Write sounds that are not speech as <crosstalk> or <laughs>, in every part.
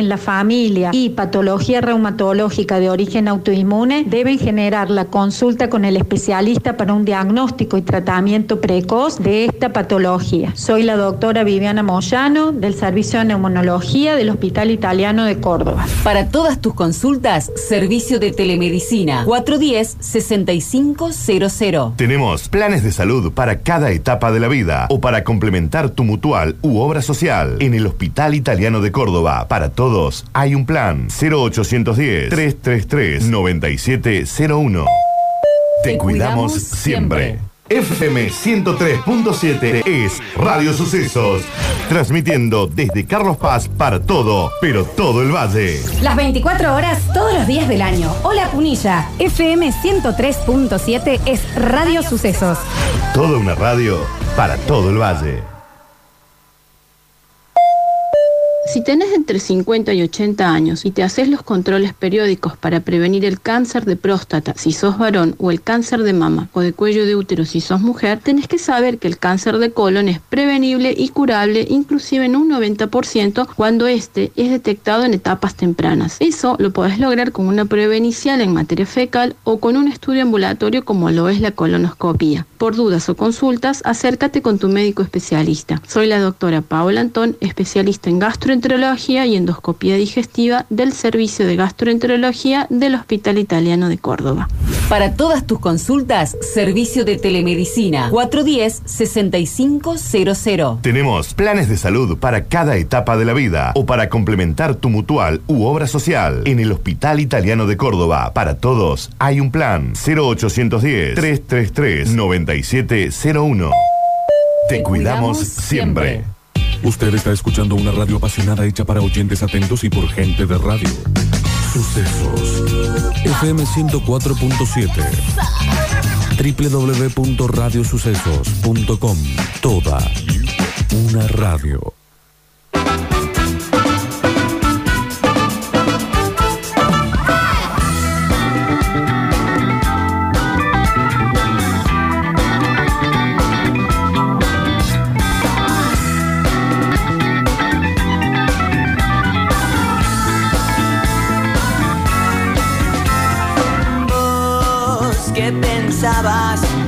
en la familia y patología reumatológica de origen autoinmune, deben generar la consulta con el especialista para un diagnóstico y tratamiento precoz de esta patología. Soy la doctora Viviana Moyano del Servicio de Neumonología del Hospital Italiano de Córdoba. Para todas tus consultas, servicio de telemedicina 410-6500. Tenemos planes de salud para cada etapa de la vida o para complementar tu mutual u obra social. En el Hospital Italiano de Córdoba, para todos hay un plan 0810-333-9701. Te, cuidamos, siempre. FM 103.7 es Radio Sucesos, transmitiendo desde Carlos Paz para todo, pero todo el valle. Las 24 horas todos los días del año. Hola Punilla, FM 103.7 es Radio Sucesos. Toda una radio para todo el valle. Si tenés entre 50 y 80 años y te haces los controles periódicos para prevenir el cáncer de próstata si sos varón o el cáncer de mama o de cuello de útero si sos mujer, tenés que saber que el cáncer de colon es prevenible y curable inclusive en un 90% cuando este es detectado en etapas tempranas. Eso lo podés lograr con una prueba inicial en materia fecal o con un estudio ambulatorio como lo es la colonoscopía. Por dudas o consultas, acércate con tu médico especialista. Soy la doctora Paola Antón, especialista en gastroenterología y endoscopía digestiva del Servicio de Gastroenterología del Hospital Italiano de Córdoba. Para todas tus consultas, servicio de telemedicina 410-6500. Tenemos planes de salud para cada etapa de la vida o para complementar tu mutual u obra social. En el Hospital Italiano de Córdoba, para todos hay un plan 0810-333-9701. Te cuidamos siempre. Usted está escuchando una radio apasionada hecha para oyentes atentos y por gente de radio. Sucesos. FM 104.7. www.radiosucesos.com. Toda una radio.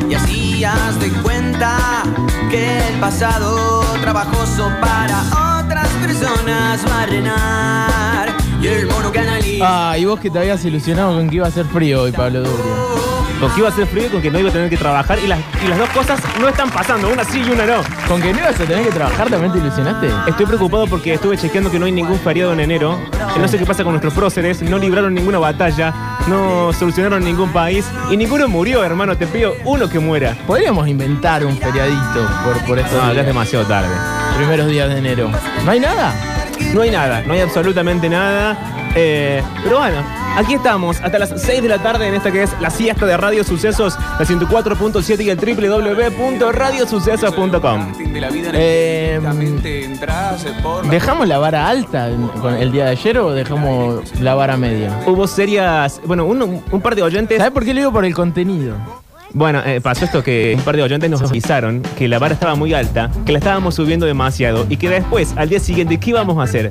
Y hacías de cuenta que el pasado trabajoso para otras personas va a reinar y el mono analiza Ah, y vos que te habías ilusionado con que iba a ser frío hoy, Pablo Durio. Con que iba a ser frío y con que no iba a tener que trabajar. Y las, y las dos cosas no están pasando, una sí y una no. ¿Con que no ibas a tener que trabajar también te ilusionaste? Estoy preocupado porque estuve chequeando que no hay ningún feriado en enero. No sé qué pasa con nuestros próceres. No libraron ninguna batalla. No solucionaron ningún país. Y ninguno murió, hermano. Te pido uno que muera. Podríamos inventar un feriadito por, por estos No, ya es demasiado tarde. primeros días de enero. ¿No hay nada? No hay nada, no hay absolutamente nada. Eh, pero bueno, aquí estamos hasta las 6 de la tarde en esta que es la siesta de Radio Sucesos, la 104.7 y el www.radiosucesos.com. Eh, ¿Dejamos la vara alta con el día de ayer o dejamos la vara media? Hubo serias, bueno, un, un par de oyentes. ¿Sabes por qué le digo por el contenido? Bueno, eh, pasó esto que un par de oyentes nos avisaron que la vara estaba muy alta, que la estábamos subiendo demasiado y que después, al día siguiente, ¿qué íbamos a hacer?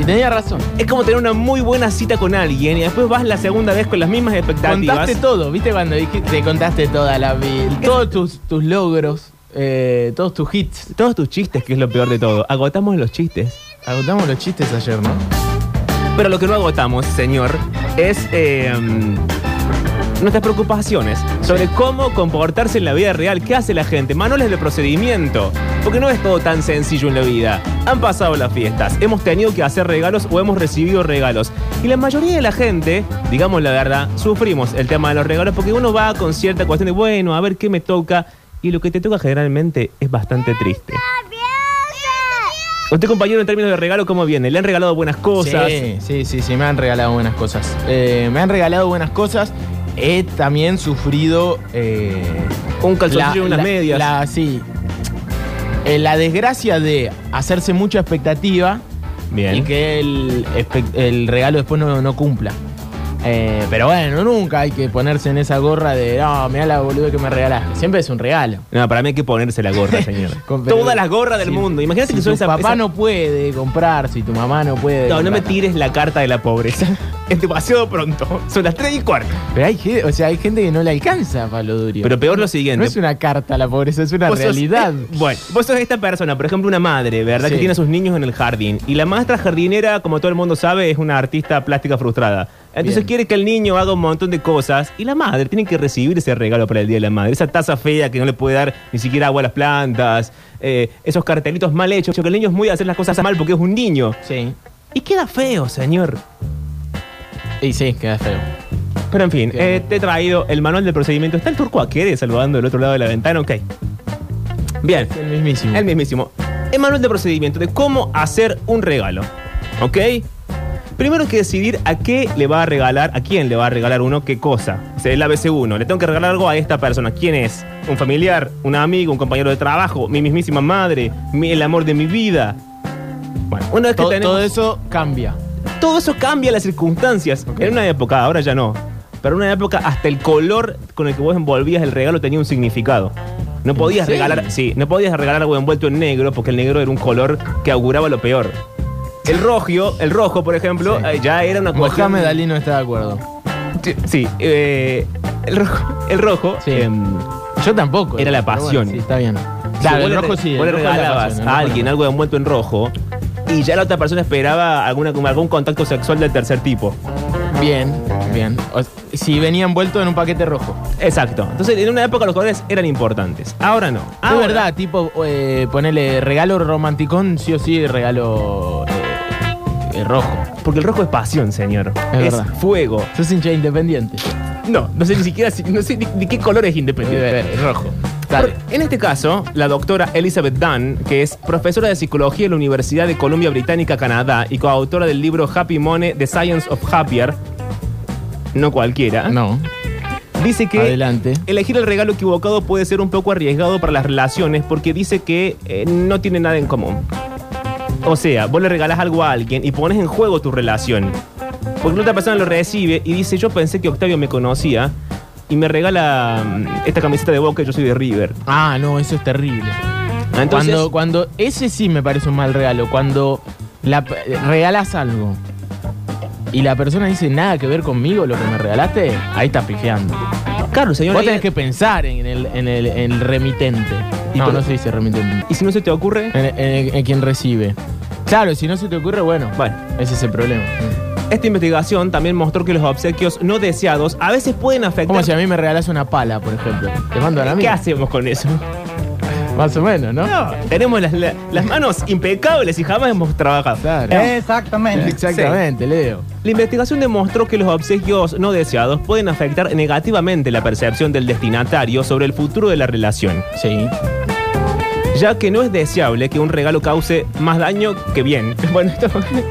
Y tenía razón. Es como tener una muy buena cita con alguien y después vas la segunda vez con las mismas expectativas. Contaste todo, ¿viste? Cuando dijiste- te contaste toda la vida, todos tus, tus logros, eh, todos tus hits. Todos tus chistes, que es lo peor de todo. Agotamos los chistes. Agotamos los chistes ayer, ¿no? Pero lo que no agotamos, señor, es eh, nuestras preocupaciones sobre cómo comportarse en la vida real. ¿Qué hace la gente? Manuales de procedimiento. Porque no es todo tan sencillo en la vida. Han pasado las fiestas, hemos tenido que hacer regalos o hemos recibido regalos. Y la mayoría de la gente, digamos la verdad, sufrimos el tema de los regalos porque uno va con cierta cuestión de, bueno, a ver qué me toca. Y lo que te toca generalmente es bastante triste. Usted, compañero, en términos de regalo, ¿cómo viene? ¿Le han regalado buenas cosas? Sí, sí, sí, sí, me han regalado buenas cosas. Eh, me han regalado buenas cosas. He también sufrido. eh, Un calzoncillo y unas medias. la- sí. Eh, la desgracia de hacerse mucha expectativa Bien. y que el, regalo después no, no cumpla. Eh, pero bueno, nunca hay que ponerse en esa gorra de, no, mira la boluda que me regalaste. Siempre es un regalo. No, para mí hay que ponerse la gorra, <laughs> señor. Todas las gorras del mundo. Imagínate si que son tu esa papá esa- no puede comprar, si tu mamá no puede. No, no me tires la carta de la pobreza. <laughs> Es demasiado pronto. Son las 3 y cuarto. Pero hay, ge- o sea, hay gente que no le alcanza, Pablo Durio. Pero peor lo siguiente. no es una carta la pobreza, es una sos- realidad. eh, <laughs> bueno, vos sos esta persona, por ejemplo, una madre, ¿verdad? Sí. Que tiene a sus niños en el jardín. Y la maestra jardinera, como todo el mundo sabe, es una artista plástica frustrada. Entonces Bien. quiere que el niño haga un montón de cosas y la madre tiene que recibir ese regalo para el Día de la Madre. Esa taza fea que no le puede dar ni siquiera agua a las plantas, eh, esos cartelitos mal hechos, que el niño es muy de hacer las cosas mal porque es un niño. Sí. Y queda feo, señor. Y sí, queda feo. Pero en fin, eh, te he traído el manual del procedimiento. Está el turco Aquere saludando del otro lado de la ventana, ok. Bien. El mismísimo. El mismísimo. El manual de procedimiento de cómo hacer un regalo. ¿Ok? Primero hay que decidir a qué le va a regalar, a quién le va a regalar uno qué cosa. O sea, el ABC1. Le tengo que regalar algo a esta persona. ¿Quién es? ¿Un familiar? ¿Un amigo? ¿Un compañero de trabajo? ¿Mi mismísima madre? mi- ¿El amor de mi vida? Bueno, una vez que todo, tenemos... todo eso cambia. Todo eso cambia las circunstancias. En una época, ahora ya no. Pero en una época hasta el color con el que vos envolvías el regalo tenía un significado. No podías regalar, sí, no podías regalar algo envuelto en negro porque el negro era un color que auguraba lo peor. El rojo, el rojo, por ejemplo, Sí. eh, ya era una cuestión- Mohamed Ali no está de acuerdo. Sí, eh, el rojo, el rojo Sí. em, Yo tampoco. Era la pero pasión. sí, está bien. Claro, vos el le rojo re- sí. vos le rojo es la regalabas pasión, el a alguien algo envuelto en rojo y ya la otra persona esperaba alguna, algún contacto sexual del tercer tipo. Bien, bien. O- si venía envuelto en un paquete rojo. Exacto. Entonces, en una época los colores eran importantes. Ahora no. Es Ahora, verdad, tipo, eh, ponele regalo romanticón, sí o sí, regalo eh, rojo. Porque el rojo es pasión, señor. Es Es, verdad. fuego. Sos hincha independiente. No, no sé ni siquiera si- no sé ni, ni qué color es independiente. Eh, rojo. Dale. Por- en este caso, la doctora Elizabeth Dunn, que es profesora de psicología en la Universidad de Columbia Británica, Canadá, y coautora del libro Happy Money, The Science of Happier, no cualquiera, No. dice que Adelante. elegir el regalo equivocado puede ser un poco arriesgado para las relaciones porque dice que eh, no tiene nada en común. O sea, vos le regalás algo a alguien y pones en juego tu relación. Porque la otra persona lo recibe y dice, yo pensé que Octavio me conocía y me regala mm, esta camiseta de Boca y yo soy de River. Ah, no, eso es terrible. Ah, Entonces, cuando, cuando, ese sí me parece un mal regalo. Cuando la, regalas algo y la persona dice nada que ver conmigo lo que me regalaste, ahí estás pifiando. Claro, señor. Vos tenés que pensar en el, en el, en el remitente. Y No, no se dice remitente. ¿Y si no se te ocurre? En, en- en quien recibe. Claro, si no se te ocurre, bueno, Bueno. ese es el problema. Esta investigación también mostró que los obsequios no deseados a veces pueden afectar... Como si a mí me regalas una pala, por ejemplo. Te mando a la ¿Qué mía. hacemos con eso? Más o menos, ¿no? No, tenemos las, la- las manos impecables y jamás hemos trabajado. Claro. Exactamente. Exactamente, Leo. La investigación demostró que los obsequios no deseados pueden afectar negativamente la percepción del destinatario sobre el futuro de la relación, Sí. Ya que no es deseable que un regalo cause más daño que bien. <laughs> Bueno, esto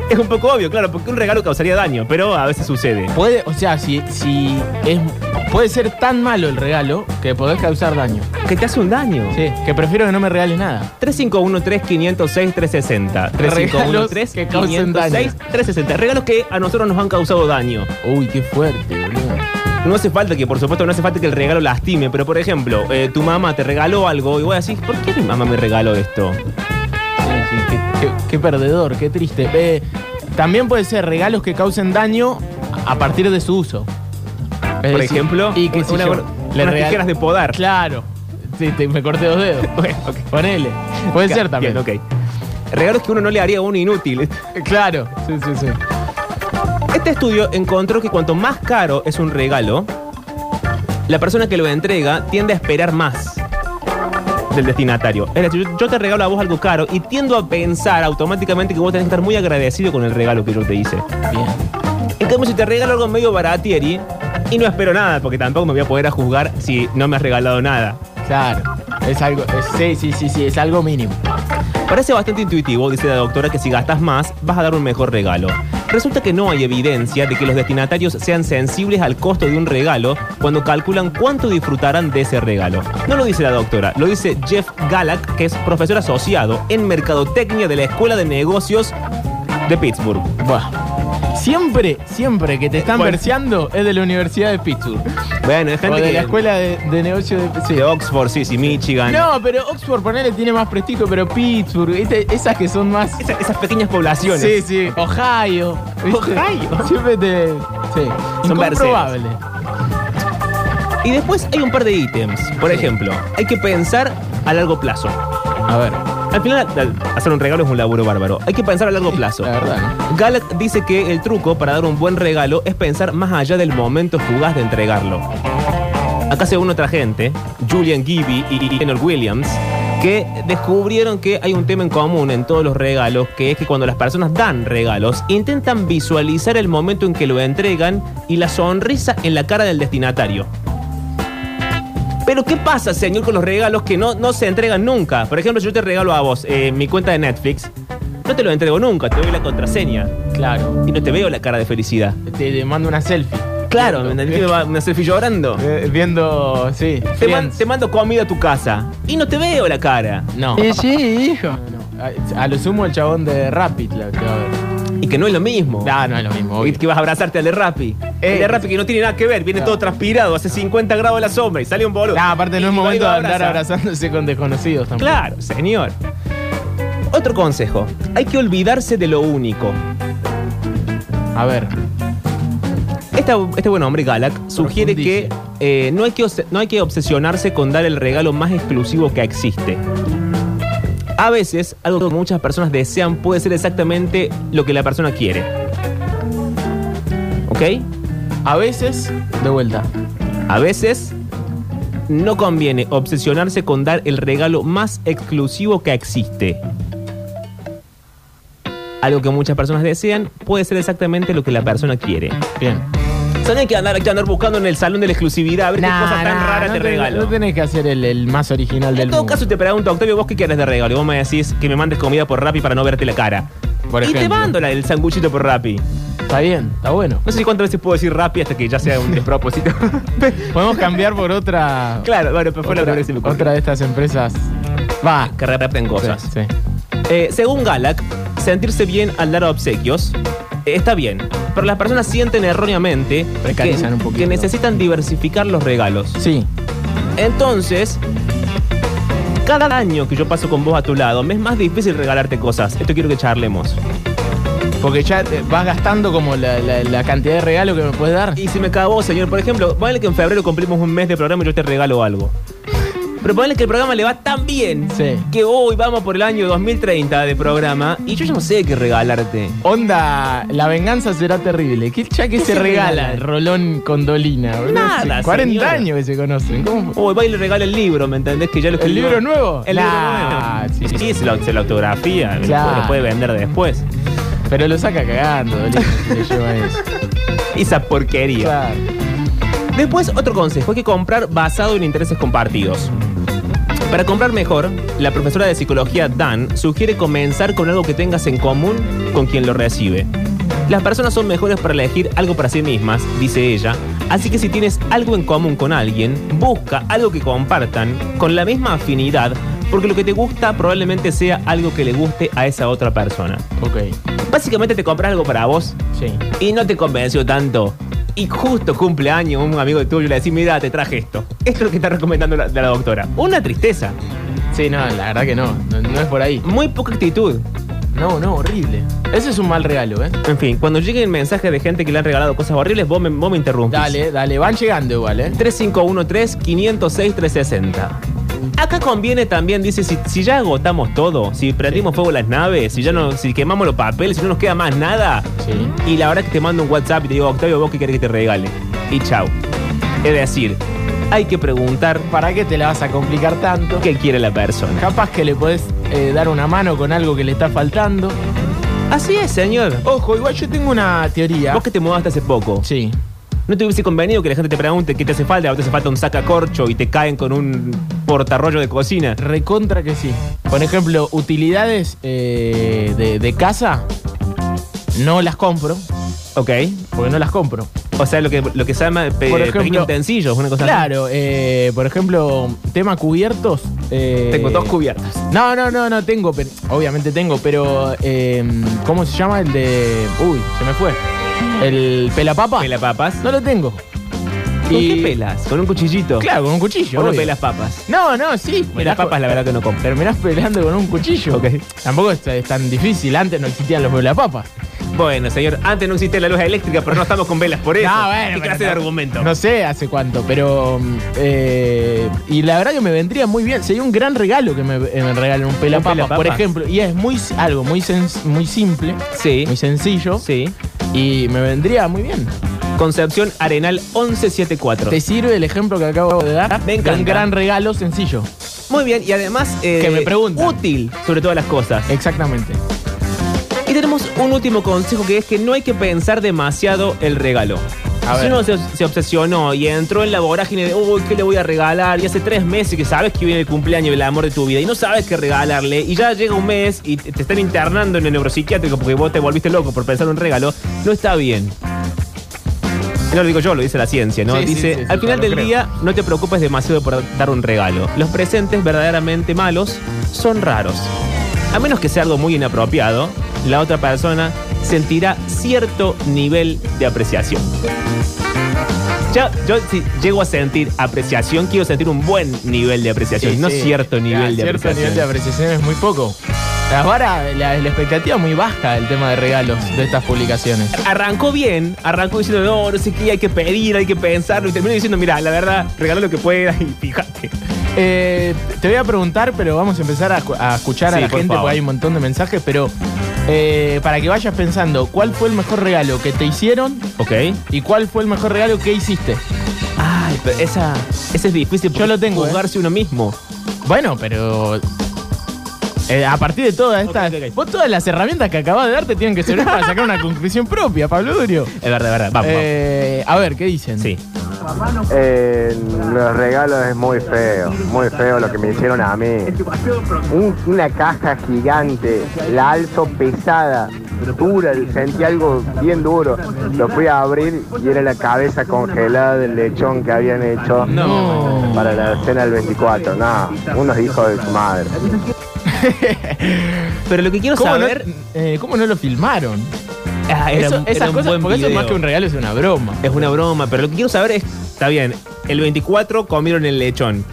es un poco obvio, claro, porque un regalo causaría daño, pero a veces sucede. Puede, o sea, si, si es, puede ser tan malo el regalo que podés causar daño. Que te hace un daño. Sí, que prefiero que no me regales nada. 351-3506-360. Regalos que causen daño. 360 Regalos que a nosotros nos han causado daño. Uy, qué fuerte, boludo. No hace falta que, por supuesto, no hace falta que el regalo lastime, pero por ejemplo, eh, tu mamá te regaló algo y vos decís, ¿por qué mi mamá me regaló esto? Sí, qué, qué- qué perdedor, qué triste. Eh, también puede ser regalos que causen daño a partir de su uso. Es Por decir, ejemplo, y que si una- le unas tijeras de podar. Claro. Sí, te- me corté dos dedos. <laughs> Bueno. Ponele. Puede ser también. ok. Regalos que uno no le haría a uno inútil. Claro. Sí, sí, sí. Este estudio encontró que cuanto más caro es un regalo, la persona que lo entrega tiende a esperar más del destinatario. Es decir, yo- te regalo a vos algo caro y tiendo a pensar automáticamente que vos tenés que estar muy agradecido con el regalo que yo te hice. Bien. En cambio, si te regalo algo medio baratieri y no espero nada, porque tampoco me voy a poder a juzgar si no me has regalado nada. Claro. Es algo. es- sí, sí, sí, sí. Es algo mínimo. Parece bastante intuitivo, dice la doctora, que si gastas más, vas a dar un mejor regalo. Resulta que no hay evidencia de que los destinatarios sean sensibles al costo de un regalo cuando calculan cuánto disfrutarán de ese regalo. No lo dice la doctora, lo dice Jeff Gallak, que es profesor asociado en Mercadotecnia de la Escuela de Negocios de Pittsburgh. Buah. Siempre, siempre que te están Bueno. verseando es de la Universidad de Pittsburgh. Bueno, O gente de que- la Escuela de, de Negocios de sí. de Oxford, sí, sí, Michigan. No, pero Oxford, ponele, tiene más prestigio, pero Pittsburgh, ¿viste? esas que son más... Esa- esas pequeñas poblaciones. Sí, sí. Ohio. ¿viste? Ohio. Siempre te... Sí. Son Incomprobable. Y después hay un par de ítems. Por ejemplo, hay que pensar a largo plazo. A ver, Al final, al- hacer un regalo es un laburo bárbaro. Hay que pensar a largo plazo. la verdad, ¿no? Galak dice que el truco para dar un buen regalo es pensar más allá del momento fugaz de entregarlo. Acá según otra gente, Julian Gibby y Leonard Williams, que descubrieron que hay un tema en común en todos los regalos, que es que cuando las personas dan regalos, intentan visualizar el momento en que lo entregan y la sonrisa en la cara del destinatario. Pero ¿qué pasa, señor, con los regalos que no, no se entregan nunca? Por ejemplo, yo te regalo a vos eh, mi cuenta de Netflix. No te lo entrego nunca, te doy la contraseña. Claro. Y no te veo la cara de felicidad. Te, te mando una selfie. Claro, ¿me entendés que <laughs> una selfie llorando? Eh, Viendo, sí. Te, man- Friends. te mando comida a tu casa y no te veo la cara. No. sí, hijo. No, no. A, a lo sumo el chabón de Rapid la que va a ver. Y que no es lo mismo. No, no es lo mismo. Obvio. que vas a abrazarte al de Rappi. El de Rappi que no tiene nada que ver, viene todo transpirado, hace 50 grados a la sombra y sale un boludo. Aparte no es Y momento de andar abrazándose con desconocidos tampoco. Claro, señor. Otro consejo, hay que olvidarse de lo único. A ver. Esta- este buen hombre, Galak, sugiere que eh, no, hay que obse- no hay que obsesionarse con dar el regalo más exclusivo que existe. A veces, algo que muchas personas desean puede ser exactamente lo que la persona quiere. ¿Ok? A veces, de vuelta. A veces, no conviene obsesionarse con dar el regalo más exclusivo que existe. Algo que muchas personas desean puede ser exactamente lo que la persona quiere. Bien. Hay que andar, hay que andar buscando en el salón de la exclusividad a ver qué cosa tan nah, rara no te tenés- regalo. No tenés que hacer el, el más original del en todo mundo. caso, te pregunto, Octavio, ¿vos qué quieres de regalo? Y vos me decís que me mandes comida por Rappi para no verte la cara. Por y te mando la- el sanguchito por Rappi. Está bien, está bueno. No sé si cuántas veces puedo decir Rappi hasta que ya sea un <laughs> despropósito. <laughs> Podemos cambiar por otra. claro, bueno, pero fue la otra, primera que se me ocurrió. otra de estas empresas. Va. Que repiten cosas. Sí, sí. Eh, según Galak, sentirse bien al dar obsequios está bien, pero las personas sienten erróneamente que, Precarizan un poquito. que necesitan diversificar los regalos. Sí. Entonces, cada año que yo paso con vos a tu lado, me es más difícil regalarte cosas. Esto quiero que charlemos. Porque ya te vas gastando como la, la- la cantidad de regalo que me puedes dar. Y si me cago, señor, por ejemplo, ponle que en febrero cumplimos un mes de programa y yo te regalo algo. Pero ponle que el programa le va tan bien Sí. que hoy vamos por el año 2030 de programa y yo ya no sé qué regalarte. Onda, la venganza será terrible. ¿Qué, ya que ¿Qué se, se regala? regala? El rolón con Dolina. boludo. Nada, Hace 40 señora. años que se conocen. ¿Cómo? Hoy va y le regala el libro, ¿me entendés? Que ya lo ¿El escribió. libro nuevo? El Nah, libro nuevo. sí. Sí, se lo, se lo autografía, Claro. lo puede vender después. Pero lo saca cagando, Dolina, si le lleva eso. Esa porquería. Claro. Después, otro consejo, hay que comprar basado en intereses compartidos. Para comprar mejor, la profesora de psicología Dan sugiere comenzar con algo que tengas en común con quien lo recibe. Las personas son mejores para elegir algo para sí mismas, dice ella, así que si tienes algo en común con alguien, busca algo que compartan con la misma afinidad, porque lo que te gusta probablemente sea algo que le guste a esa otra persona. Ok. Básicamente te compras algo para vos Sí. y no te convenció tanto. Y justo cumpleaños, un amigo tuyo le decís, mira, te traje esto. Esto es lo que está recomendando la, la doctora. Una tristeza. Sí, no, la verdad que no. No, no es por ahí. Muy poca actitud. No, no, horrible. Ese es un mal regalo, ¿eh? En fin, cuando lleguen mensajes de gente que le han regalado cosas horribles, vos me, vos me interrumpís. Dale, dale. Van llegando igual, ¿eh? 3513-506-360. Acá conviene también, dice, si, si ya agotamos todo, si prendimos fuego las naves, si ya no, si quemamos los papeles, si no nos queda más nada, Sí. y la verdad es que te mando un WhatsApp y te digo, Octavio, vos qué querés que te regale. Y chau. Es decir, hay que preguntar ¿Para qué te la vas a complicar tanto? qué quiere la persona. Capaz que le podés eh, dar una mano con algo que le está faltando. Así es, señor. Ojo, igual yo tengo una teoría. Vos que te mudaste hace poco, Sí. ¿No te hubiese convenido que la gente te pregunte qué te hace falta? ¿A vos te hace falta un sacacorcho y te caen con un portarrollo de cocina? Recontra que sí. Por ejemplo, utilidades eh, de, de casa, no las compro, Ok. porque no las compro. O sea, lo que, lo que se llama pe- Por ejemplo- pequeños utensilios, una cosa así. Claro, eh, por ejemplo, tema cubiertos. eh, Tengo dos cubiertos. No, no, no, no tengo, pero, obviamente tengo, pero eh, ¿cómo se llama el de...? Uy, se me fue. ¿El pelapapa? ¿Pelapapas? No lo tengo. ¿Con Y- qué pelas? ¿Con un cuchillito? Claro, con un cuchillo. ¿O no obvio. pelas papas? No, no, sí. Pelas papas, la verdad que no compro. Terminás peleando con un cuchillo. Ok. Tampoco es, es tan difícil. Antes no existían los pelapapas. Bueno, señor, antes no existía la luz eléctrica, pero no estamos con velas por <laughs> eso. No, bueno, ¿Qué pero clase de no- argumento? No sé hace cuánto, pero. mm, eh, y la verdad que me vendría muy bien. Sería un gran regalo que me, eh, me regalen un pelapapa, pelapapa? por ejemplo. Y es muy algo muy, sens- muy simple, Sí. muy sencillo. Sí. Y me vendría muy bien. Concepción Arenal 1174. ¿Te sirve el ejemplo que acabo de dar? Me encanta. Un gran regalo sencillo. Muy bien, y además. eh, Que me preguntan. Útil, sobre todas las cosas. Exactamente. Y tenemos un último consejo que es que no hay que pensar demasiado el regalo. Ver. uno se, se obsesionó y entró en la vorágine de, uy, ¿qué le voy a regalar? Y hace tres meses que sabes que viene el cumpleaños del amor de tu vida y no sabes qué regalarle, y ya llega un mes y te te están internando en el neuropsiquiátrico porque vos te volviste loco por pensar en un regalo, no está bien. No lo digo yo, lo dice la ciencia, ¿no? Sí, dice, sí, sí, al final del creo. día no te preocupes demasiado por dar un regalo. Los presentes verdaderamente malos son raros. A menos que sea algo muy inapropiado, la otra persona sentirá cierto nivel de apreciación. Ya, yo si llego a sentir apreciación, quiero sentir un buen nivel de apreciación, Sí, no sí. cierto nivel de cierto apreciación. nivel de apreciación es muy poco. La vara, la, la expectativa es muy baja del tema de regalos de estas publicaciones. Arrancó bien, arrancó diciendo, no, no sé qué, hay que pedir, hay que pensarlo, y terminó diciendo, mira, la verdad, regala lo que puedas y fíjate. Eh, te voy a preguntar, pero vamos a empezar a, escu- a escuchar a la por gente favor. porque hay un montón de mensajes, pero eh, para que vayas pensando, ¿cuál fue el mejor regalo que te hicieron Ok. y cuál fue el mejor regalo que hiciste? Ay, pero esa, esa es difícil porque Yo lo tengo, ¿eh? juzgarse uno mismo. Bueno, pero eh, a partir de todas estas, Ok, ok, ok. vos todas las herramientas que acabas de dar te tienen que servir para sacar una conclusión propia, Pablo Durio. Es verdad, es verdad. Vamos, Eh, a ver, ¿qué dicen? vamos. Sí. Eh, los regalos es muy feo, muy feo lo que me hicieron a mí. Un- una caja gigante, la alzo pesada, dura, sentí algo bien duro. Lo fui a abrir y era la cabeza congelada del lechón que habían hecho No. para la cena del 24. No, unos hijos de su madre. <laughs> Pero lo que quiero ¿Cómo, saber. no, eh, cómo no lo filmaron? Ah, era Eso- un- era esas un cosas, buen porque eso es más video. que un regalo, es una broma. Es una broma, pero lo que quiero saber es. Está bien, el 24 comieron el lechón.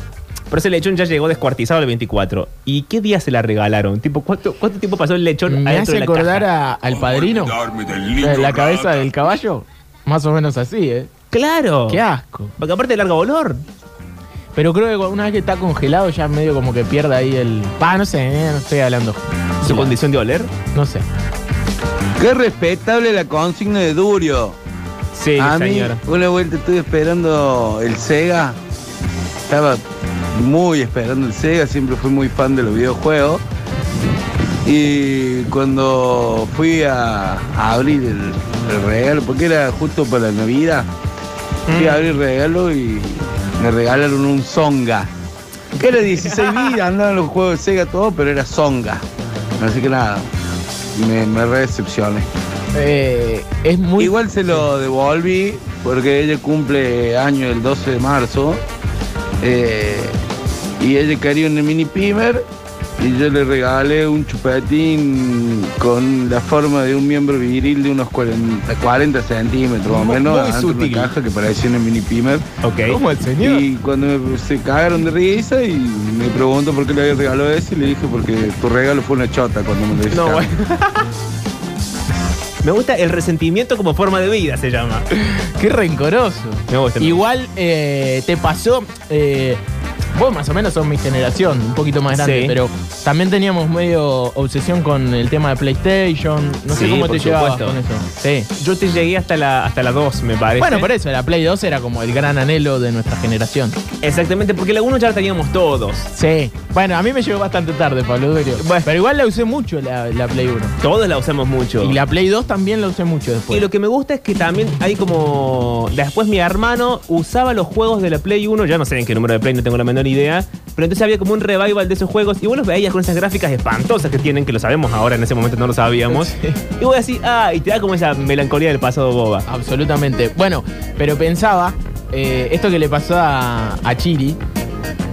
Pero ese lechón ya llegó descuartizado el 24. ¿Y qué día se la regalaron? Tipo, ¿cuánto, cuánto tiempo pasó el lechón Me hace de la acordar caja? a- al padrino. La, la cabeza del caballo. Más o menos así, ¿eh? Claro. Qué asco. Porque aparte de largo olor. Pero creo que una vez que está congelado ya medio como que pierde ahí el... Pa, no sé, eh, no estoy hablando. Su condición de oler. No sé. Qué respetable la consigna de Durio. Sí, a mí, una vuelta estuve esperando el Sega. Estaba muy esperando el Sega, siempre fui muy fan de los videojuegos. Y cuando fui a, a abrir el, el regalo, porque era justo para la Navidad, fui a abrir el regalo y me regalaron un Songa. Que era 16 bits, <laughs> andaban los juegos de Sega todo, pero era Songa. Así que nada, me, me re decepcioné. Eh, es muy... Igual se lo devolví porque ella cumple año el 12 de marzo eh, y ella quería una mini pimer y yo le regalé un chupetín con la forma de un miembro viril de unos 40, 40 centímetros más o menos muy de una sutil. caja que parecía una mini pimer Ok. ¿Cómo el señor? y cuando me- se cagaron de risa y me preguntó por qué le había regalado eso y le dije porque tu regalo fue una chota cuando me lo hiciste No, bueno. <laughs> Me gusta el resentimiento como forma de vida, se llama. Qué rencoroso. Me gusta. Igual eh, te pasó... eh, vos más o menos sos mi generación, un poquito más grande, Sí. pero también teníamos medio obsesión con el tema de PlayStation. No sé cómo te llevabas con eso. Sí. Yo te llegué hasta la, hasta la 2, me parece. Bueno, por eso, la Play 2 era como el gran anhelo de nuestra generación. Exactamente, porque la 1 ya la teníamos todos. Sí. Bueno, a mí me llegó bastante tarde, Pablo Durio. Bueno. Pero igual la usé mucho la, la Play 1. Todos la usamos mucho. Y la Play 2 también la usé mucho después. Y lo que me gusta es que también hay como. Después mi hermano usaba los juegos de la Play 1, ya no sé en qué número de Play, no tengo la menor idea. Pero entonces había como un revival de esos juegos y vos los veías con esas gráficas espantosas que tienen, que lo sabemos ahora, en ese momento no lo sabíamos. Sí. Y vos decís, ah, y te da como esa melancolía del pasado boba. Absolutamente. Bueno, pero pensaba, eh, esto que le pasó a, a Chiri,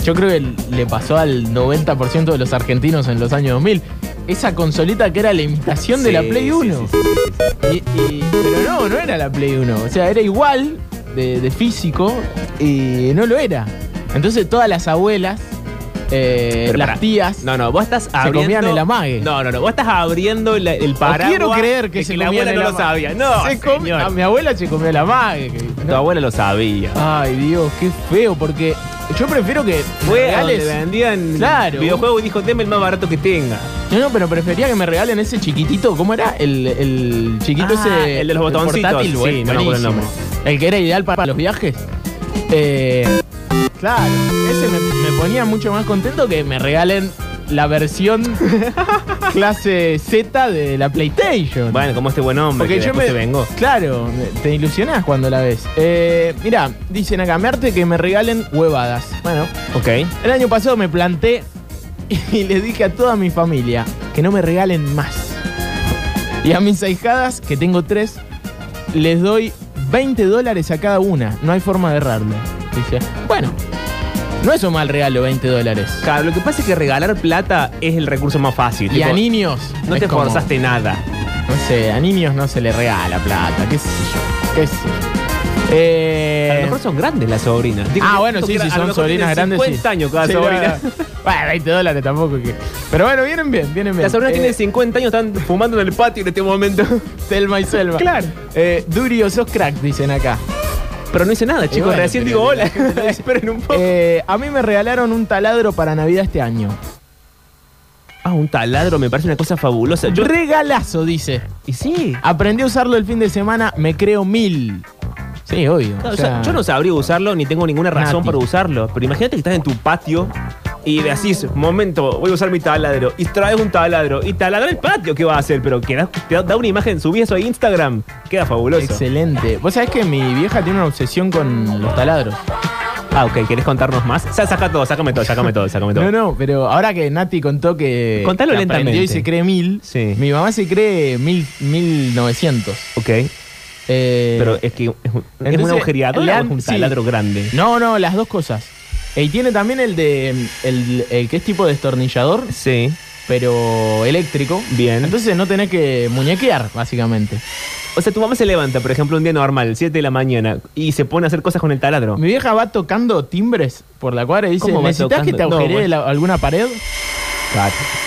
yo creo que le pasó al 90% de los argentinos en los años 2000. esa consolita que era la imitación de la Play sí, 1. sí, sí, sí, sí. Y- y- pero no, no era la Play 1. O sea, era igual de, de físico y no lo era. Entonces todas las abuelas, eh, Pero las pará. tías, No, no, vos estás abriendo. comían el amague. No, no, no. Vos estás abriendo la- el paraguas. quiero creer que de se la comían abuela el no lo amague. sabía. No, Se com- señor. a mi abuela se comió la mague. que- Tu abuela lo sabía. Ay, Dios, qué feo, porque yo prefiero que me Fue a regales- vendían Claro. videojuegos y dijo, deme el más barato que tenga. No, no, pero prefería que me regalen ese chiquitito. ¿Cómo era? El, el chiquito Ah, ese. el de los botoncitos. portátil, Sí, no me acuerdo el buenísimo. El que era ideal para los viajes. Eh, claro, ese me, me ponía mucho más contento que me regalen la versión <laughs> clase Z de la PlayStation. Bueno, como este buen hombre Porque que yo me. se vengó. Claro, te ilusionás cuando la ves. Eh, mira, dicen acá, me arte que me regalen huevadas. Bueno, Ok. el año pasado me planté y le dije a toda mi familia que no me regalen más. Y a mis ahijadas, que tengo tres, les doy 20 dólares a cada una. No hay forma de errarlo. Dice, bueno, no es un mal regalo 20 dólares. Claro, lo que pasa es que regalar plata es el recurso más fácil. Y a Tipo, niños. No es te como- forzaste nada. No sé, a niños no se les regala plata, qué sé yo, qué sé yo. Eh, A lo mejor son grandes las sobrinas. Digo, ah, bueno, sí, que a lo son mejor sobrinas tienen grandes. 50 sí. años cada Sí, sobrina. no, no. <laughs> Bueno, 20 dólares tampoco que. Pero bueno, vienen bien, vienen bien. Las sobrinas Eh, tienen 50 años, están fumando en el patio en este momento. <laughs> Selma y Selma. Claro. Eh, Durio, sos crack, dicen acá. Pero no hice nada, chicos. bueno, Recién digo la hola. <laughs> Esperen un poco. Eh, a mí me regalaron un taladro para Navidad este año. Ah, un taladro me parece una cosa fabulosa. Yo, Regalazo, dice. y sí. Aprendí a usarlo el fin de semana, me creo mil. Sí, obvio. No, o o sea, sea, yo no sabría usarlo ni tengo ninguna razón Nati. para usarlo. Pero imagínate que estás en tu patio y decís, momento, voy a usar mi taladro. Y traes un taladro. Y taladra el patio, ¿qué va a hacer? Pero que da, te da una imagen, subí eso a Instagram. Queda fabuloso. Excelente. Vos sabés que mi vieja tiene una obsesión con los taladros. Ah, ok, ¿querés contarnos más? Sa- saca todo, sácame todo, sácame todo, sácame todo. No, no, pero ahora que Nati contó que, Contalo que lentamente. y se cree mil, Sí. mi mamá se cree mil, mil novecientos. Ok. Eh, Pero es que es un, ¿es entonces, un agujereador o es un sí. taladro grande. No, no, las dos cosas. Y tiene también el de el, el que es tipo destornillador, Sí, pero eléctrico. bien. Entonces no tenés que muñequear, básicamente. o sea, tu mamá se levanta, por ejemplo, un día normal, 7 de la mañana, y se pone a hacer cosas con el taladro. Mi vieja va tocando timbres por la cuadra y dice, ¿Cómo va ¿necesitas que te? No, agujeree la- alguna pared?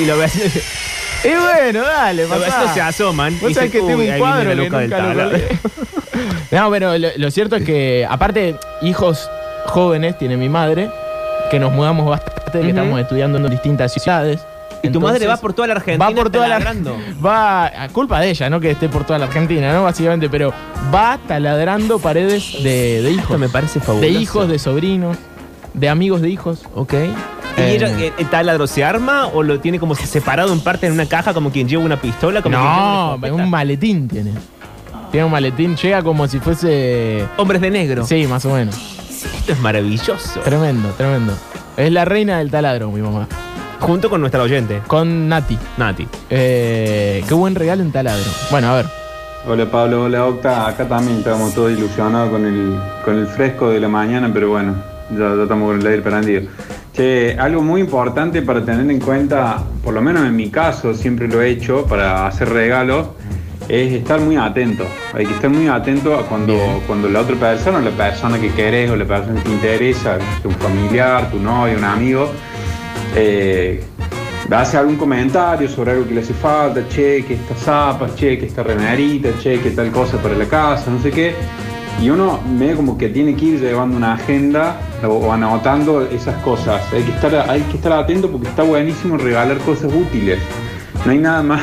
Y lo ves, <laughs> Y bueno, dale, lo ves, pasá. se asoman. Vos sabés que tengo "Uy, un ahí cuadro viene que la loca del nunca lo taladro". colgué. <laughs> No, pero lo, lo cierto es que, aparte, hijos jóvenes tiene mi madre, que nos mudamos bastante, que estamos estudiando en distintas ciudades. Y tu madre Entonces, va por toda la Argentina va por toda la <laughs> va a culpa de ella, no que esté por toda la Argentina, ¿no? Básicamente, pero va taladrando paredes de, de hijos. Esto me parece de fabuloso. hijos, de sobrinos, de amigos de hijos. Ok. ¿Y Eh. ella, eh, el taladro se arma o lo tiene como separado en parte en una caja como quien lleva una pistola? Como quien lleva No, un maletín tiene. Tiene un maletín, llega como si fuese. Hombres de negro. Sí, más o menos. Esto es maravilloso. Tremendo, tremendo. Es la reina del taladro, mi mamá. Junto con nuestra oyente, Con Nati. Nati. Eh, qué buen regalo en taladro. Bueno, a ver. Hola Pablo, hola Octa. Acá también estamos todos ilusionados con el, con el fresco de la mañana, pero bueno, ya, ya estamos con el aire prendido. Che, algo muy importante para tener en cuenta, por lo menos en mi caso, siempre lo he hecho para hacer regalos, es estar muy atento. Hay que estar muy atento a cuando, cuando la otra persona, la persona que querés o la persona que te interesa, tu familiar, tu novio, un amigo, eh, hace algún comentario sobre algo que le hace falta, che, que estas zapas, che, que esta remerita, che, que tal cosa para la casa, no sé qué. Y uno medio como que tiene que ir llevando una agenda o, o anotando esas cosas. Hay que, estar, hay que estar atento porque está buenísimo regalar cosas útiles. No hay nada más,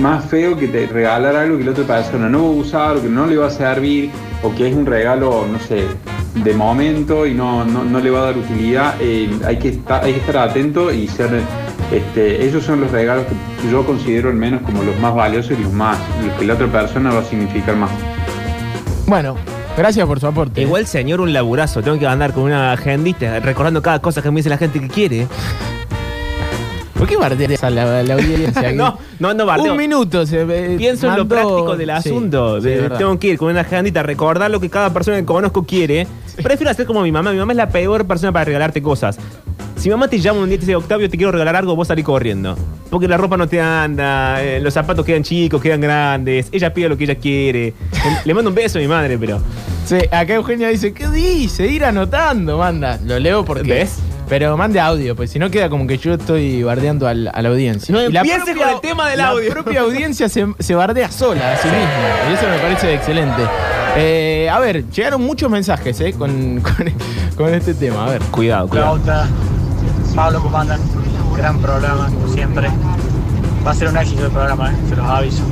más feo que te regalar algo que la otra persona no va a usar o que no le va a servir o que es un regalo, no sé, de momento y no, no, no le va a dar utilidad. Eh, hay, que estar, hay que estar atento y ser... Este, esos son los regalos que yo considero al menos como los más valiosos y los más, los que la otra persona va a significar más. Bueno, gracias por su aporte. Igual, señor, un laburazo. Tengo que andar con una agendita recordando cada cosa que me dice la gente que quiere. ¿Por qué bardeas a la, la audiencia? <laughs> no, no, no, bardeo. Un minuto se eh, Pienso en lo práctico del asunto. sí, De- tengo que ir con una agendita, recordar lo que cada persona que conozco quiere. Prefiero hacer como mi mamá. Mi mamá es la peor persona para regalarte cosas. Si mamá te llama un día y te dice, Octavio, te quiero regalar algo, vos salís corriendo. Porque la ropa no te anda, eh, los zapatos quedan chicos, quedan grandes, ella pide lo que ella quiere. Le mando un beso a mi madre, pero. Sí, acá Eugenia dice, ¿qué dice? Ir anotando, manda. Lo leo porque... ¿Ves? Pero mande audio, pues si no queda como que yo estoy bardeando al- a la audiencia. No Y la empiece con el tema del audio. La propia audiencia se, se bardea sola a sí misma. Y eso me parece excelente. Eh, a ver, llegaron muchos mensajes eh, con, <laughs> con, con este tema. A ver. Cuidado, cuidado. Pablo Comandan, gran programa, como siempre. Va a ser un éxito el programa, eh, se los aviso.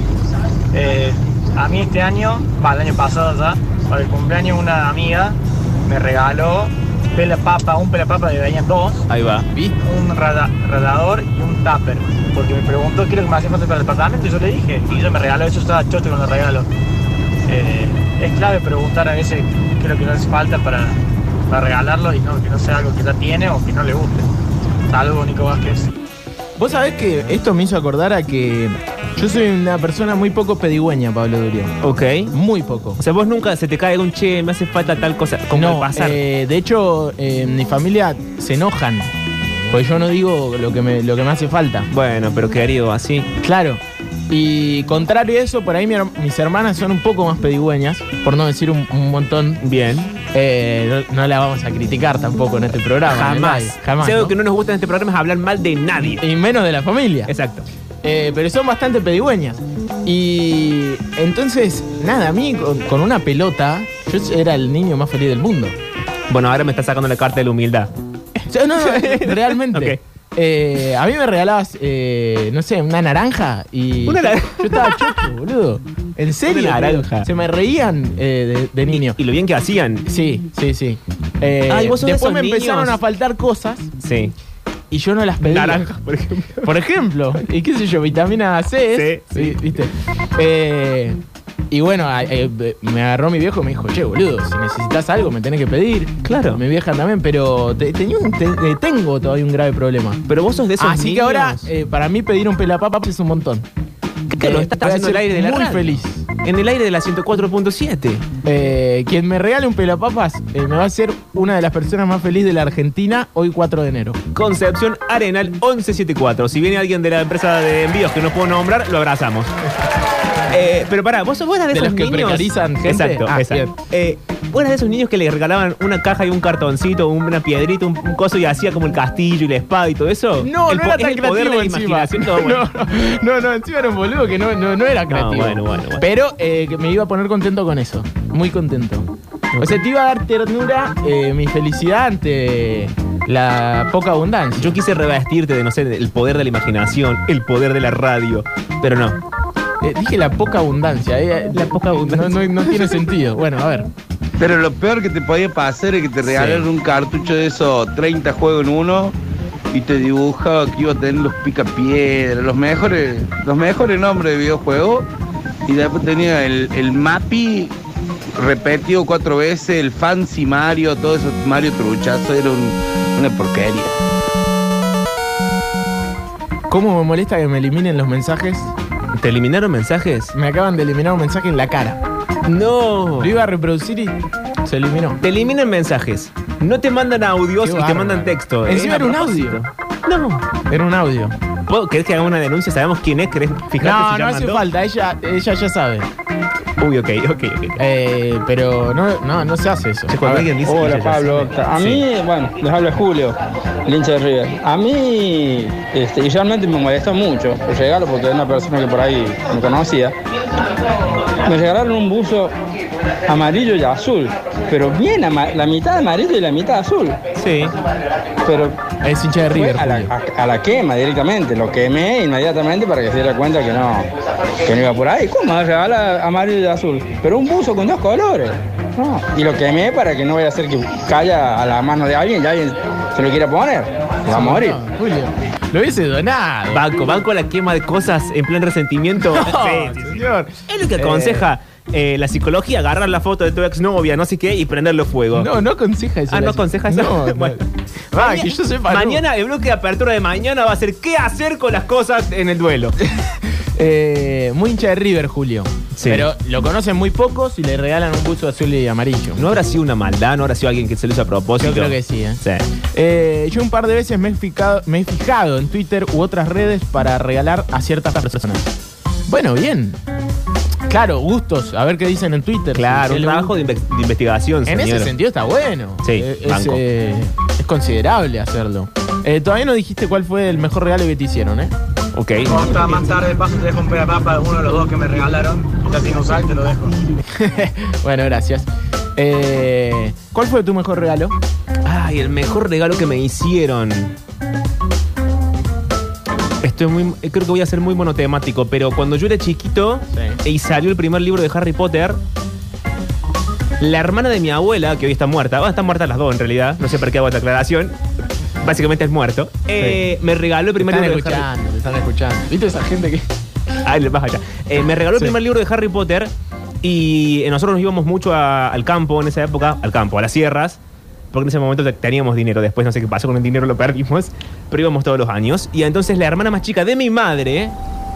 Eh, a mí este año, va, el año pasado ya, para el cumpleaños una amiga me regaló pela papa, un pela papa de venían dos, Ahí va. un rada- radiador y un tupper. Porque me preguntó qué es lo que me hacía falta para el departamento y yo le dije, y ella me regaló eso, estaba chocho con los regalos. Eh, es clave preguntar a veces qué es lo que nos hace falta para, para regalarlo y no, que no sea algo que ya tiene o que no le guste. Salvo Nico Vázquez. Vos sabés que esto me hizo acordar a que yo soy una persona muy poco pedigüeña, Pablo Durian. Ok. Muy poco. O sea, vos nunca se te cae un che, me hace falta tal cosa. Como no, pasar. eh, de hecho, eh, mi familia se enojan. Porque yo no digo lo que me, lo que me hace falta. Bueno, pero querido, así. Claro. Y contrario a eso, por ahí mi mis hermanas son un poco más pedigüeñas, por no decir un, un montón. Bien. Eh, no, no la vamos a criticar tampoco en este programa. Jamás. Jamás. Si algo ¿no? que no nos gusta en este programa es hablar mal de nadie. Y menos de la familia. Exacto. Eh, pero son bastante pedigüeñas. Y entonces, nada, a mí con, con una pelota, yo era el niño más feliz del mundo. Bueno, ahora me está sacando la carta de la humildad. Yo, no, no, <laughs> realmente. Eh, a mí me regalabas, eh, no sé, una naranja y. Una naranja. Yo estaba chocho, <laughs> boludo. En serio. Una naranja. Se me reían eh, de, de niño. Y lo bien que hacían. Sí, sí, sí. Eh, Ay, vos sos después me empezaron a faltar cosas Sí. Y yo no las pedía. Naranja, por ejemplo. Por ejemplo. Y qué sé yo, vitamina C. Sí, sí. ¿Viste? Eh, y bueno, eh, me agarró mi viejo y me dijo, che, boludo, si necesitas algo me tenés que pedir. Claro. Mi vieja también, pero te- eh, tengo todavía un grave problema. Pero vos sos de esos Así que ahora, eh, para mí pedir un pelapapas es un montón. Que lo eh, a haciendo en el aire de la muy radio. feliz. En el aire de la 104.7. Eh, quien me regale un pelapapas eh, me va a ser una de las personas más felices de la Argentina hoy 4 de enero. Concepción Arenal 1174. Si viene alguien de la empresa de envíos que no puedo nombrar, lo abrazamos. <laughs> Eh, pero pará, vos, vos eras de, De esos los que niños. precarizan gente. Exacto, Ah, exacto. Eh, vos eras de esos niños que le regalaban una caja y un cartoncito, una piedrita, un, un coso y hacía como el castillo y la espada y todo eso. No, el no era tan el poder de creativo la encima. imaginación. todo <laughs> bueno. No, <laughs> no, no, encima era un boludo que no, no, no era creativo. bueno, bueno, bueno. Pero eh, que me iba a poner contento con eso. Muy contento. O sea, te iba a dar ternura eh, mi felicidad ante la poca abundancia. Yo quise revestirte de, no sé, el poder de la imaginación, el poder de la radio, pero no. Eh, dije la poca abundancia. eh, La poca abundancia. No, no- no tiene sentido. Bueno, a ver. Pero lo peor que te podía pasar es que te regalaran un cartucho de esos 30 juegos en uno y te dibujaba que iba a tener los picapiedras, los mejores, los mejores nombres de videojuegos. Y después tenía el, el Mapi repetido cuatro veces, el Fancy Mario, todo eso, Mario Truchazo, era un- una porquería. ¿Cómo me molesta que me eliminen los mensajes? ¿Te eliminaron mensajes? Me acaban de eliminar un mensaje en la cara. No. Lo iba a reproducir y se eliminó. Te eliminan mensajes. No te mandan audios Qué y te bárbaro. mandan texto. Encima era un audio. No. Era un audio. ¿Puedo- ¿Querés que haga una denuncia? ¿Sabemos quién es? ¿Querés fijarte No, si ya no hace mandó? falta, ella, ella ya sabe. Uy, ok, ok, ok. Eh, pero no, no, no se hace eso. Che, cuando alguien dice Hola Pablo, a Sí. mí, bueno, les habla Julio, el hincha de River. A mí, este, y realmente me molestó mucho el regalo porque era una persona que por ahí me conocía. Me regalaron un buzo amarillo y azul, pero bien, ama- la mitad amarillo y la mitad azul. Sí. Pero Es hincha de River. a la, Julio. a- a la quema directamente, lo quemé inmediatamente para que se diera cuenta que no, que no iba por ahí. ¿Cómo regala amarillo y azul? Pero un buzo con dos colores. No. Y lo quemé para que no vaya a ser que caiga a la mano de alguien y alguien se lo quiera poner. Va a morir. No, Julio. Lo hubiese donado. Banco, banco la quema de cosas en plan resentimiento. <laughs> No, Sí, sí, sí. señor. Es lo que aconseja eh, la psicología, agarrar la foto de tu exnovia, no sé qué, y prenderle fuego. No, no aconseja eso. Ah, ¿no aconseja eso? No, <laughs> no. Bueno. Ah, que yo sepa. no. Mañana, el bloque de apertura de mañana va a ser qué hacer con las cosas en el duelo. <laughs> Eh, muy hincha de River, Julio. Sí. Pero lo conocen muy pocos y le regalan un buzo azul y amarillo. ¿No habrá sido una maldad? ¿No habrá sido alguien que se lo hizo a propósito? Yo creo que sí, ¿eh? Sí. Eh, yo un par de veces me he, fijado, me he fijado en Twitter u otras redes para regalar a ciertas personas. Bueno, bien. Claro, gustos, a ver qué dicen en Twitter. Claro, Si un trabajo de, inve- de investigación, En ese sentido está bueno. Sí, Eh, es, banco. eh, es considerable hacerlo. Eh, todavía no dijiste cuál fue el mejor regalo que te hicieron, ¿eh? Ok. Otra más tarde paso te dejo un pedapapa de uno de los dos que me regalaron. Ya tiene usar y te lo dejo. <laughs> bueno, gracias. Eh, ¿Cuál fue tu mejor regalo? Ay, el mejor regalo que me hicieron. Estoy muy, creo que voy a ser muy monotemático, pero cuando yo era chiquito y salió el primer libro de Harry Potter, la hermana de mi abuela, que hoy está muerta, bueno, están muertas las dos en realidad, no sé por qué hago esta aclaración, básicamente es muerto, eh, me regaló el Te primer están libro de Harry escuchando, te están escuchando. ¿Viste esa gente que.? Ay, le vas allá. Eh, me regaló Sí. el primer libro de Harry Potter y eh, nosotros nos íbamos mucho a- al campo en esa época, al campo, a las sierras, porque en ese momento te- teníamos dinero. Después no sé qué pasó con el dinero, lo perdimos, pero íbamos todos los años. Y entonces la hermana más chica de mi madre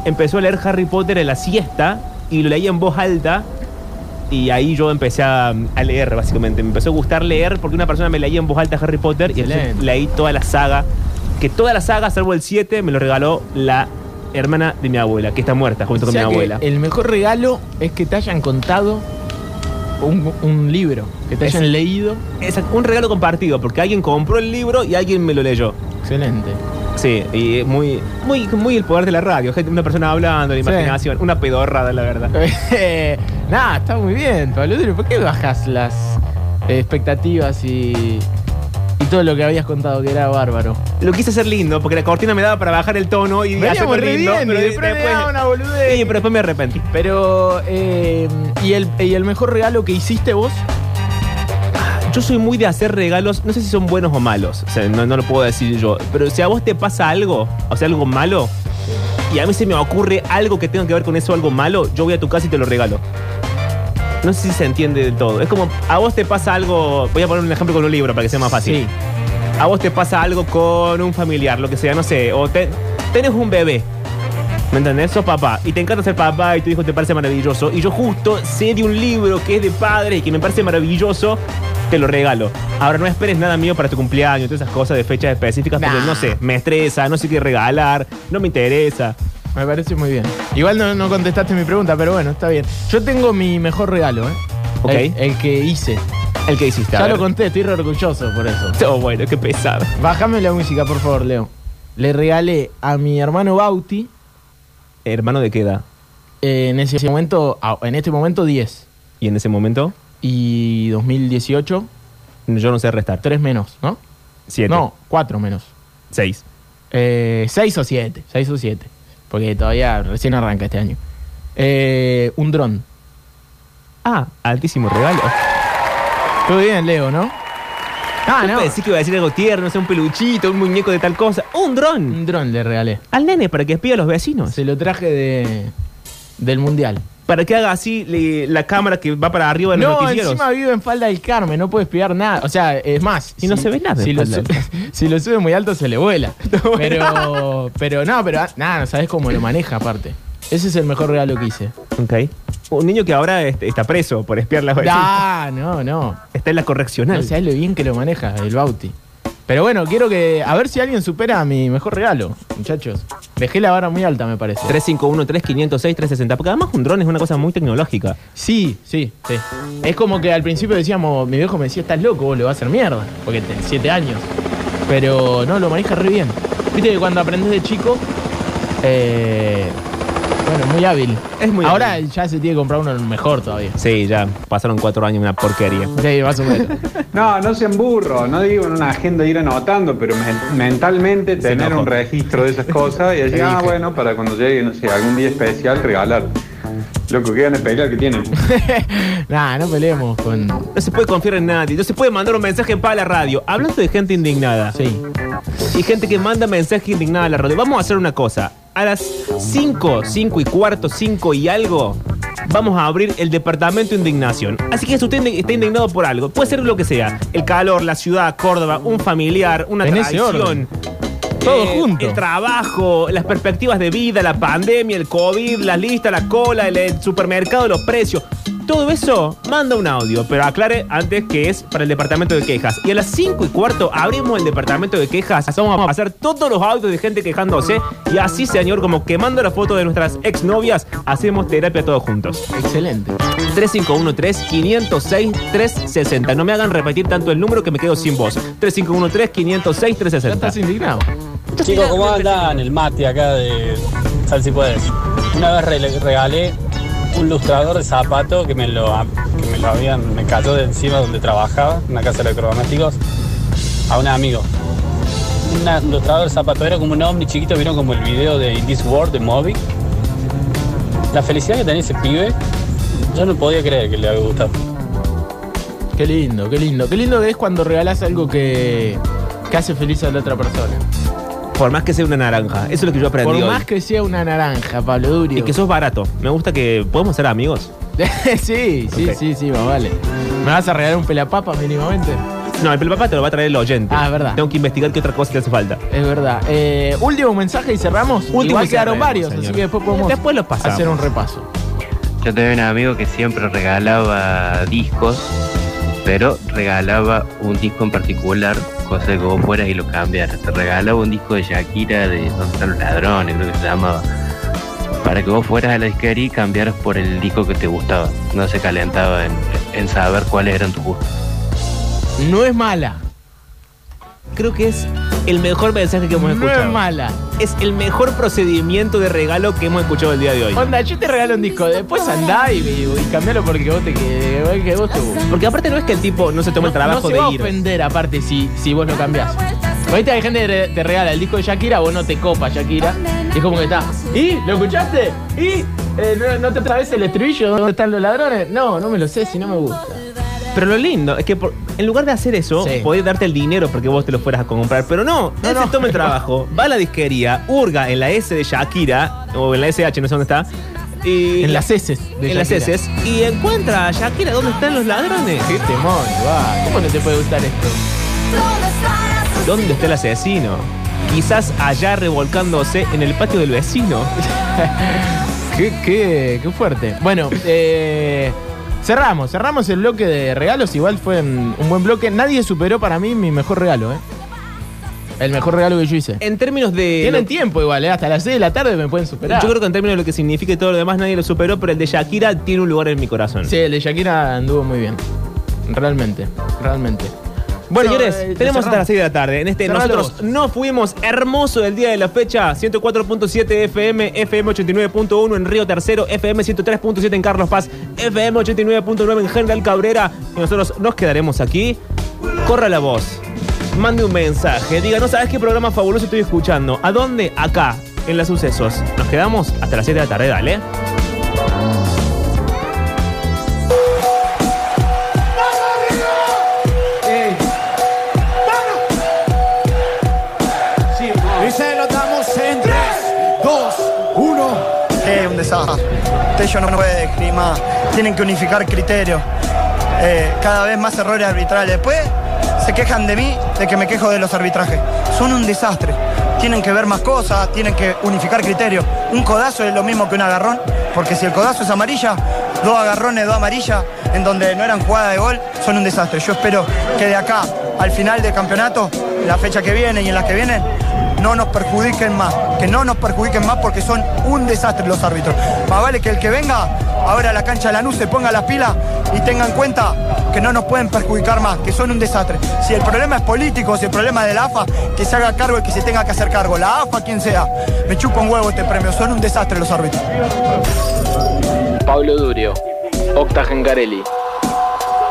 empezó a leer Harry Potter en la siesta y lo leía en voz alta. Y ahí yo empecé a, a leer, básicamente. Me empezó a gustar leer porque una persona me leía en voz alta Harry Potter y entonces leí toda la saga. Que toda la saga, salvo el 7, me lo regaló la hermana de mi abuela, que está muerta junto O con mi abuela. el mejor regalo es que te hayan contado un, un libro, que te Es- hayan leído. Es un regalo compartido, porque alguien compró el libro y alguien me lo leyó. Excelente. Sí, y es muy, muy, muy el poder de la radio. Una persona hablando, la Sí. imaginación, una pedorrada, la verdad. <laughs> Nada, está muy bien, Pablo. ¿Por qué bajas las expectativas y, y todo lo que habías contado que era bárbaro? Lo quise hacer lindo, porque la cortina me daba para bajar el tono y hacerlo lindo. bien, pero y después le daba una boludez. Sí, pero después me arrepentí. Pero, eh, ¿y, el, ¿y el mejor regalo que hiciste vos? Yo soy muy de hacer regalos, no sé si son buenos o malos, o sea, no, no lo puedo decir yo, pero si a vos te pasa algo, o sea, algo malo, y a mí se me ocurre algo que tenga que ver con eso, algo malo, yo voy a tu casa y te lo regalo. No sé si se entiende del todo. Es como, a vos te pasa algo, voy a poner un ejemplo con un libro para que sea más fácil. Sí. A vos te pasa algo con un familiar, lo que sea, no sé, o te- tenés un bebé. ¿Me entendés? Sos papá y te encanta ser papá y tu hijo te parece maravilloso. Y yo justo sé de un libro que es de padre y que me parece maravilloso, te lo regalo. Ahora no esperes nada mío para tu cumpleaños, todas esas cosas de fechas específicas, porque Nah. no sé, me estresa, no sé qué regalar, no me interesa. Me parece muy bien. Igual no, no contestaste mi pregunta, pero bueno, está bien. Yo tengo mi mejor regalo, ¿eh? Ok. El, el que hice. El que hiciste. Ya lo conté, estoy re orgulloso por eso. <laughs> Oh, bueno, qué pesado. Bájame la música, por favor, Leo. Le regalé a mi hermano Bauti, ¿Hermano de qué edad? eh, en ese momento, ah, en este momento 10. ¿Y en ese momento? Y 2018, Yo no sé restar. 3 menos, ¿no? Siete. No, 4 menos. Seis. 6 o 7, 6 o 7. Porque todavía recién arranca este año. Eh, un dron. Ah, altísimo regalo. Todo bien, Leo, ¿no? Ah, no. pensé que iba a decir algo tierno, no sé, un peluchito, un muñeco de tal cosa. ¡Un dron! Un dron le regalé. Al nene para que espíe a los vecinos. Se lo traje de, del mundial. Para que haga así le- la cámara que va para arriba en los No, noticieros. encima vive en falda del Carmen, no puede espiar nada. O sea, es más. Y no se ve nada Si en lo, Falda del su- <laughs> si lo sube muy alto, se le vuela. <laughs> pero, pero no, pero ah, nada, no sabes cómo lo maneja aparte. Ese es el mejor regalo que hice. Ok. Un niño que ahora está preso por espiar las vecinas. Ah, no, no. Está en la correccional. No sabes lo bien que lo maneja el Bauti. Pero bueno, quiero que. A ver si alguien supera mi mejor regalo, muchachos. Dejé la vara muy alta, me parece. 351-3506-360. Porque además un dron es una cosa muy tecnológica. Sí, sí, sí. Es como que al principio decíamos, mi viejo me decía, estás loco, vos le vas a hacer mierda. Porque tenés 7 años. Pero no, lo maneja re bien. Viste que cuando aprendes de chico, eh, bueno, muy hábil. Es muy Ahora ya se tiene que comprar uno mejor todavía. Sí, ya pasaron cuatro años una porquería. Sí, más o menos. <laughs> No, no sean burros, no digo en una agenda ir anotando, pero men- mentalmente tener un registro de esas cosas y decir, ah, bueno, para cuando llegue, no sé, algún día especial, regalar. Loco, que ganas pelear que tienen. <laughs> nah, no peleemos con. No se puede confiar en nadie. No se puede mandar un mensaje para la radio. Hablando de gente indignada. Sí. Y gente que manda mensaje indignada a la radio. Vamos a hacer una cosa. A las 5, 5 y cuarto, 5 y algo, vamos a abrir el departamento de indignación. Así que si usted está indignado por algo, puede ser lo que sea. El calor, la ciudad, Córdoba, un familiar, una traición. Todo eh, junto. El trabajo, las perspectivas de vida, la pandemia, el COVID, las listas, la cola, el, el supermercado, los precios. Todo eso manda un audio, pero aclare antes que es para el departamento de quejas. Y a las 5 y cuarto abrimos el departamento de quejas. Vamos a pasar todos los audios de gente quejándose. Y así, señor, como quemando la foto de nuestras exnovias, hacemos terapia todos juntos. Excelente. 351-3506-360. No me hagan repetir tanto el número que me quedo sin voz. 351-3506-360. Ya estás indignado. Chicos, ¿cómo andan? El Mati acá de Sal si puedes. Una vez re- regalé un lustrador de zapato que me lo, que me lo habían, me cayó de encima donde trabajaba, en una casa de electrodomésticos, a un amigo. Un lustrador de zapato, era como un ovni chiquito, vieron como el video de This World de Moby. La felicidad que tenía ese pibe, yo no podía creer que le había gustado. Qué lindo, qué lindo. Qué lindo es cuando regalás algo que, que hace feliz a la otra persona. Por más que sea una naranja. Eso es lo que yo aprendí Por hoy. más que sea una naranja, Pablo Durio. Y que sos barato. Me gusta que podemos ser amigos. <laughs> sí, sí, sí, sí, más vale. ¿Me vas a regalar un pelapapa mínimamente? No, el pelapapa te lo va a traer el oyente. Ah, es verdad. Tengo que investigar qué otra cosa te hace falta. Es verdad. Eh, último mensaje y cerramos. Último Igual quedaron varios, señor. así que después podemos Después los pasamos. hacer un repaso. Yo tenía un amigo que siempre regalaba discos, pero regalaba un disco en particular, cosa que vos fueras y lo cambiaras. Te regalaba un disco de Shakira de ¿Dónde están los ladrones? Creo que se llamaba. Para que vos fueras a la disquería y cambiaras por el disco que te gustaba. No se calentaba en, en saber cuáles eran tus gustos. No es mala. Creo que es el mejor mensaje que hemos No escuchado. es mala. Es el mejor procedimiento de regalo que hemos escuchado el día de hoy. Onda, yo te regalo un disco, después andá y, y cambialo porque vos te que, que vos te gusta. Porque aparte no es que el tipo no se toma el trabajo no se de va a ir. ofender aparte si, si vos lo cambiás. Ahorita hay gente que te regala el disco de Shakira, vos no te copa Shakira. Y es como que está. ¿Y? ¿Lo escuchaste? ¿Y? Eh, ¿no, ¿No te sabes el estribillo? ¿Dónde están los ladrones? No, no me lo sé si no me gusta. Pero lo lindo es que por- en lugar de hacer eso, Sí. podés darte el dinero porque vos te lo fueras a comprar. Pero no, él se toma el trabajo, va a la disquería, hurga en la S de Shakira, o en la SH, no sé dónde está. Y En las heces de en las heces y encuentra a Shakira dónde están los ladrones. Qué temón, va. ¿Cómo no te puede gustar esto? ¿Dónde está el asesino? Quizás allá revolcándose en el patio del vecino. <laughs> Qué, qué, qué fuerte. Bueno, eh, cerramos, cerramos el bloque de regalos. Igual fue un, buen bloque. Nadie superó para mí mi mejor regalo, ¿eh? El mejor regalo que yo hice. En términos de. Tienen lo- tiempo igual, ¿eh? Hasta las 6 de la tarde me pueden superar. Yo creo que en términos de lo que significa y todo lo demás nadie lo superó, pero el de Shakira tiene un lugar en mi corazón. Sí, el de Shakira anduvo muy bien. Realmente, realmente. Bueno, Señores, eh, tenemos hasta las 6 de la tarde. En este Cerralo nosotros no fuimos hermoso del día de la fecha. 104.7 FM, FM 89.1 en Río Tercero, FM 103.7 en Carlos Paz, FM 89.9 en General Cabrera. Y nosotros nos quedaremos aquí. Corra la voz. Mande un mensaje. Diga, no sabes qué programa fabuloso estoy escuchando. ¿A dónde? Acá, en las sucesos. Nos quedamos hasta las 7 de la tarde, dale. Ellos no puede más. Tienen que unificar criterios. Eh, cada vez más errores arbitrales. Después se quejan de mí, de que me quejo de los arbitrajes. Son un desastre. Tienen que ver más cosas, tienen que unificar criterios. Un codazo es lo mismo que un agarrón, porque si el codazo es amarilla, dos agarrones, dos amarillas, en donde no eran jugadas de gol, son un desastre. Yo espero que de acá al final del campeonato, la fecha que viene y en las que vienen, no nos perjudiquen más, que no nos perjudiquen más porque son un desastre los árbitros. Más vale que el que venga ahora a la cancha de Lanús se ponga las pilas y tenga en cuenta que no nos pueden perjudicar más, que son un desastre. Si el problema es político, si el problema es de la AFA, que se haga cargo el que se tenga que hacer cargo, la AFA quien sea. Me chupa un huevo este premio, son un desastre los árbitros. Pablo Durio, Octa Gengarelli.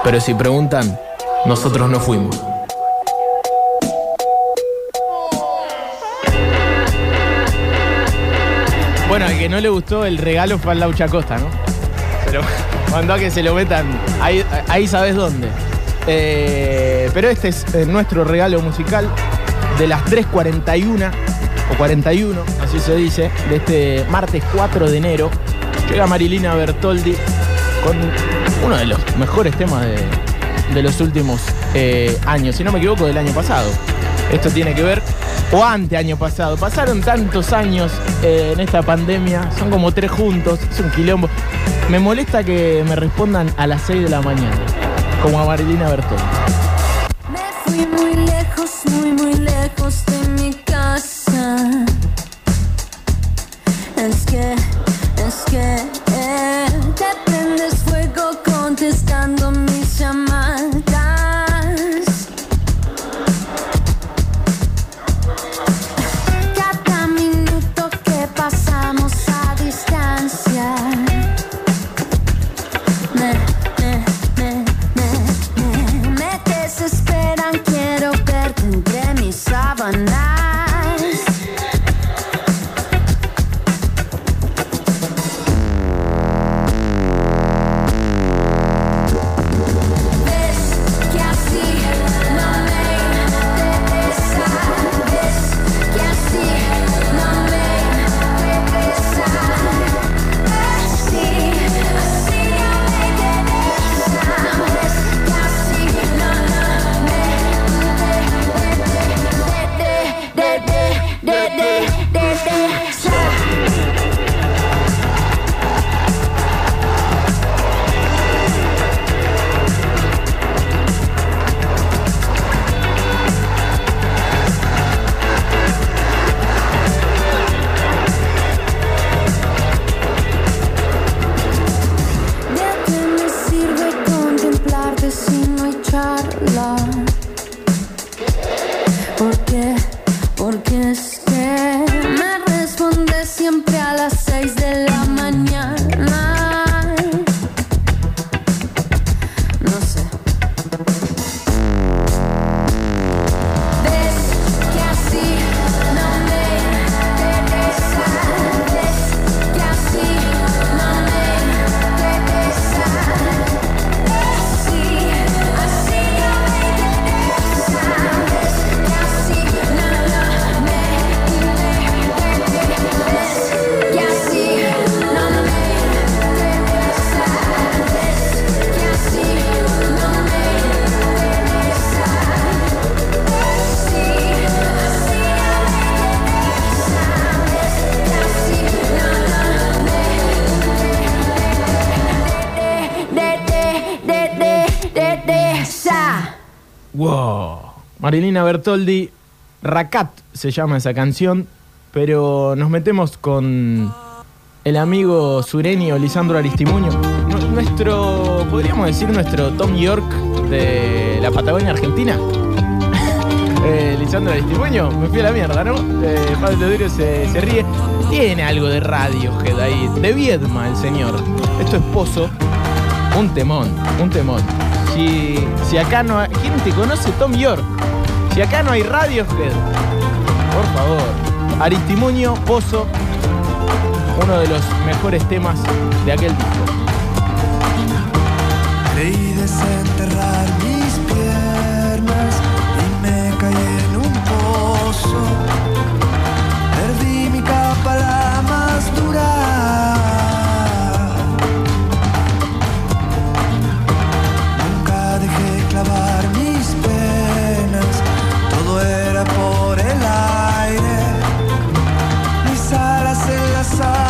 Pero si preguntan, nosotros no fuimos. Bueno, al que no le gustó el regalo fue al Laucha Costa, ¿no? Pero <laughs> mandó a que se lo metan ahí, ahí sabes dónde. Eh, pero este es eh, nuestro regalo musical de las 3.41 o 41, así se dice, de este martes 4 de enero. Llega Marilina Bertoldi con uno de los mejores temas de, de los últimos eh, años, si no me equivoco, del año pasado. Esto tiene que ver o ante año pasado. Pasaron tantos años eh, en esta pandemia, son como tres juntos, es un quilombo. Me molesta que me respondan a las 6 de la mañana, como a Marilina Bertón. Fui muy lejos, muy, muy lejos de mi casa. Es que, es que eh, te prendes fuego contestando mis llamadas. Bertoldi, Racat se llama esa canción, pero nos metemos con el amigo sureño Lisandro Aristimuño. Nu- Nuestro, podríamos decir, nuestro Tom York de la Patagonia Argentina. <laughs> Eh, Lisandro Aristimuño, me fui a la mierda, ¿no? Eh, Pablo Durio se, ríe. Tiene algo de Radiohead ahí, de Viedma el señor. Es Pozo, un temón, un temón. Si, si acá no. ¿Quién te conoce Tom York? Si acá no hay Radiohead, por favor. Aristimuño, Pozo, uno de los mejores temas de aquel disco. side.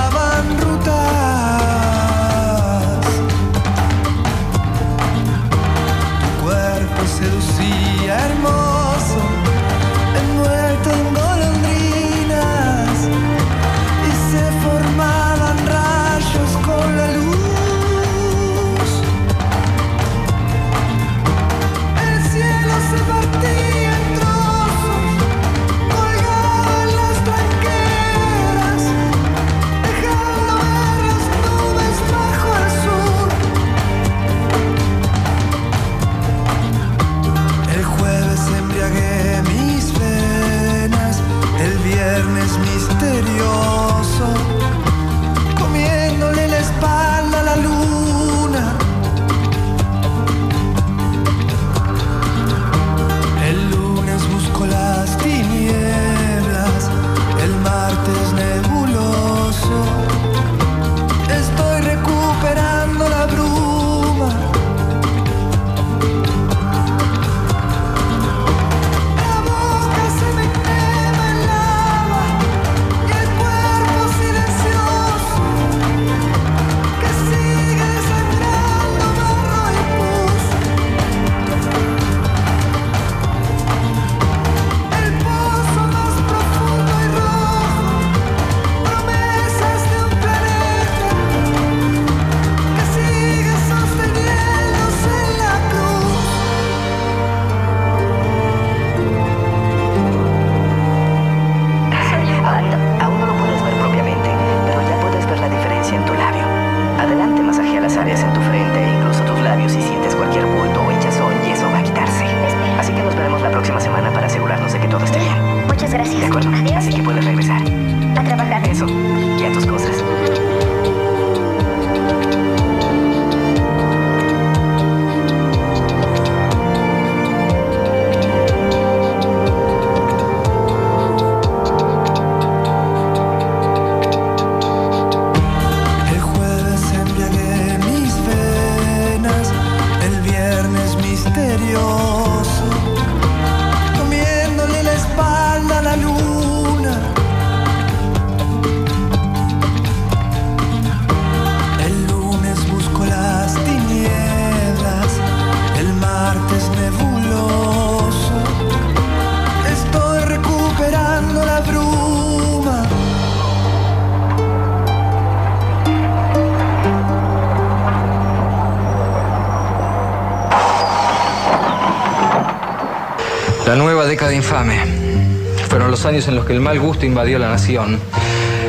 Que el mal gusto invadió la nación.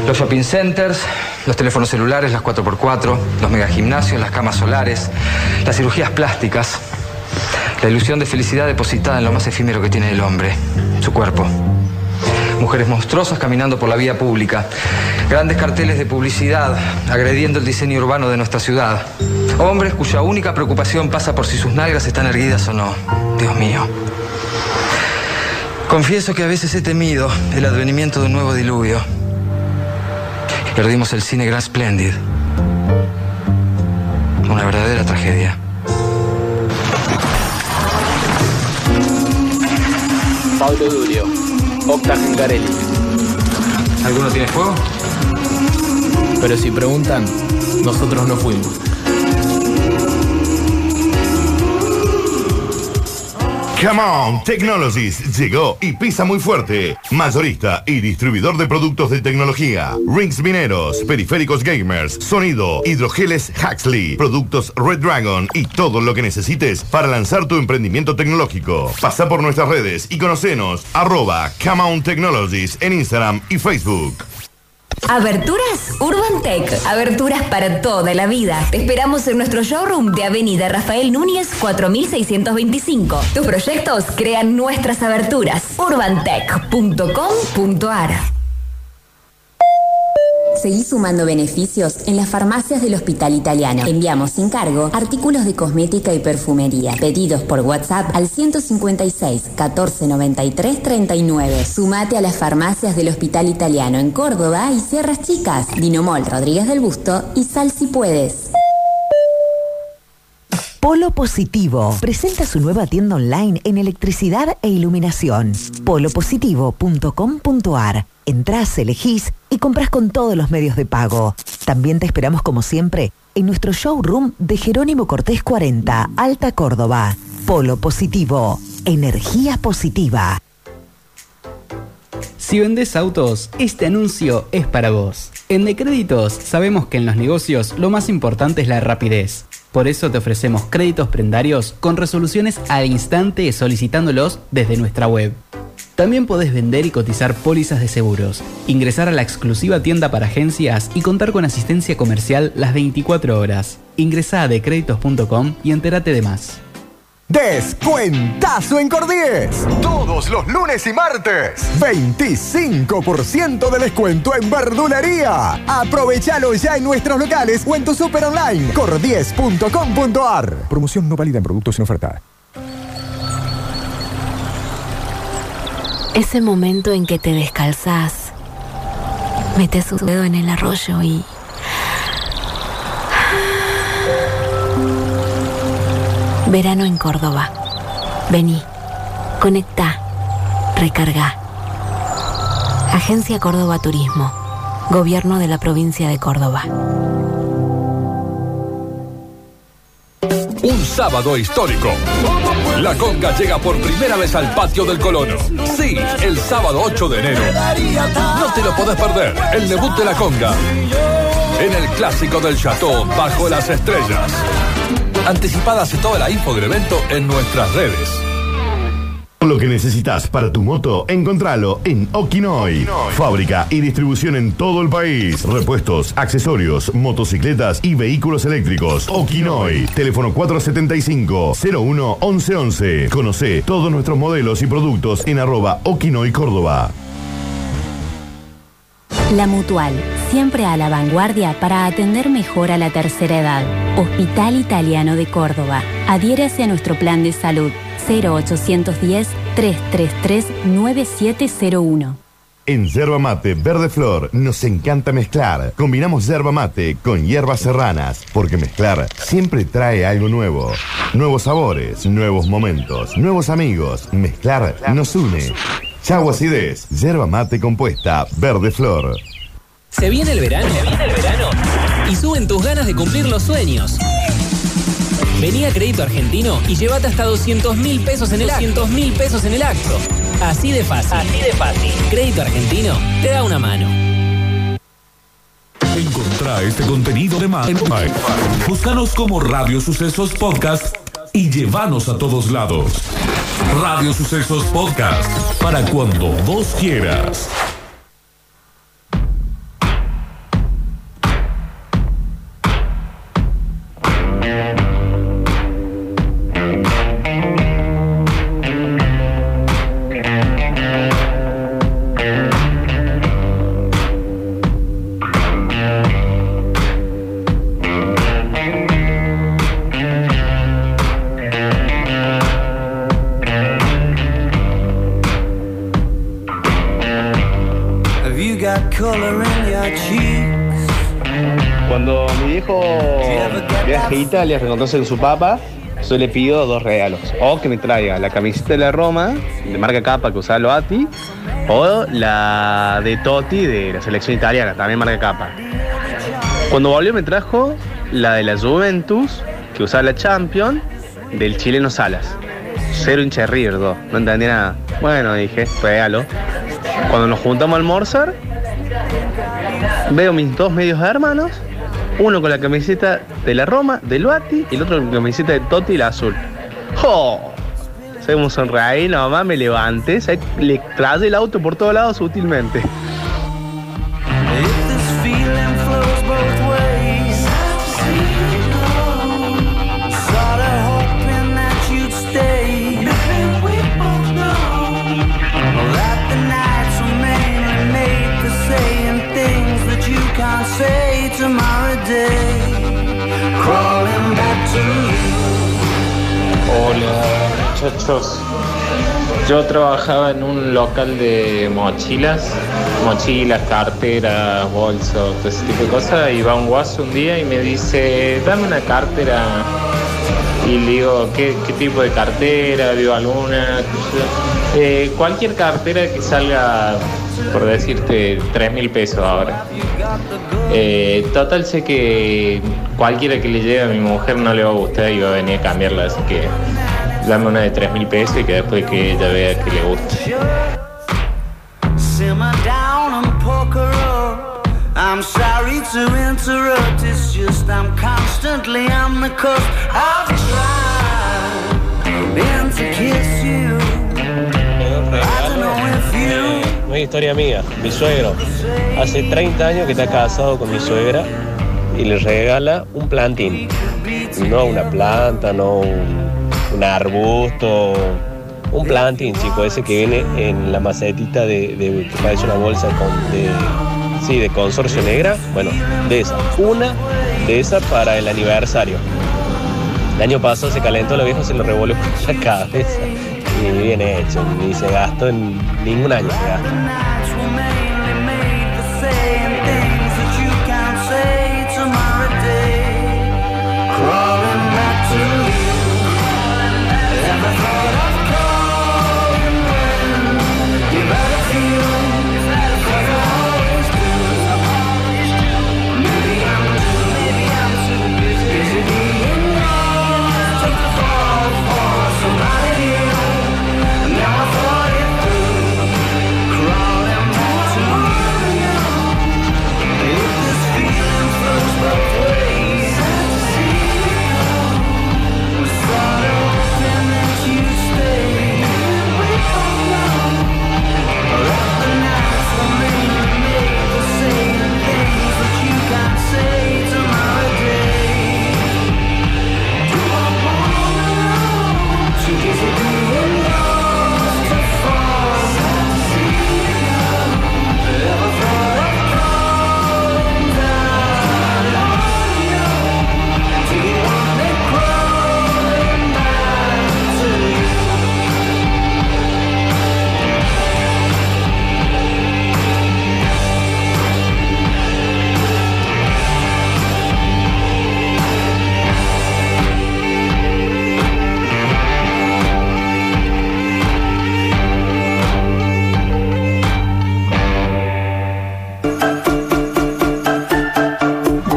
Los shopping centers, los teléfonos celulares, las 4x4, los megagimnasios, las camas solares, las cirugías plásticas. La ilusión de felicidad depositada en lo más efímero que tiene el hombre, su cuerpo. Mujeres monstruosas caminando por la vía pública. Grandes carteles de publicidad agrediendo el diseño urbano de nuestra ciudad. Hombres cuya única preocupación pasa por si sus nalgas están erguidas o no. Dios mío. Confieso que a veces he temido el advenimiento de un nuevo diluvio. Perdimos el cine Grand Splendid. Una verdadera tragedia. Pablo Durio, Octa Gengarelli. ¿Alguno tiene fuego? Pero si preguntan, nosotros no fuimos. Come on, Technologies llegó y pisa muy fuerte. Mayorista y distribuidor de productos de tecnología. Rings mineros, periféricos gamers, sonido, hidrogeles Huxley, productos Red Dragon y todo lo que necesites para lanzar tu emprendimiento tecnológico. Pasa por nuestras redes y conocenos arroba Come on Technologies en Instagram y Facebook. Aberturas Urban Tech. Aberturas para toda la vida. Te esperamos en nuestro showroom de Avenida Rafael Núñez 4625. Tus proyectos crean nuestras aberturas. urbantech.com.ar Seguí sumando beneficios en las farmacias del Hospital Italiano. Enviamos sin cargo artículos de cosmética y perfumería. Pedidos por WhatsApp al 156 1493 39. Sumate a las farmacias del Hospital Italiano en Córdoba y Sierras Chicas, Dinomol Rodríguez del Busto y Sal si puedes. Polo Positivo presenta su nueva tienda online en electricidad e iluminación. polopositivo.com.ar. Entrás, elegís y compras con todos los medios de pago. También te esperamos como siempre en nuestro showroom de Jerónimo Cortés 40, Alta Córdoba. Polo Positivo. Energía positiva. Si vendes autos, este anuncio es para vos. En Decréditos sabemos que en los negocios lo más importante es la rapidez. Por eso te ofrecemos créditos prendarios con resoluciones al instante solicitándolos desde nuestra web. También podés vender y cotizar pólizas de seguros, ingresar a la exclusiva tienda para agencias y contar con asistencia comercial las 24 horas. Ingresa a decréditos.com y entérate de más. Descuentazo en Cordies. Todos los lunes y martes. 25% de descuento en verdulería. Aprovechalo ya en nuestros locales o en tu super online. Cordies.com.ar. Promoción no válida en productos sin oferta. Ese momento en que te descalzás, metes un dedo en el arroyo y... Verano en Córdoba. Vení, conecta, recarga. Agencia Córdoba Turismo. Gobierno de la provincia de Córdoba. Un sábado histórico. La conga llega por primera vez al patio del colono. Sí, el sábado 8 de enero. No te lo podés perder. El debut de la conga. En el clásico del Chateau, bajo las estrellas. Anticipadas y toda la info del evento en nuestras redes. Lo que necesitas para tu moto, encontralo en Okinoy. Fábrica y distribución en todo el país. Repuestos, accesorios, motocicletas y vehículos eléctricos. Okinoy. Teléfono 475-01-1111. Conoce todos nuestros modelos y productos en arroba Okinoy Córdoba. La Mutual, siempre a la vanguardia para atender mejor a la tercera edad. Hospital Italiano de Córdoba. Adhiérase a nuestro plan de salud 0810-333-9701. En Yerba Mate Verde Flor nos encanta mezclar. Combinamos yerba mate con hierbas serranas, porque mezclar siempre trae algo nuevo. Nuevos sabores, nuevos momentos, nuevos amigos. Mezclar nos une. Chau acidez, yerba mate compuesta Verde Flor. Se viene el verano. Se viene el verano. Y suben tus ganas de cumplir los sueños. Vení a Crédito Argentino y llévate hasta 200 mil pesos en el 200 mil pesos en el acto. Así de fácil. Así de fácil. Crédito Argentino te da una mano. Encontrá este contenido de más. Búscanos como Radio Sucesos Podcast y llévanos a todos lados. Radio Sucesos Podcast. Para cuando vos quieras. Italia con su papá, yo le pido dos regalos. O que me traiga la camiseta de la Roma, de marca capa que usaba Loati, o la de Totti de la selección italiana, también marca capa. Cuando volvió me trajo la de la Juventus, que usaba la Champions, del chileno Salas. Cero hincha River. No entendía nada. Bueno, dije, regalo. Cuando nos juntamos a almorzar, veo mis dos medios hermanos, uno con la camiseta de la Roma, de Loati, y el otro con la camiseta de Totti la azul. ¡Oh! Sé cómo sonreí, nomás me levanté, le traje el auto por todos lados sutilmente. Yo trabajaba en un local de mochilas, mochilas, carteras, bolsos, todo ese tipo de cosas. Y va un guaso un día y me dice, dame una cartera. Y digo, ¿qué, qué tipo de cartera? ¿Vio alguna? Eh, cualquier cartera que salga, por decirte, 3 mil pesos ahora. Eh, total, sé que cualquiera que le llegue a mi mujer no le va a gustar y va a venir a cambiarla, así que dame una de 3 mil pesos y que después que ella vea que le guste. I'm sorry to interrupt, it's just I'm constantly on the cusp. I've tried been to kiss you. I don't know if you Una historia mía, mi suegro. Hace 30 años que está casado con mi suegra y le regala un plantín. No una planta, no un, un arbusto, un plantín, chico, ese que viene en la macetita de, de- que parece una bolsa con, de, sí, de consorcio negra. Bueno, de esa. Una de esas para el aniversario. El año pasado se calentó, lo viejo se lo revolvió por <laughs> la cabeza. Y bien hecho, ni se gastó en ningún año se gastó.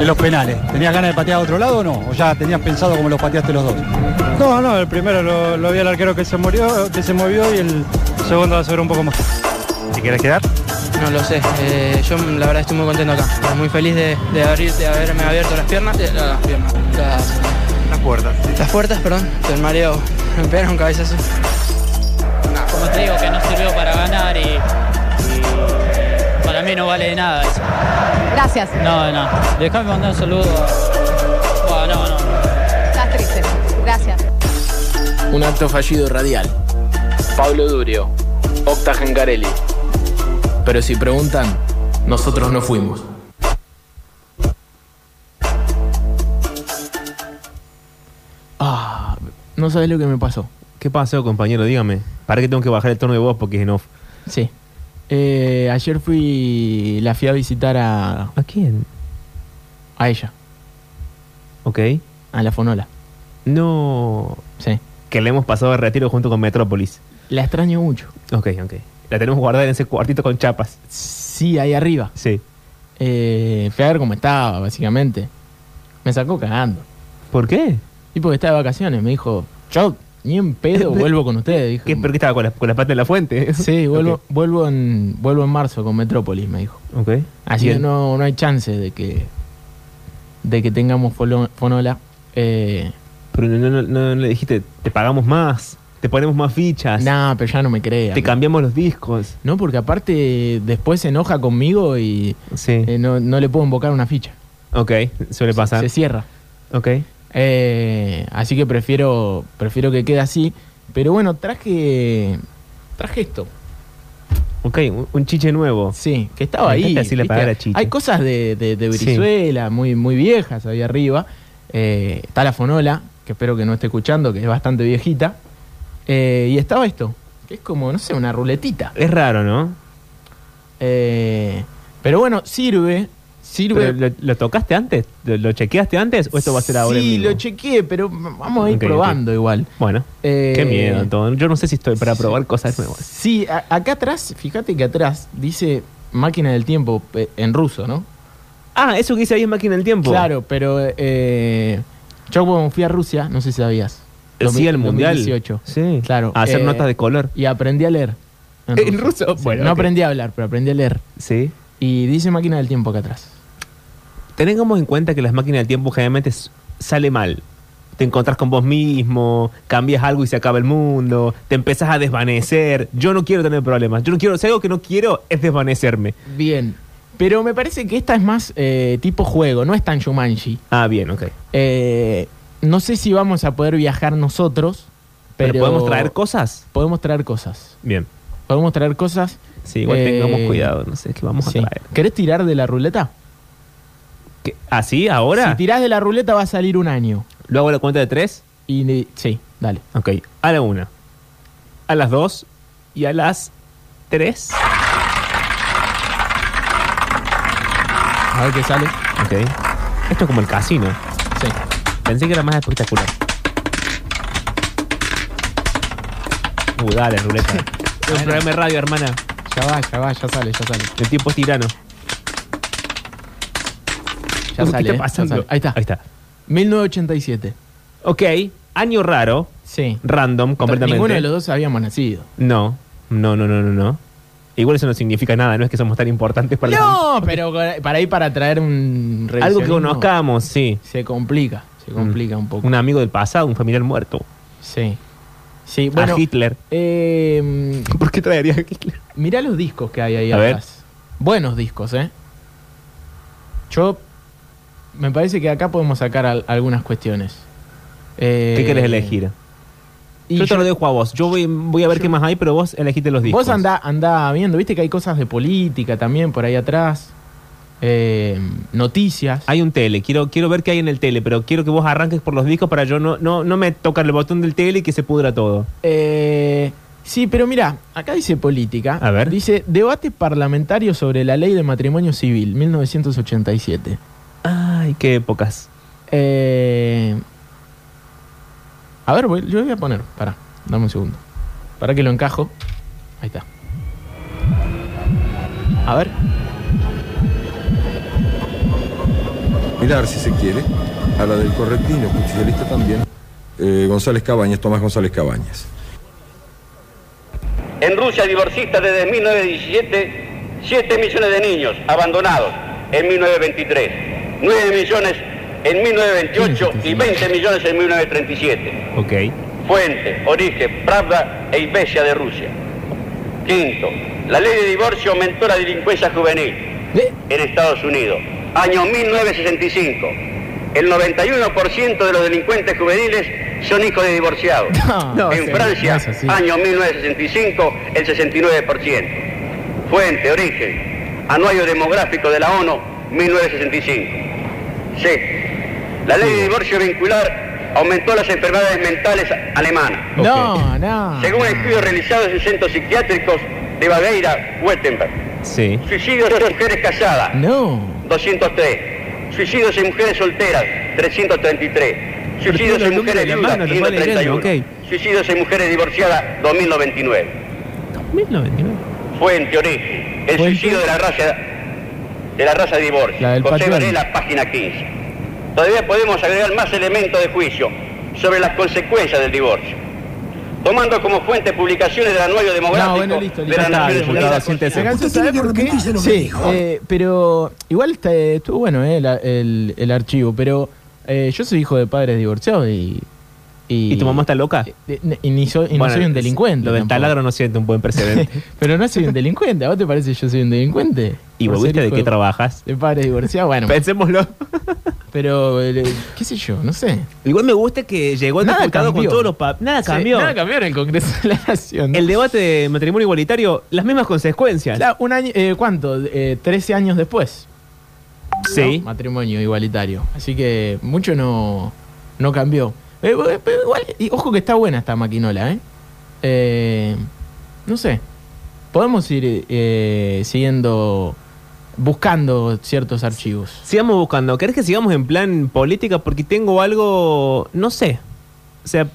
Los penales, ¿tenías ganas de patear a otro lado o no? ¿O ya tenías pensado cómo los pateaste los dos? No, no, el primero lo, lo vi al arquero que se murió, que se movió y el segundo va a ser un poco más. ¿Te quieres quedar? No lo sé, eh, yo la verdad estoy muy contento acá, Estoy muy feliz de, de, abrir- de haberme abierto las piernas, las piernas, las, Las puertas. las puertas, perdón, del mareo, me pegaron un cabezazo. como te digo, que no sirvió para ganar y, y para mí no vale de nada eso. Gracias. No, no. Déjame mandar un saludo. Bueno, no, no. Estás triste. Gracias. Un acto fallido radial. Pablo Durio, Octa Gencarelli. Pero si preguntan, nosotros no fuimos. Ah, no sabes lo que me pasó. ¿Qué pasó, compañero? Dígame. ¿Para qué tengo que bajar el tono de voz? Porque es en off. Sí. Eh, ayer fui, la fui a visitar a... ¿A quién? A ella, Ok. a la Fonola. No. Sí. Que le hemos pasado de retiro junto con Metrópolis. La extraño mucho. Ok, ok. La tenemos guardada en ese cuartito con chapas. Sí, ahí arriba. Sí. Eh, fui a ver cómo estaba, básicamente. Me sacó cagando. ¿Por qué? Y porque estaba de vacaciones. Me dijo, yo ni en pedo <laughs> vuelvo con ustedes. Dijo. ¿Qué, ¿Pero qué estaba con la, con la pata en la fuente? <laughs> Sí, vuelvo, vuelvo, en, vuelvo en marzo con Metrópolis, me dijo. Ok. Así Bien. que no, no hay chance de que de que tengamos folo- Fonola. Eh, Pero no, no, no, no le dijiste, te pagamos más, te ponemos más fichas, nah, pero ya no me crea. te cambiamos los discos. No, porque aparte después se enoja conmigo y Sí. eh, no, no le puedo invocar una ficha. Ok, suele pasar. Se cierra. Ok. Eh, así que prefiero prefiero que quede así. Pero bueno, traje traje esto. Ok, un, chiche nuevo. Sí, que estaba ahí. encanta decirle ¿viste? pagar a chiche. Hay cosas de, de, de Sí. Brizuela muy, muy viejas ahí arriba. Eh, está la Fonola, que espero que no esté escuchando, que es bastante viejita. Eh, y estaba esto, que es como, no sé, una ruletita. Es raro, ¿no? Eh, pero bueno, sirve. Sirve. ¿lo, lo tocaste antes? ¿Lo, lo chequeaste antes o esto va a ser ahora en Sí, vivo? lo chequeé, pero vamos a ir Ok, probando igual. Bueno, Eh, qué miedo todo. Yo no sé si estoy para probar cosas nuevas. Sí, a- acá atrás, fíjate que atrás dice máquina del tiempo eh, en ruso, ¿no? Ah, eso que dice ahí es máquina del tiempo. Claro, pero eh, yo cuando fui a Rusia, no sé si sabías. Sí, el mundial. 2018. Sí. Claro. A hacer eh, notas de color. Y aprendí a leer. ¿En <laughs> ruso? Sí, Bueno, no ok. aprendí a hablar, pero aprendí a leer. Sí. Y dice máquina del tiempo acá atrás. Tengamos en cuenta que las máquinas del tiempo generalmente sale mal. Te encontrás con vos mismo, cambias algo y se acaba el mundo, te empezás a desvanecer. Yo no quiero tener problemas. Yo no quiero, si algo que no quiero es desvanecerme. Bien. Pero me parece que esta es más eh, tipo juego, no es tan Shumanji. Ah, bien, ok. Eh, no sé si vamos a poder viajar nosotros, Pero, pero, podemos traer cosas. Podemos traer cosas. Bien. Podemos traer cosas. Sí, igual Eh, tengamos cuidado, no sé qué vamos sí. a traer. ¿Querés tirar de la ruleta? ¿Qué? ¿Así? ¿Ahora? Si tirás de la ruleta va a salir un año. ¿Luego hago la cuenta de tres? Y le- sí, dale. Ok. A la una. A las dos. Y a las tres. A ver qué sale. Ok. Esto es como el casino. Sí. Pensé que era más espectacular. Uh, dale, ruleta. <laughs> Es un programa de radio, hermana. Ya va, ya va, ya sale, ya sale. El tiempo es tirano. Ya ¿qué sale. está eh, ya pasando? sale. Ahí está. Ahí está. 1987. Ok. Año raro. Sí. Random, completamente. Ninguno de los dos habíamos nacido. No. No, no, no, no, no. Igual eso no significa nada, no es que somos tan importantes para la- No, pero para ir para traer un Algo que conozcamos, sí. Se complica, se complica un poco. Un amigo del pasado, un familiar muerto. Sí. Sí, bueno. a Hitler. Eh, ¿Por qué traería a Hitler? mirá los discos que hay ahí A ver. atrás. Buenos discos, ¿eh? Yo. Me parece que acá podemos sacar al- algunas cuestiones. Eh, ¿Qué querés elegir? y yo te yo- lo dejo a vos. Yo voy, voy a ver qué más hay, pero vos elegiste los discos. Vos andá, andá viendo, viste que hay cosas de política también por ahí atrás. Eh, noticias. Hay un tele, quiero, quiero ver qué hay en el tele, pero quiero que vos arranques por los discos para yo no, no, no me tocar el botón del tele y que se pudra todo. Eh, sí, pero mira, acá dice política. A ver. Dice debate parlamentario sobre la ley de matrimonio civil, 1987. Ay, qué épocas. Eh, a ver, voy- yo voy a poner. Para, dame un segundo. Para que lo encajo. Ahí está. A ver. Mirar si se quiere. A la del correntino, justicialista también. Eh, González Cabañas, Tomás González Cabañas. En Rusia divorcista desde 1917, 7 millones de niños abandonados en 1923, 9 millones en 1928 y 20 millones en 1937. Ok. Fuente, origen, Pravda e Ibesia de Rusia. Quinto, la ley de divorcio aumentó la delincuencia juvenil en Estados Unidos. Año 1965. El 91% de los delincuentes juveniles son hijos de divorciados. <laughs> No, en sí, Francia, no es así. año 1965, el 69%. Fuente, origen, anuario demográfico de la ONU, 1965. C. La ley de divorcio vincular aumentó las enfermedades mentales alemanas. No, no. Según estudios realizados en centros psiquiátricos de Baviera, Wettenberg. Sí. Suicidios de mujeres casadas, No. 203. Suicidios en mujeres solteras, 333. Suicidios en mujeres viudas, mano, los va leyendo, 531. Suicidios en mujeres divorciadas, 2099. 1099. Fuente, origen. El suicidio de la raza de la raza de divorcio. La del José. Varela, página 15. Todavía podemos agregar más elementos de juicio sobre las consecuencias del divorcio. Tomando como fuente publicaciones del anuario demográfico No, bueno, listo, de listo. las Ya está, Naciones Unidas. siéntese. ¿Alcanza, sabe por qué? Sí, eh, pero igual está, eh, estuvo bueno eh, la- el, el archivo, pero eh, yo soy hijo de padres divorciados y... ¿Y tu mamá está loca? Y, ni soy, y no soy un delincuente. Lo del tampoco. taladro no siente un buen precedente. <laughs> Pero no soy un delincuente. ¿A vos te parece que yo soy un delincuente? ¿Y vos viste de qué trabajas? De padres divorciados, bueno. Pensémoslo. Pero, eh, qué sé yo, no sé. Igual me gusta que llegó el Nada diputado con cambió. todos los papeles. Nada Sí, cambió. nada cambió en el Congreso de la Nación. El debate de matrimonio igualitario, las mismas consecuencias. Un año, eh, ¿Cuánto? Eh, 13 años después. Sí. ¿no? Matrimonio igualitario. Así que mucho no, no cambió. Eh, eh, pero igual, y ojo que está buena esta maquinola, ¿eh? Eh, no sé. Podemos ir eh, siguiendo, buscando ciertos archivos. Sigamos buscando. ¿Querés que sigamos en plan política? Porque tengo algo. No sé. O sea.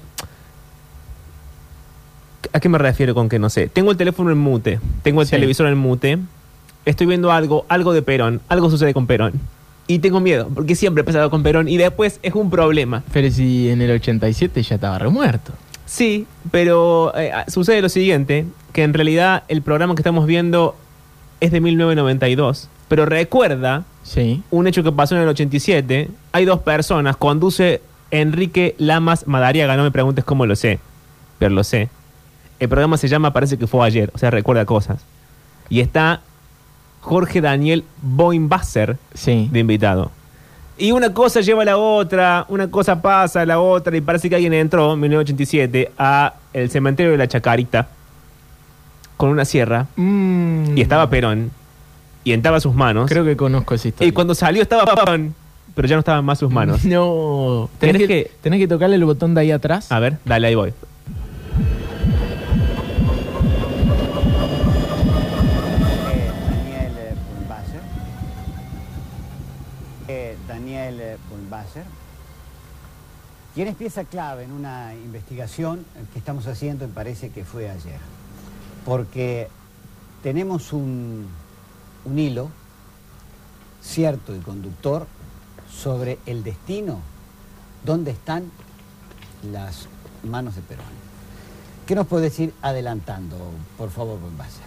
¿A qué me refiero con que no sé? Tengo el teléfono en mute. Tengo el Sí. televisor en mute. Estoy viendo algo, algo de Perón. Algo sucede con Perón. Y tengo miedo, porque siempre he empezado con Perón y después es un problema. Pero si en el 87 ya estaba remuerto. Sí, pero eh, sucede lo siguiente, que en realidad el programa que estamos viendo es de 1992, pero recuerda Sí. un hecho que pasó en el 87. Hay dos personas, conduce Enrique Lamas Madariaga, no me preguntes cómo lo sé, pero lo sé. El programa se llama Parece que fue ayer, o sea, recuerda cosas. Y está Jorge Daniel Boimbasser Sí. de invitado. Y una cosa lleva a la otra, una cosa pasa a la otra, y parece que alguien entró en 1987 a el cementerio de la Chacarita con una sierra Mm, y estaba Perón y entraba sus manos. Creo que conozco esa historia. Y cuando salió estaba Perón, pero ya no estaban más sus manos. No. Tenés ¿Tenés que, que- tenés que tocarle el botón de ahí atrás. A ver, dale, ahí voy. Daniel eh, Bullbasser. Eh, Daniel eh, Bullbasser. Quien es pieza clave en una investigación que estamos haciendo, me parece que fue ayer. Porque tenemos un, hilo cierto y conductor sobre el destino, dónde están las manos de Perón. ¿Qué nos puede decir adelantando, por favor, Bullbasser?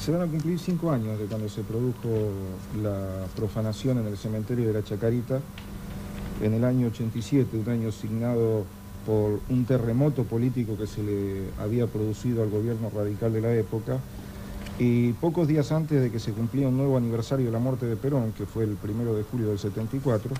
Se van a cumplir cinco años de cuando se produjo la profanación en el cementerio de la Chacarita, en el año 87, un año signado por un terremoto político que se le había producido al gobierno radical de la época, y pocos días antes de que se cumplía un nuevo aniversario de la muerte de Perón, que fue el primero de julio del 74,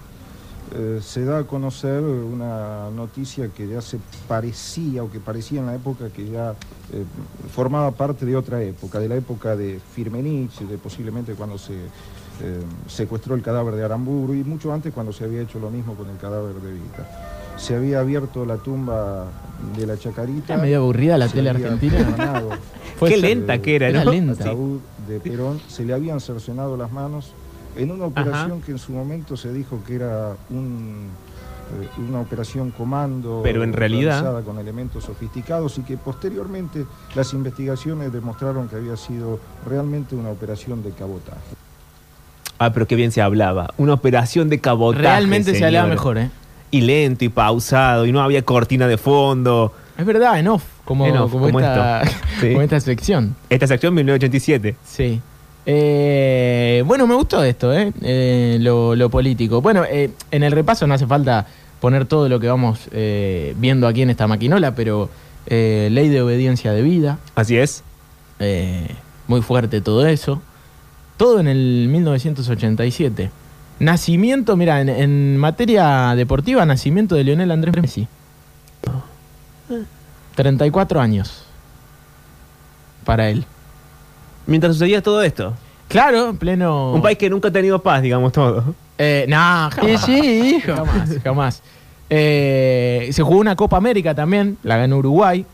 eh, se da a conocer una noticia que ya se parecía o que parecía en la época que ya eh, formaba parte de otra época, de la época de Firmenich, de posiblemente cuando se eh, secuestró el cadáver de Aramburu y mucho antes cuando se había hecho lo mismo con el cadáver de Vita. Se había abierto la tumba de la Chacarita. Era medio aburrida la se tele argentina. <laughs> Qué lenta que era, Era lenta. de Perón, se le habían cercenado las manos en una operación que en su momento se dijo que era un, eh, una operación comando, Pero en realidad- realizada con elementos sofisticados y que posteriormente las investigaciones demostraron que había sido realmente una operación de cabotaje. Ah, pero qué bien se hablaba. Una operación de cabotaje. Realmente se hablaba mejor, ¿eh? Y lento y pausado, y no había cortina de fondo. Es verdad, en off, como, En off, como, como esta, esto. <laughs> Sí. como esta sección. Esta sección 1987. Sí. Eh, bueno, me gustó esto, ¿eh? Eh, lo, lo político. Bueno, eh, en el repaso no hace falta poner todo lo que vamos viendo aquí en esta maquinola, pero ley de obediencia debida. Así es. Muy fuerte todo eso. Todo en el 1987. Nacimiento, mira, en, en materia deportiva, nacimiento de Lionel Andrés Messi. 34 años. Para él. Mientras sucedía todo esto. Claro, en pleno. Un país que nunca ha tenido paz, digamos todo. Eh, no, jamás. sí, hijo. Jamás, jamás. Eh, se jugó una Copa América también, la ganó Uruguay.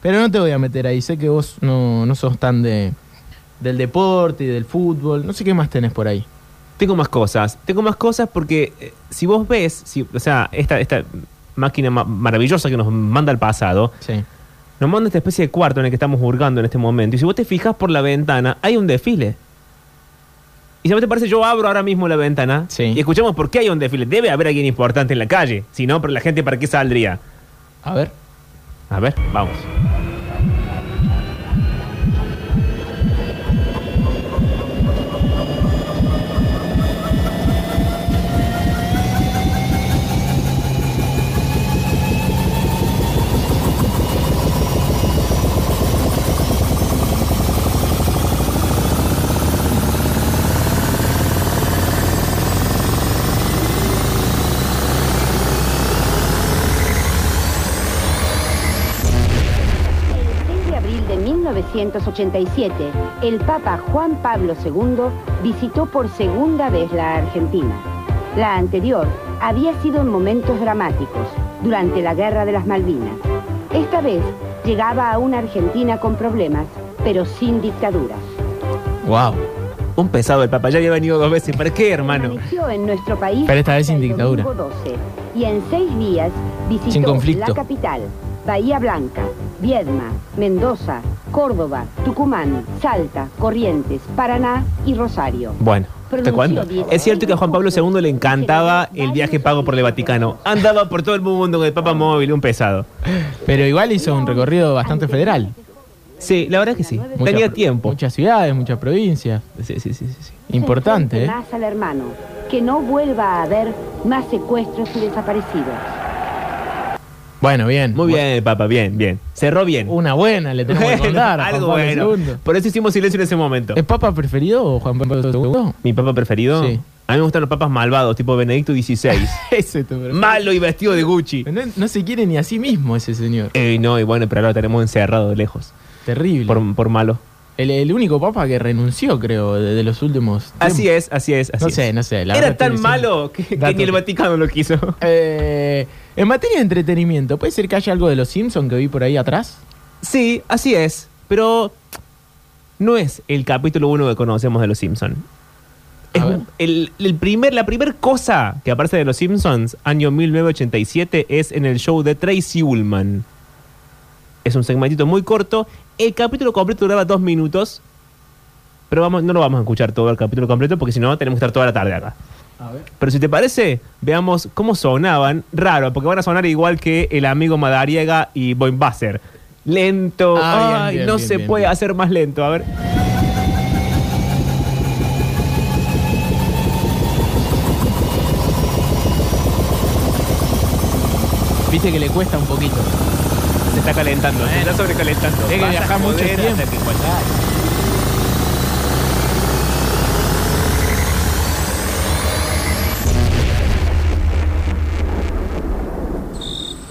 Pero no te voy a meter ahí, sé que vos no, no sos tan de, del deporte y del fútbol. No sé qué más tenés por ahí. Tengo más cosas. Tengo más cosas porque eh, si vos ves, si, o sea, esta, esta máquina ma- maravillosa que nos manda al pasado, nos manda esta especie de cuarto en el que estamos hurgando en este momento. Y si vos te fijas por la ventana, hay un desfile. Y si a vos te parece, yo abro ahora mismo la ventana y escuchamos por qué hay un desfile. Debe haber alguien importante en la calle. Si no, pero la gente, ¿para qué saldría? A ver. A ver, vamos. El 6 de abril de 1987, el Papa Juan Pablo II visitó por segunda vez la Argentina. La anterior había sido en momentos dramáticos, durante la Guerra de las Malvinas. Esta vez llegaba a una Argentina con problemas, pero sin dictaduras. Wow. Un pesado el Papa. Ya había venido dos veces. ¿Para qué, hermano? Permaneció en nuestro país Pero esta vez sin dictadura. domingo 12, y en seis días visitó Sin conflicto. la capital, Bahía Blanca, Viedma, Mendoza, Córdoba, Tucumán, Salta, Corrientes, Paraná y Rosario. Bueno, ¿te cuento? Es cierto que a Juan Pablo II le encantaba el viaje pago por el Vaticano. Andaba por todo el mundo con el Papa móvil, un pesado. Pero igual hizo un recorrido bastante federal. Sí, la verdad que sí. Tenía tiempo. Muchas ciudades, muchas provincias. Sí, sí, sí. sí, Importante, ¿eh? Más al hermano, que no vuelva a haber más secuestros y desaparecidos. Bueno, bien. Muy bien, el Papa, bien, bien. Cerró bien. Una buena le tenemos que contar. a Juan algo Pablo bueno. II. Por eso hicimos silencio en ese momento. ¿Es papa preferido o Juan Pablo II? ¿Mi papa preferido? Sí. A mí me gustan los papas malvados, tipo Benedicto XVI. <laughs> Ese es tu preferido. Malo y vestido de Gucci. No, no se quiere ni a sí mismo ese señor. Eh, no, y bueno, pero ahora lo tenemos encerrado de lejos. Terrible. Por, por malo. El, el único papa que renunció, creo, de, de los últimos. Así es, así es, así no es. sé, no sé. la Era tan malo que, que ni el Vaticano lo quiso. Eh, en materia de entretenimiento, ¿puede ser que haya algo de los Simpsons que vi por ahí atrás? Sí, así es. Pero no es el capítulo uno que conocemos de Los Simpsons. Es un- el, el primer, la primera cosa que aparece de Los Simpsons, año 1987, es en el show de Tracy Ullman. Es un segmentito muy corto. El capítulo completo duraba dos minutos. Pero vamos, no lo vamos a escuchar todo el capítulo completo porque si no tenemos que estar toda la tarde acá. Pero si te parece, veamos cómo sonaban. Raro, porque van a sonar igual que el amigo Madariaga y Boimbasser. Lento. Ah, Ay, bien, no bien, se puede hacer más lento. A ver. Viste que le cuesta un poquito. Se está calentando, se está sobrecalentando. Hay que viajar mucho tiempo. hasta que cuando-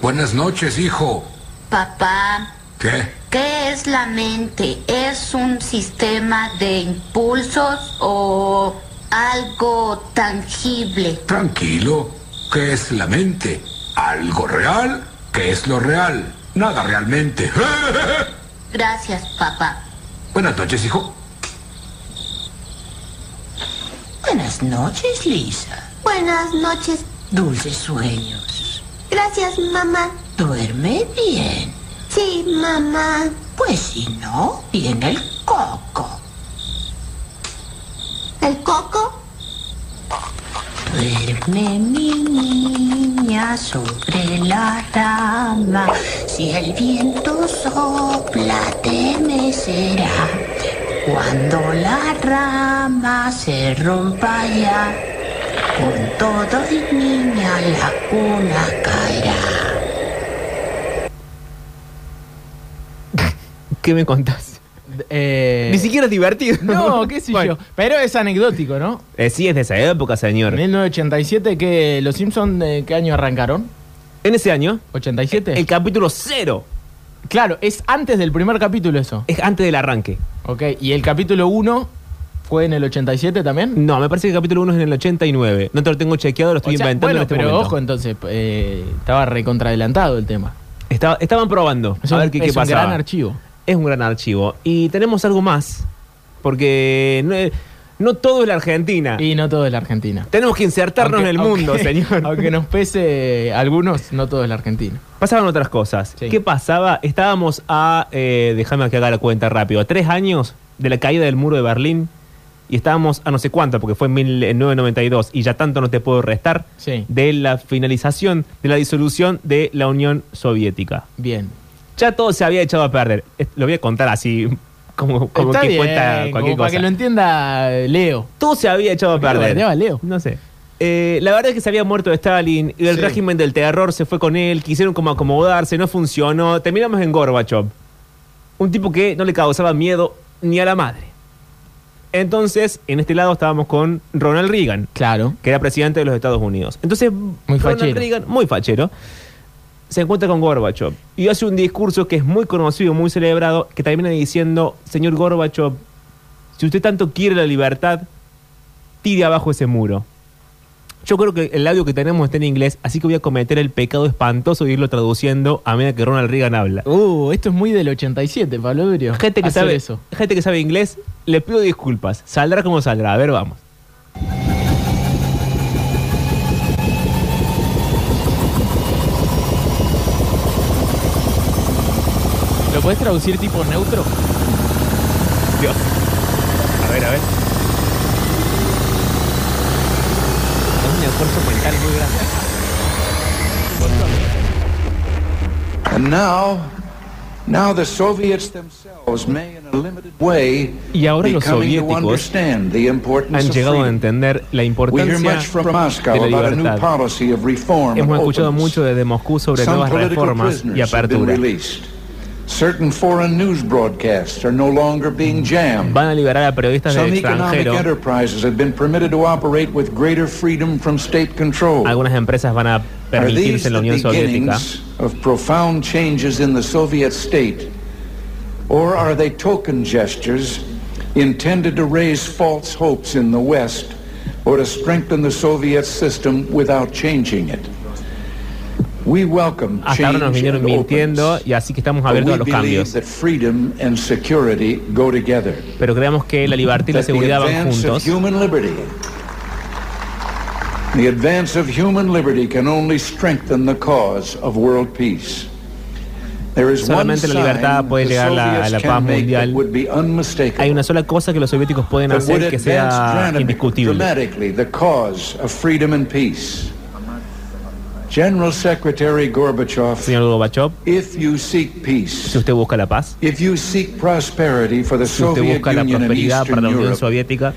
Buenas noches, hijo. Papá, ¿Qué? ¿qué es la mente? ¿Es un sistema de impulsos o algo tangible? Tranquilo. ¿Qué es la mente? ¿Algo real? ¿Qué es lo real? Nada realmente. <laughs> Gracias, papá. Buenas noches, hijo. Buenas noches, Lisa. Buenas noches. Dulces sueños. Gracias, mamá. Duerme bien. Sí, mamá. Pues si no, viene el coco. ¿El coco? Duerme mi niña sobre la rama. Si el viento sopla, te mecerá. Cuando la rama se rompa ya, con todo y niña la cuna caerá. ¿Qué me contás? Eh, Ni siquiera es divertido. No, qué sé Bueno. yo. Pero es anecdótico, ¿no? Eh, sí, es de esa época, señor. 1987, que ¿Los Simpsons de qué año arrancaron? En ese año, ¿87? el capítulo cero Claro, es antes del primer capítulo eso. es antes del arranque. Ok, ¿y el capítulo 1 fue en el 87 también? No, me parece que el capítulo 1 es en el 89. No te lo tengo chequeado, lo estoy O sea, inventando bueno, en este pero momento. ojo, entonces, eh, estaba recontradelantado el tema. Estaba- estaban probando Es a un, ver qué, qué es un pasaba. gran archivo. Es un gran archivo. Y tenemos algo más. Porque no, no todo es la Argentina. Y no todo es la Argentina. Tenemos que insertarnos Aunque- en el mundo, <laughs> señor. Aunque nos pese algunos, no todo es la Argentina. Pasaban otras cosas. Sí. ¿Qué pasaba? Estábamos a, eh, déjame que haga la cuenta rápido, a tres años de la caída del muro de Berlín. Y estábamos a no sé cuánto, porque fue en 1992, y ya tanto no te puedo restar, Sí. de la finalización de la disolución de la Unión Soviética. Bien. Ya todo se había echado a perder. Lo voy a contar así, <laughs> como, como Está que bien, cuenta como cualquier para cosa. que lo entienda Leo. Todo se había echado a ¿Por qué lo perder. bardeaba Leo? No sé. Eh, la verdad es que se había muerto Stalin y el Sí. régimen del terror se fue con él, quisieron como acomodarse, no funcionó. Terminamos en Gorbachev. Un tipo que no le causaba miedo ni a la madre. Entonces, en este lado estábamos con Ronald Reagan, Claro. que era presidente de los Estados Unidos. Entonces, Muy Ronald fachero. Reagan, muy fachero, se encuentra con Gorbachev y hace un discurso que es muy conocido, muy celebrado, que termina diciendo, señor Gorbachev, si usted tanto quiere la libertad, tire abajo ese muro. Yo creo que el audio que tenemos está en inglés, así que voy a cometer el pecado espantoso de irlo traduciendo a medida que Ronald Reagan habla. Uh, esto es muy del 87, Pablo Durio. Gente que Hacer sabe eso. gente que sabe inglés, le pido disculpas. Saldrá como saldrá. A ver, vamos. ¿Lo puedes traducir tipo neutro? Dios. A ver, a ver. Es un esfuerzo mental muy grande. And now, Y ahora los soviéticos Han llegado a entender la importancia de la libertad. policy of reform Hemos escuchado mucho desde Moscú sobre nuevas reformas y apertura. Certain foreign news broadcasts are no longer being jammed. Van a liberar a periodistas del Some economic extranjero. enterprises have been permitted to operate with greater freedom from state control. Algunas empresas van a Are permitirse these en la Unión Soviética. beginnings of profound changes in the Soviet state? Or are they token gestures intended to raise false hopes in the West or to strengthen the Soviet system without changing it? We welcome Hasta ahora nos change vinieron mintiendo y así que estamos abiertos we a los cambios. Pero creemos que la libertad y la seguridad van juntos. human liberty The advance of human liberty can only strengthen the cause of world peace. There is one Solamente la libertad puede llegar a la, a Soviets la can paz mundial. would be unmistakable. Hay una sola cosa que los soviéticos pueden hacer que sea indiscutible. dramatically the cause of freedom and peace. General Secretary Gorbachev, Señor Gorbachev, if you seek si peace, usted busca la paz, if you seek prosperity for the si usted Soviet busca la Union and prosperidad para Eastern la Unión Europe, Soviética,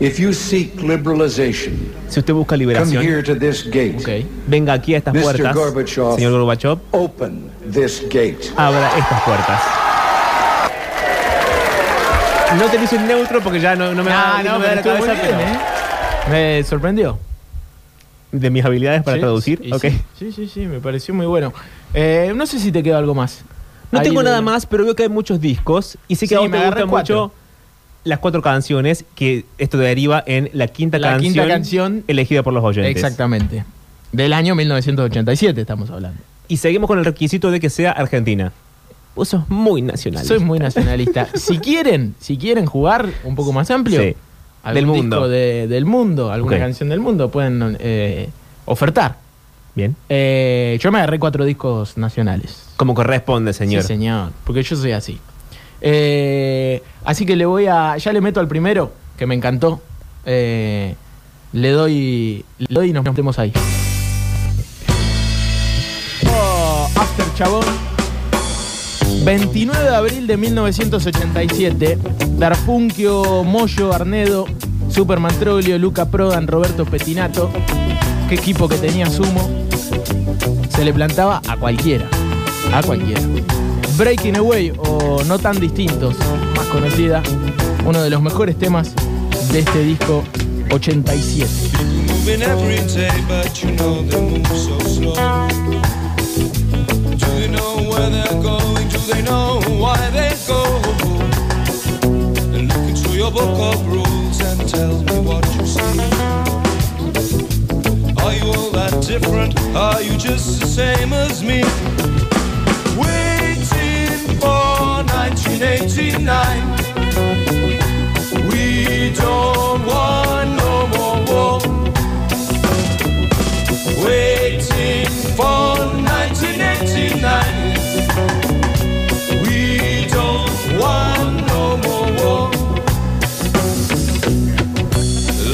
if you seek liberalization, si usted busca come liberación, here to this gate. Ok. venga aquí a estas Mr. puertas, Gorbachev. señor Gorbachev, Open this gate. abra estas puertas. No te hice un neutro porque ya no, no me va, Ah, no no, me da la cabeza, bien, pero- ¿eh? Me sorprendió. De mis habilidades para Sí, traducir. sí, ok. sí. Sí, sí, me pareció muy bueno. Eh, no sé si te queda algo más. No Ahí tengo nada más, pero veo que hay muchos discos y sé que Sí, a vos me te agarré gustan mucho las cuatro canciones, que esto deriva en la quinta, La canción, quinta canción elegida por los oyentes. Exactamente. Del año 1987 estamos hablando. Y seguimos con el requisito de que sea argentina. Vos sos muy nacional. Soy muy nacionalista. <laughs> si quieren, si quieren jugar un poco más amplio, Sí. Algún Del mundo. disco de- del mundo, alguna Ok. canción del mundo, pueden eh, ofertar. Bien. Eh, yo me agarré cuatro discos nacionales. Como corresponde, señor. Sí, señor. Porque yo soy así. Eh, así que le voy a. Ya le meto al primero, que me encantó. Eh, le doy. Le doy y nos metemos ahí. Oh, After Chabón. 29 de abril de 1987. Darfunquio, Moyo, Arnedo, Superman Troglio, Luca Prodan, Roberto Petinato. Qué equipo que tenía Sumo. Se le plantaba a cualquiera. A cualquiera. Breaking Away o No tan distintos, más conocida, uno de los mejores temas de este disco 87. Know where they're going? Do they know why they go? And look into your book of rules and tell me what you see. Are you all that different? Are you just the same as me? Waiting for 1989. We don't want no more war. Waiting for 1989. We don't want no more war.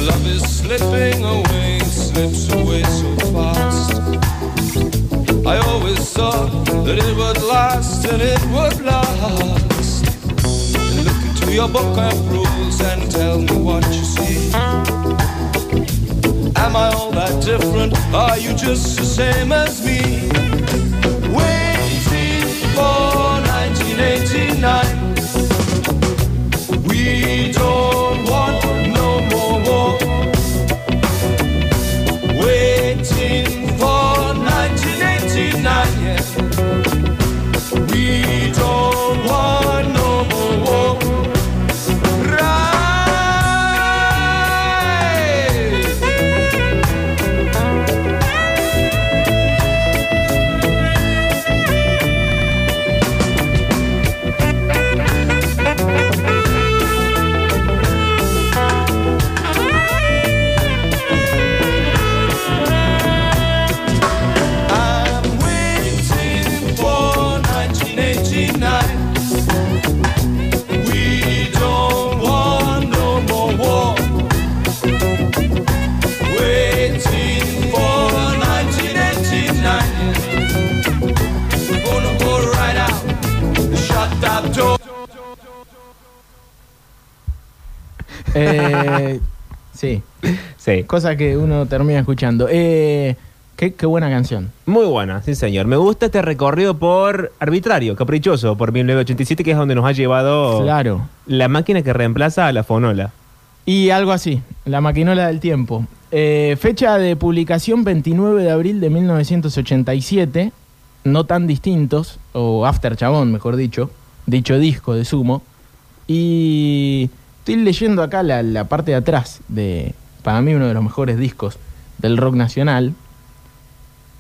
Love is slipping away, slips away so fast. I always thought that it would last and it would last. Look into your book of rules and tell me what you see. Am I all that different? Are you just the same as me? Waiting for 1989. We don't Eh, <laughs> sí. Sí. Cosa que uno termina escuchando. Eh, qué, qué buena canción. Muy buena, sí señor. Me gusta este recorrido por arbitrario, caprichoso, por 1987, que es donde nos ha llevado Claro. la máquina que reemplaza a la fonola. Y algo así, la maquinola del tiempo. Eh, fecha de publicación 29 de abril de 1987, no tan distintos, o After Chabón, mejor dicho, dicho disco de Sumo. Y estoy leyendo acá la, parte de atrás de, para mí, uno de los mejores discos del rock nacional.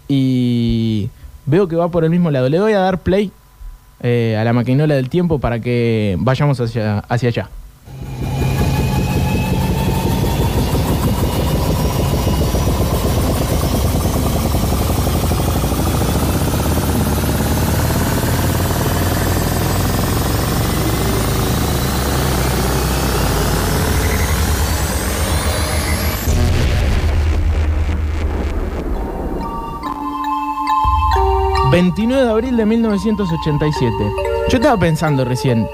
Y veo que va por el mismo lado. Le voy a dar play eh, a la maquinola del tiempo para que vayamos hacia, hacia allá. ...29 de abril de 1987... ...yo estaba pensando recién...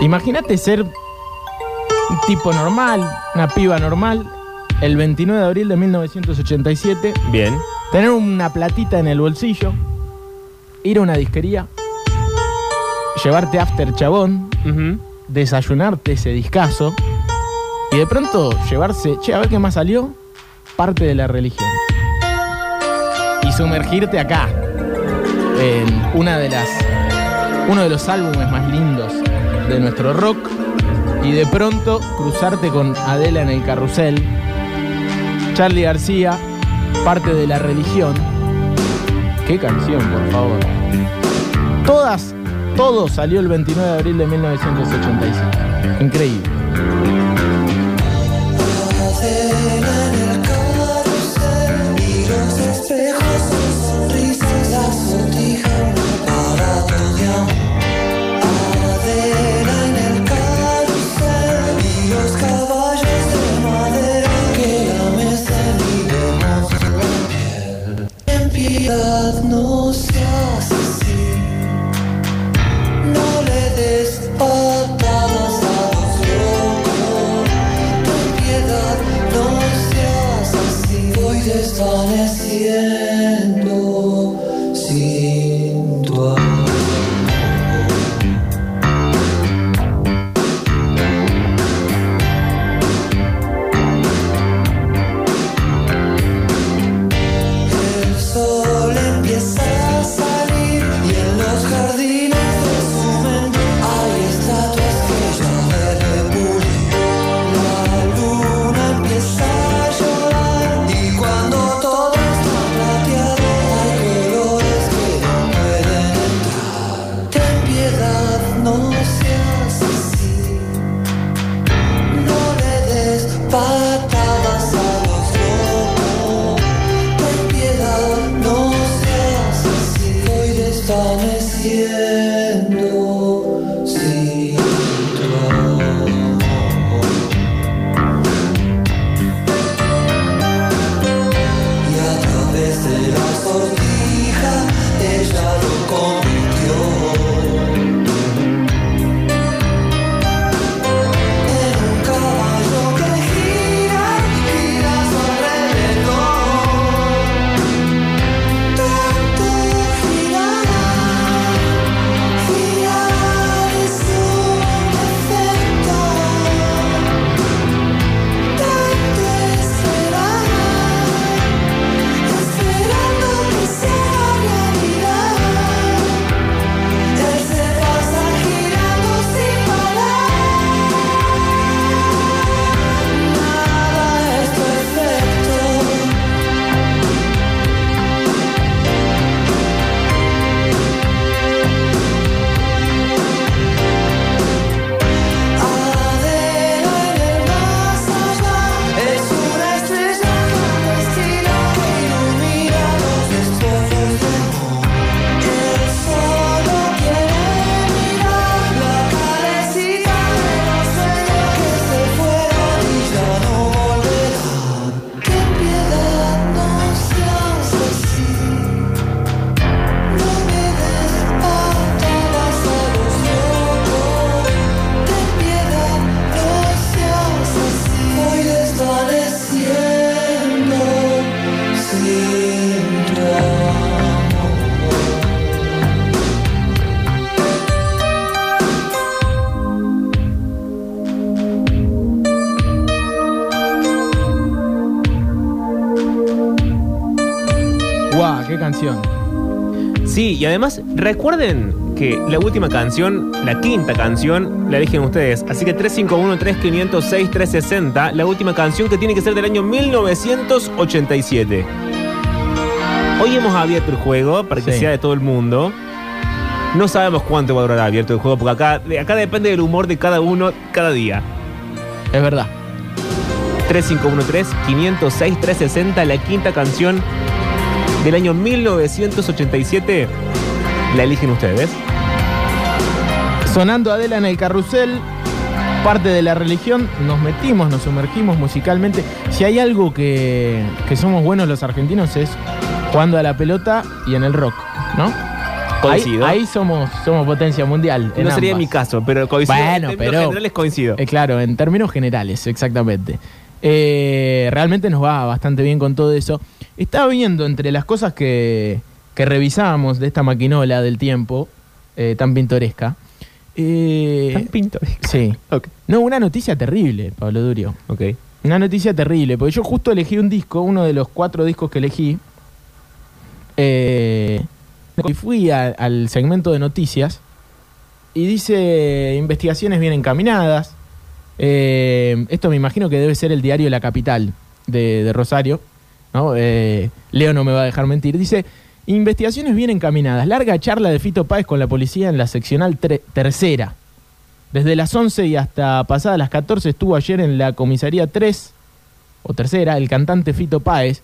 ...imagínate ser... ...un tipo normal... ...una piba normal... ...el 29 de abril de 1987... Bien. ...tener una platita en el bolsillo... ...ir a una disquería... ...llevarte after chabón... ...desayunarte ese discazo... ...y de pronto llevarse... ...che, a ver qué más salió... ...parte de la religión... ...y sumergirte acá... una de las... ...uno de los álbumes más lindos... ...de nuestro rock... ...y de pronto cruzarte con Adela en el carrusel... Charlie García... ...parte de la religión... ¿Qué canción, por favor? Todas, todo salió el 29 de abril de 1985. Increíble. Piedad no seas así, no le des patadas a los locos. Ten piedad, no seas así, voy desvaneciendo. Y además recuerden que la última canción, la quinta canción, la eligen ustedes. Así que 351-3506-360, la última canción que tiene que ser del año 1987. Hoy hemos abierto el juego para que Sí. sea de todo el mundo. No sabemos cuánto va a durar abierto el juego, porque acá, acá depende del humor de cada uno cada día. Es verdad. 3513-506-360, la quinta canción del año 1987. La eligen ustedes. Sonando Adela en el carrusel, parte de la religión, nos metimos, nos sumergimos musicalmente. Si hay algo que, que somos buenos los argentinos es jugando a la pelota y en el rock, ¿no? Ahí, Coincido. ahí somos, somos potencia mundial. No sería ambas. mi caso, pero coincido. Bueno, en términos pero- generales coincido. Eh, claro, en términos generales, exactamente. Eh, realmente nos va bastante bien con todo eso. Estaba viendo entre las cosas que, que revisábamos de esta maquinola del tiempo, eh, tan pintoresca. eh, Tan pintoresca. Sí. No, una noticia terrible, Pablo Durio. Ok. Una noticia terrible, porque yo justo elegí un disco, uno de los cuatro discos que elegí. eh, y fui a- al segmento de noticias y dice investigaciones bien encaminadas. Eh, esto me imagino que debe ser el diario La Capital de, de Rosario. ¿No? Eh, Leo no me va a dejar mentir. Dice, investigaciones bien encaminadas. Larga charla de Fito Páez con la policía en la seccional tercera. Desde las 11 y hasta pasadas las 14 estuvo ayer en la comisaría 3 o tercera el cantante Fito Páez,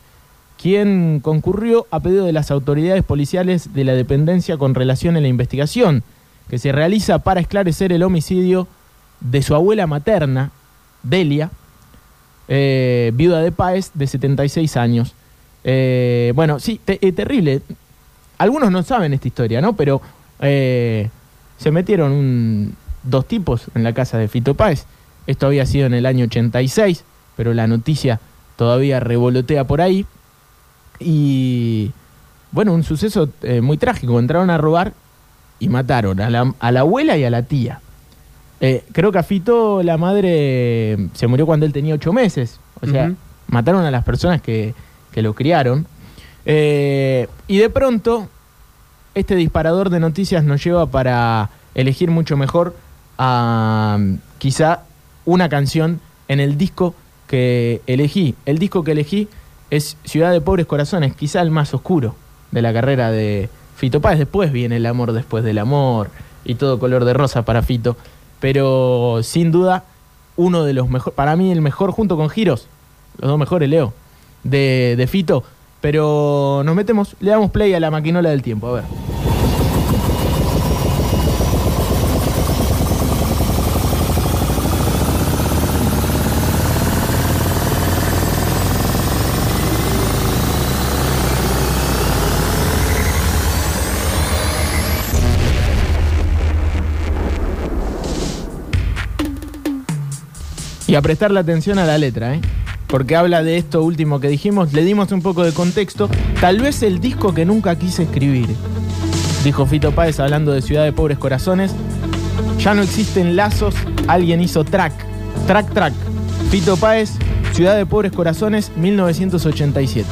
quien concurrió a pedido de las autoridades policiales de la dependencia con relación a la investigación que se realiza para esclarecer el homicidio de su abuela materna, Delia, eh, viuda de Páez, de 76 años. Eh, bueno, sí, eh, terrible. Algunos no saben esta historia, ¿no? Pero se metieron dos tipos en la casa de Fito Páez. Esto había sido en el año 86, pero la noticia todavía revolotea por ahí. Y bueno, un suceso muy trágico. Entraron a robar y mataron a la abuela y a la tía. Eh, creo que a Fito la madre eh, se murió cuando él tenía ocho meses. O sea, mataron a las personas que, que lo criaron. Eh, y de pronto, este disparador de noticias nos lleva para elegir mucho mejor a quizá una canción en el disco que elegí. El disco que elegí es Ciudad de Pobres Corazones, quizá el más oscuro de la carrera de Fito Páez. Después viene El Amor después del amor y todo color de rosa para Fito. Pero sin duda, uno de los mejores, para mí el mejor junto con Giros, los dos mejores, Leo, de, de Fito. Pero nos metemos, le damos play a la maquinola del tiempo, a ver. Y a prestarle atención a la letra, ¿eh? Porque habla de esto último que dijimos, le dimos un poco de contexto. Tal vez el disco que nunca quise escribir, dijo Fito Páez hablando de Ciudad de Pobres Corazones. Ya no existen lazos, alguien hizo track. Track, track. Fito Páez, Ciudad de Pobres Corazones, 1987.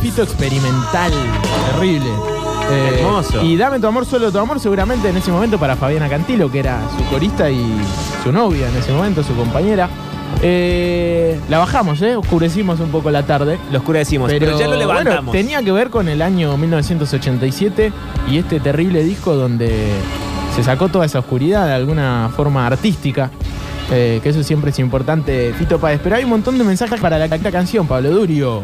Eh, qué fito experimental, terrible. Eh, Hermoso. Y Dame tu amor, solo tu amor, seguramente en ese momento para Fabiana Cantilo, que era su corista y su novia en ese momento, su compañera. Eh, la bajamos, ¿eh? Oscurecimos un poco la tarde. Lo oscurecimos, pero, ya lo bueno, levantamos. tenía que ver con el año 1987 y este terrible disco donde se sacó toda esa oscuridad de alguna forma artística. eh, que eso siempre es importante, Fito Páez. Pero hay un montón de mensajes para la, la canción, Pablo Durio.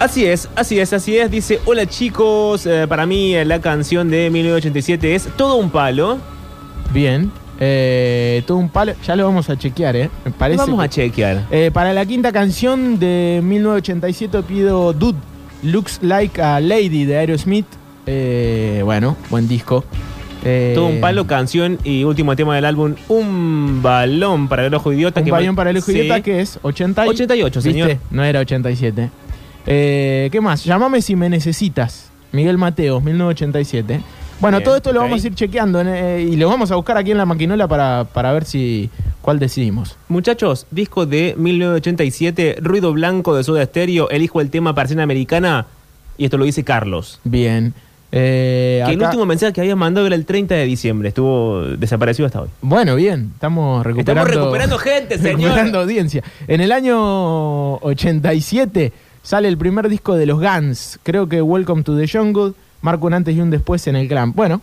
Así es, así es, así es. Dice, hola chicos, eh, para mí eh, la canción de 1987 es todo un palo. Bien. Eh, todo un palo. Ya lo vamos a chequear, ¿eh? Me parece. Vamos que- a chequear. Eh, para la quinta canción de 1987 pido Dude Looks Like a Lady de Aerosmith. Eh, bueno, buen disco. Eh, Todo un palo, canción y último tema del álbum, un balón para el ojo idiota. Un que mal- para el ojo Sí. idiota que es 80 y- 88, señor. ¿Viste? No era 87. Eh, ¿Qué más? Llámame si me necesitas. Miguel Mateos, 1987. Bueno, Bien, todo esto lo vamos a ir chequeando eh, y lo vamos a buscar aquí en la maquinola para, para ver si cuál decidimos. Muchachos, disco de 1987, Ruido Blanco de Soda Stereo, elijo el tema Persiana Americana y esto lo dice Carlos. Bien. Eh, Que el último mensaje que había mandado era el 30 de diciembre, estuvo desaparecido hasta hoy. Bueno, bien, estamos recuperando. Estamos recuperando gente, <laughs> señor. recuperando audiencia. En el año 87 sale el primer disco de los Guns. Creo que Welcome to the Jungle marca un antes y un después en el glam. Bueno,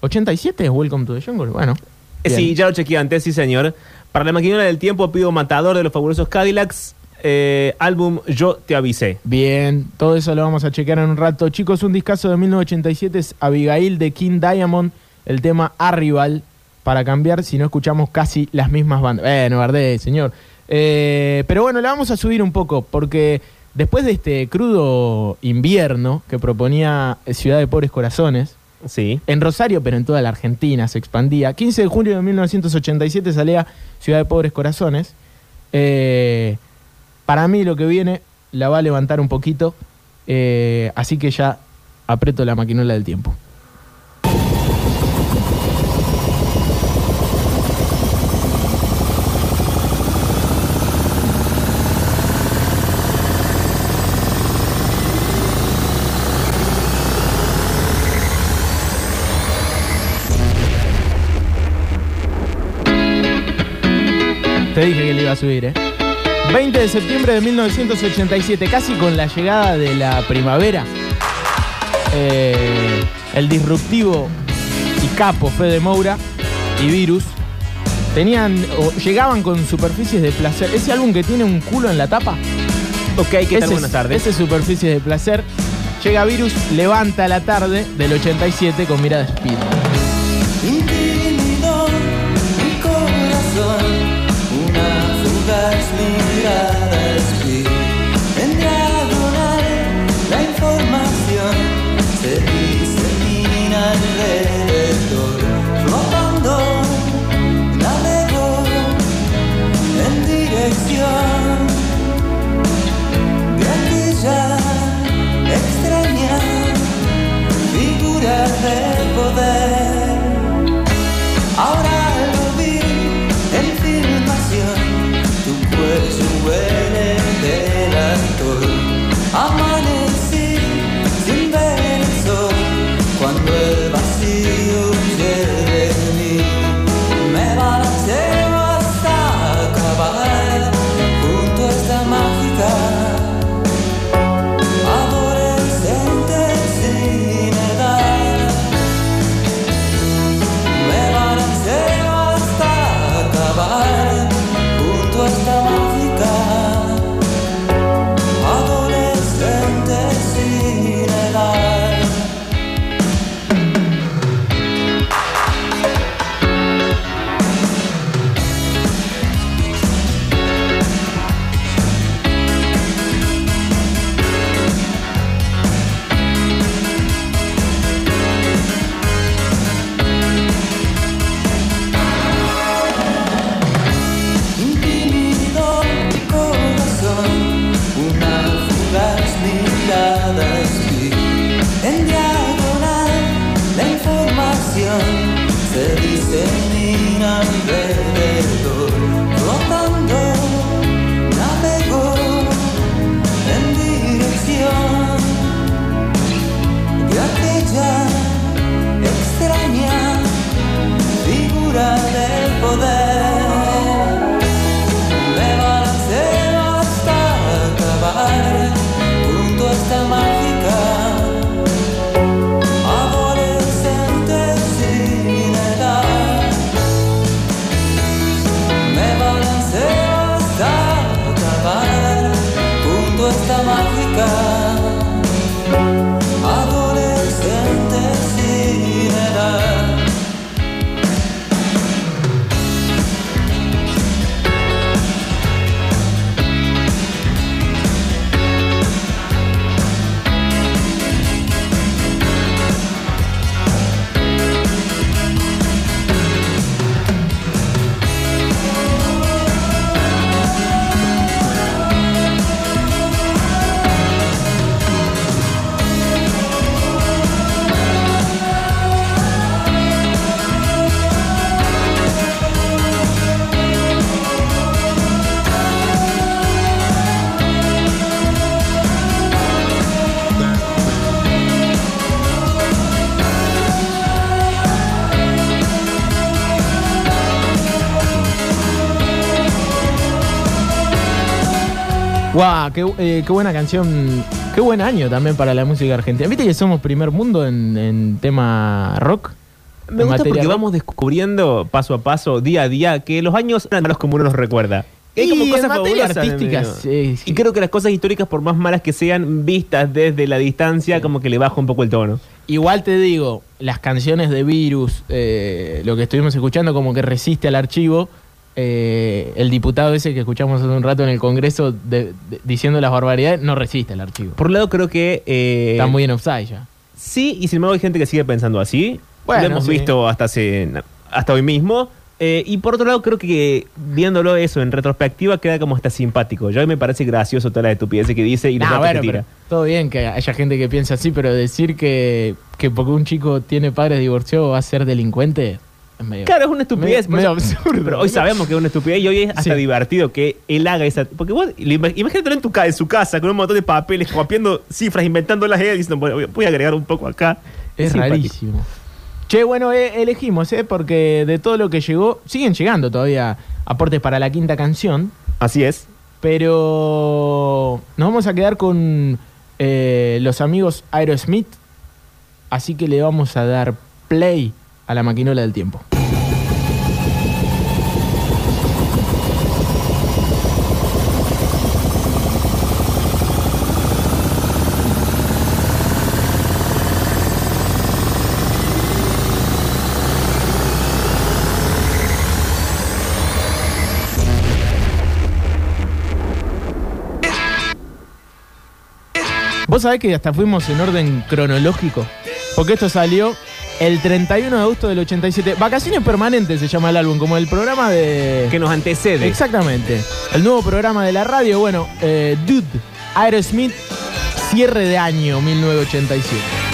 87 es Welcome to the Jungle. Bueno. Eh, bien. Sí, ya lo chequeé antes, sí señor. Para la maquinera del tiempo pido Matador de los fabulosos Cadillacs, eh, álbum Yo te avisé. Bien, todo eso lo vamos a chequear en un rato. Chicos, un discazo de 1987 es Abigail de King Diamond, el tema Arrival, para cambiar si no escuchamos casi las mismas bandas. Bueno, Bardé, señor. Eh, pero bueno, la vamos a subir un poco, porque después de este crudo invierno que proponía Ciudad de Pobres Corazones, Sí. en Rosario, pero en toda la Argentina se expandía. 15 de junio de 1987 salía Ciudad de Pobres Corazones. Eh, para mí lo que viene la va a levantar un poquito, eh, así que ya aprieto la maquinola del tiempo. Te dije que le iba a subir, ¿eh? 20 de septiembre de 1987, casi con la llegada de la primavera, eh, el disruptivo y capo Fede Moura y Virus tenían o llegaban con superficies de placer. Ese álbum que tiene un culo en la tapa. Ok, ¿qué Ese tal? es- Buenas tardes. Ese es superficies de placer. Llega Virus, levanta la tarde del 87 con mirada speed. Fugaz Guau, qué, eh, qué buena canción. Qué buen año también para la música argentina. ¿Viste que somos primer mundo en, en tema rock? Me gusta porque rock. vamos descubriendo paso a paso, día a día, que los años eran malos como uno los recuerda. Hay Y como cosas fabulosas, artística, amigo. sí, Y creo que las cosas históricas, por más malas que sean, vistas desde la distancia, como que le baja un poco el tono. Igual te digo, las canciones de Virus, eh, lo que estuvimos escuchando como que resiste al archivo. Eh, el diputado ese que escuchamos hace un rato en el Congreso de- de- diciendo las barbaridades no resiste al archivo. Por un lado, creo que. eh, Está muy en offside ya. Sí, y sin embargo, hay gente que sigue pensando así. Bueno, lo hemos sí. visto hasta, hace, hasta hoy mismo. Eh, y por otro lado, creo que viéndolo eso en retrospectiva queda como hasta simpático. Yo me parece gracioso toda la estupidez que dice y los Nah, bueno, que tira. pero todo bien que haya gente que piensa así, pero decir que, que porque un chico tiene padres divorciados va a ser delincuente medio. Claro, es una estupidez. Medio, por medio eso- absurdo. Pero hoy sabemos que es una estupidez y hoy es hasta Sí. divertido que él haga esa. Porque vos, imagínatelo en, tu, en su casa con un montón de papeles, copiando cifras, inventándolas él, diciendo, bueno, voy- a agregar un poco acá. Es rarísimo. Che, bueno, eh, elegimos, ¿eh? Porque de todo lo que llegó, siguen llegando todavía aportes para la quinta canción. Así es. Pero nos vamos a quedar con eh, los amigos Aerosmith. Así que le vamos a dar play a la maquinola del tiempo. Vos sabés que hasta fuimos en orden cronológico. Porque esto salió el 31 de agosto del 87. Vacaciones permanentes se llama el álbum, como el programa de. Que nos antecede. Exactamente. El nuevo programa de la radio. Bueno, eh, Dude, Aerosmith, cierre de año 1987.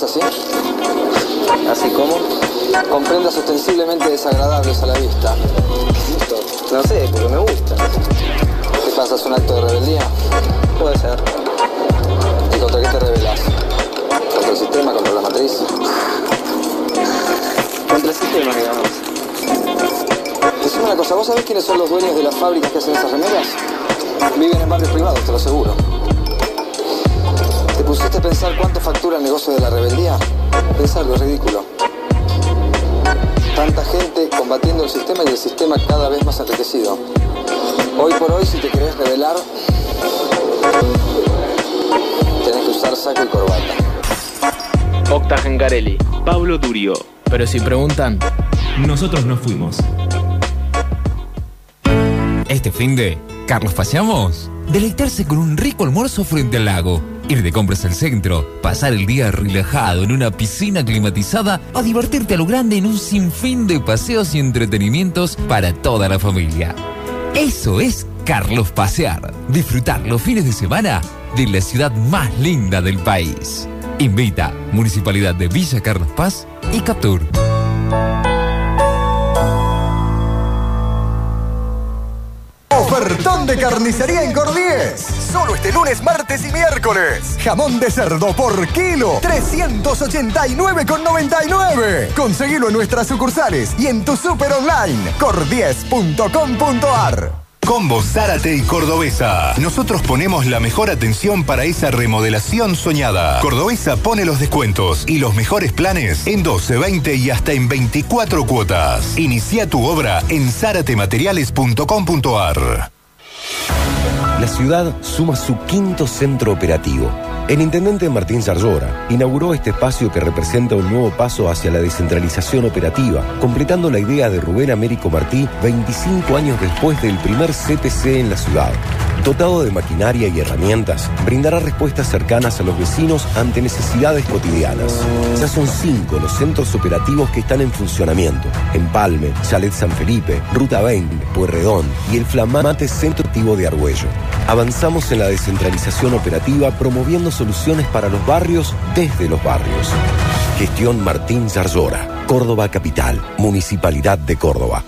Cosa, ¿por qué te vestís así? ¿Así como? Con prendas ostensiblemente desagradables a la vista. No sé, porque me gusta. ¿Qué pasa? ¿Es un acto de rebeldía? Puede ser. ¿Y contra qué te rebelas? ¿Contra el sistema? ¿Contra la matriz? Contra el sistema, digamos. Decime una cosa, ¿vos sabés quiénes son los dueños de las fábricas que hacen esas remeras? Viven en barrios privados, te lo aseguro. ¿Te pusiste a pensar cuánto factura el negocio de la rebeldía? Pensar lo ridículo. Tanta gente combatiendo el sistema y el sistema cada vez más enriquecido. Hoy por hoy, si te querés rebelar, tenés que usar saco y corbata. Octa Gengarelli. Pablo Durio. Pero si preguntan, nosotros no fuimos. Este fin de, Carlos paseamos. Deleitarse con un rico almuerzo frente al lago. Ir de compras al centro. Pasar el día relajado en una piscina climatizada. O divertirte a lo grande en un sinfín de paseos y entretenimientos para toda la familia. Eso es Carlos Pasear. Disfrutar los fines de semana de la ciudad más linda del país. Invita Municipalidad de Villa Carlos Paz y Captur. Ofertón de carnicería en Cordies. Solo este lunes, martes y miércoles. Jamón de cerdo por kilo, 389,99. Conseguilo en nuestras sucursales y en tu super online, cordies.com.ar. Combo Zárate y Cordobesa. Nosotros ponemos la mejor atención para esa remodelación soñada. Cordobesa pone los descuentos y los mejores planes en 12, 20 y hasta en 24 cuotas. Inicia tu obra en záratemateriales.com.ar. La ciudad suma su quinto centro operativo. El intendente Martín Zarzora inauguró este espacio que representa un nuevo paso hacia la descentralización operativa, completando la idea de Rubén Américo Martí 25 años después del primer CPC en la ciudad. Dotado de maquinaria y herramientas, brindará respuestas cercanas a los vecinos ante necesidades cotidianas. Ya son cinco los centros operativos que están en funcionamiento. Empalme, Chalet San Felipe, Ruta 20, Pueyrredón y el flamante Centro Activo de Argüello. Avanzamos en la descentralización operativa promoviendo soluciones para los barrios desde los barrios. Gestión Martín Zarzora, Córdoba Capital, Municipalidad de Córdoba.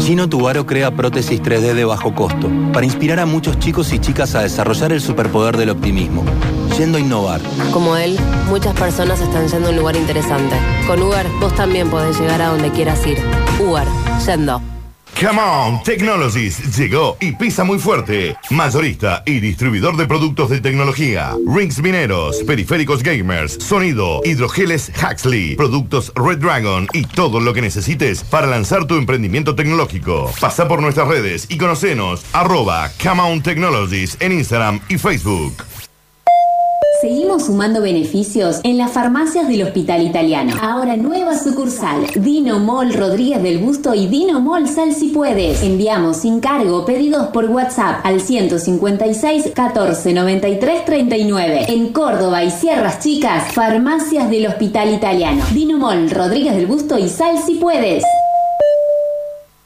Gino Tubaro crea prótesis 3D de bajo costo para inspirar a muchos chicos y chicas a desarrollar el superpoder del optimismo, yendo a innovar. Como él, muchas personas están yendo a un lugar interesante. Con Uber, vos también podés llegar a donde quieras ir. Uber, yendo. Come on Technologies llegó y pisa muy fuerte. Mayorista y distribuidor de productos de tecnología. Rings mineros, periféricos gamers, sonido, hidrogeles Huxley, productos Red Dragon y todo lo que necesites para lanzar tu emprendimiento tecnológico. Pasa por nuestras redes y conocenos arroba Come on Technologies en Instagram y Facebook. Seguimos sumando beneficios en las farmacias del Hospital Italiano. Ahora nueva sucursal, Dino Mall Rodríguez del Busto y Dino Mall Sal si puedes. Enviamos sin cargo pedidos por WhatsApp al 156 14 93 39. En Córdoba y Sierras Chicas, farmacias del Hospital Italiano. Dino Mall Rodríguez del Busto y Sal si puedes.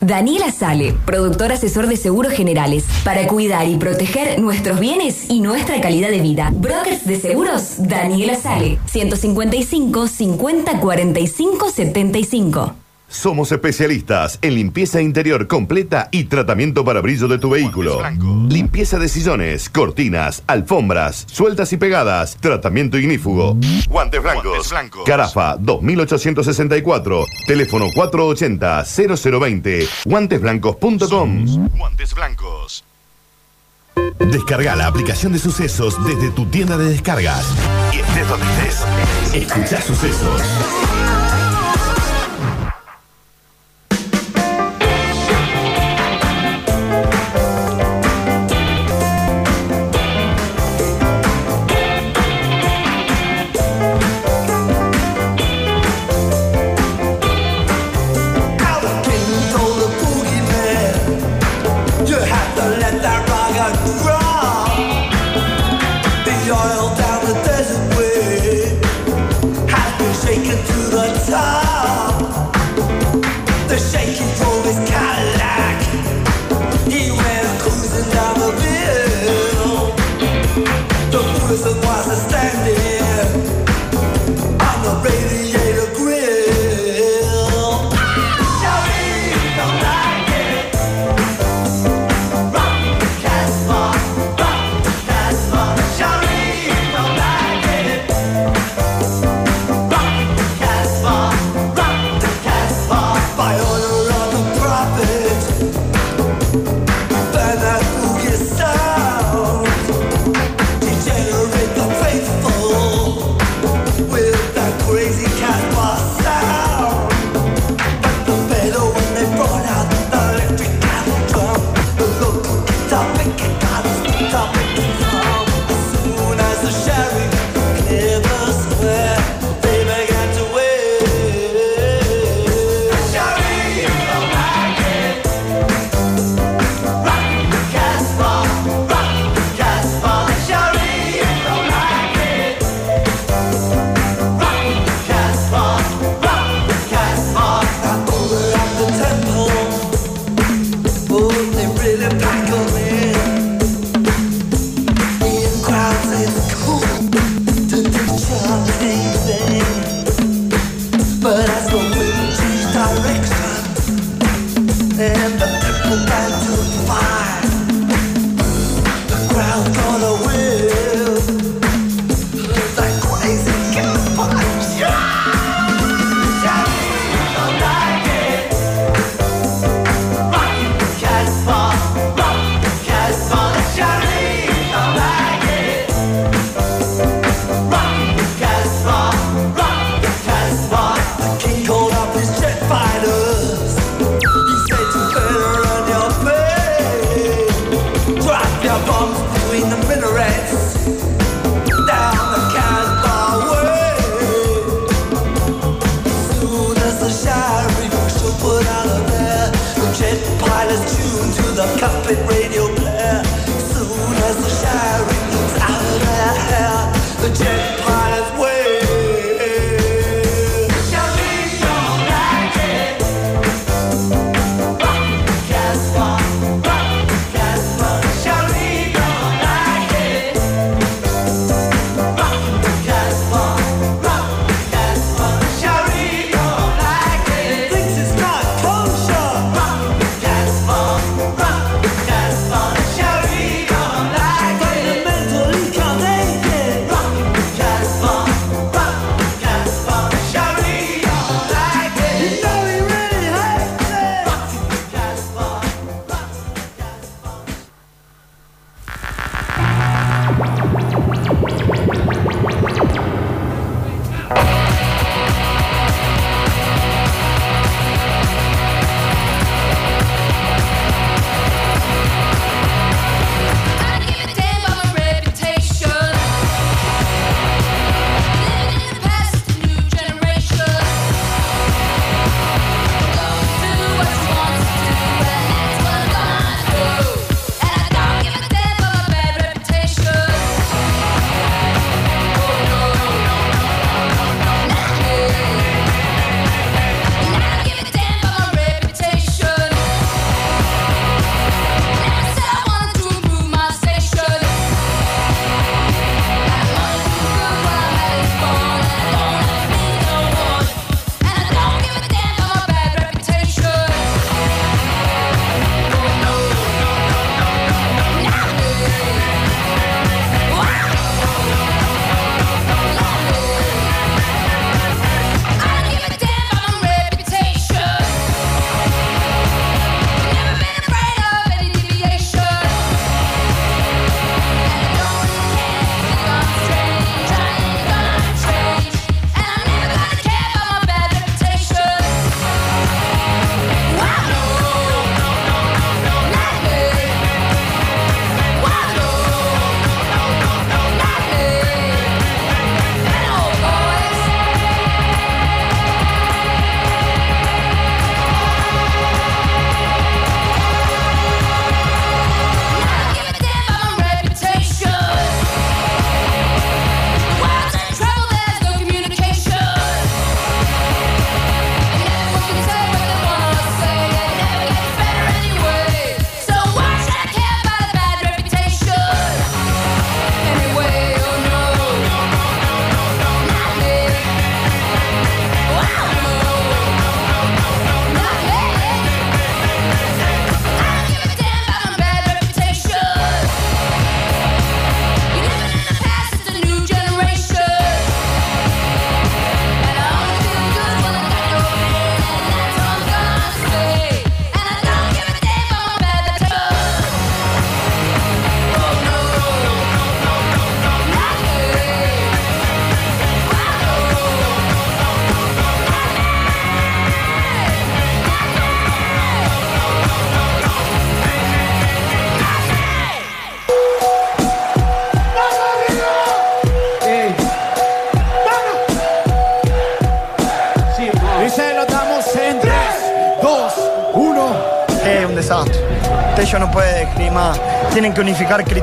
Daniela Sale, productor asesor de seguros generales, para cuidar y proteger nuestros bienes y nuestra calidad de vida. Brokers de seguros, Daniela Sale, 155 50 45 75. Somos especialistas en limpieza interior completa y tratamiento para brillo de tu vehículo. Limpieza de sillones, cortinas, alfombras, sueltas y pegadas, tratamiento ignífugo. Guantes blancos. Carafa 2864, teléfono 480 0020, guantesblancos.com. Guantes blancos. Descarga la aplicación de sucesos desde tu tienda de descargas. Y estés donde estés, escucha sucesos.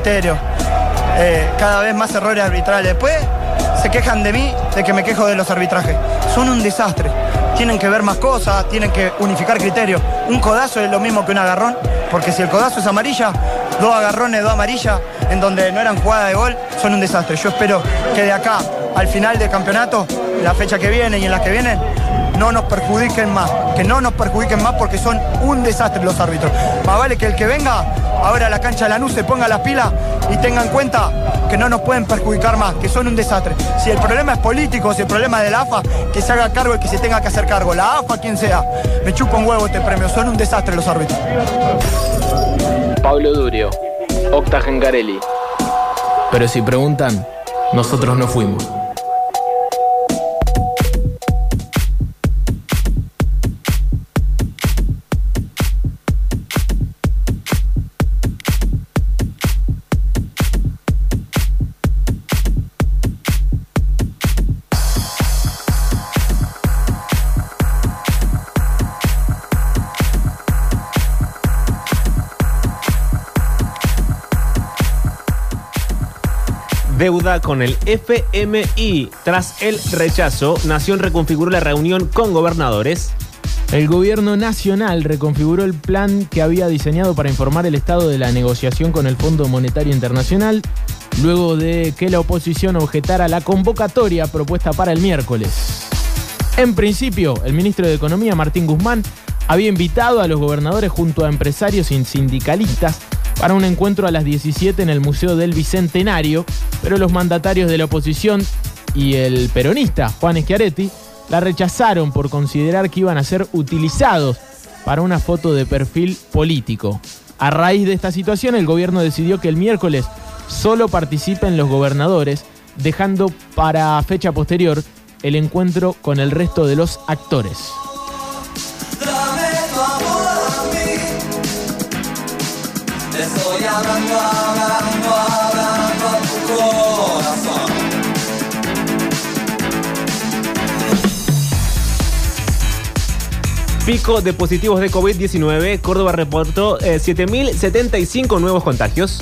Criterios. Eh, cada vez más errores arbitrales. Después se quejan de mí, de que me quejo de los arbitrajes. Son un desastre. Tienen que ver más cosas, tienen que unificar criterios. Un codazo es lo mismo que un agarrón, porque si el codazo es amarilla, dos agarrones, dos amarillas, en donde no eran jugadas de gol, son un desastre. Yo espero que de acá al final del campeonato, la fecha que viene y en las que vienen, no nos perjudiquen más, que no nos perjudiquen más porque son un desastre los árbitros. Más vale que el que venga ahora a la cancha de la se ponga las pilas y tenga en cuenta que no nos pueden perjudicar más, que son un desastre. Si el problema es político, si el problema es de la AFA, que se haga cargo el que se tenga que hacer cargo. La AFA, quien sea. Me chupa un huevo este premio, son un desastre los árbitros. Pablo Durio, Octa Gengarelli. Pero si preguntan, nosotros no fuimos. Deuda con el FMI. Tras el rechazo, Nación reconfiguró la reunión con gobernadores. El gobierno nacional reconfiguró el plan que había diseñado para informar el estado de la negociación con el Fondo Monetario Internacional, luego de que la oposición objetara la convocatoria propuesta para el miércoles. En principio, el ministro de Economía, Martín Guzmán, había invitado a los gobernadores junto a empresarios y sindicalistas para un encuentro a las 17 en el Museo del Bicentenario, pero los mandatarios de la oposición y el peronista, Juan Schiaretti, la rechazaron por considerar que iban a ser utilizados para una foto de perfil político. A raíz de esta situación, el gobierno decidió que el miércoles solo participen los gobernadores, dejando para fecha posterior el encuentro con el resto de los actores. Pico de positivos de COVID-19. Córdoba reportó eh, 7.075 nuevos contagios.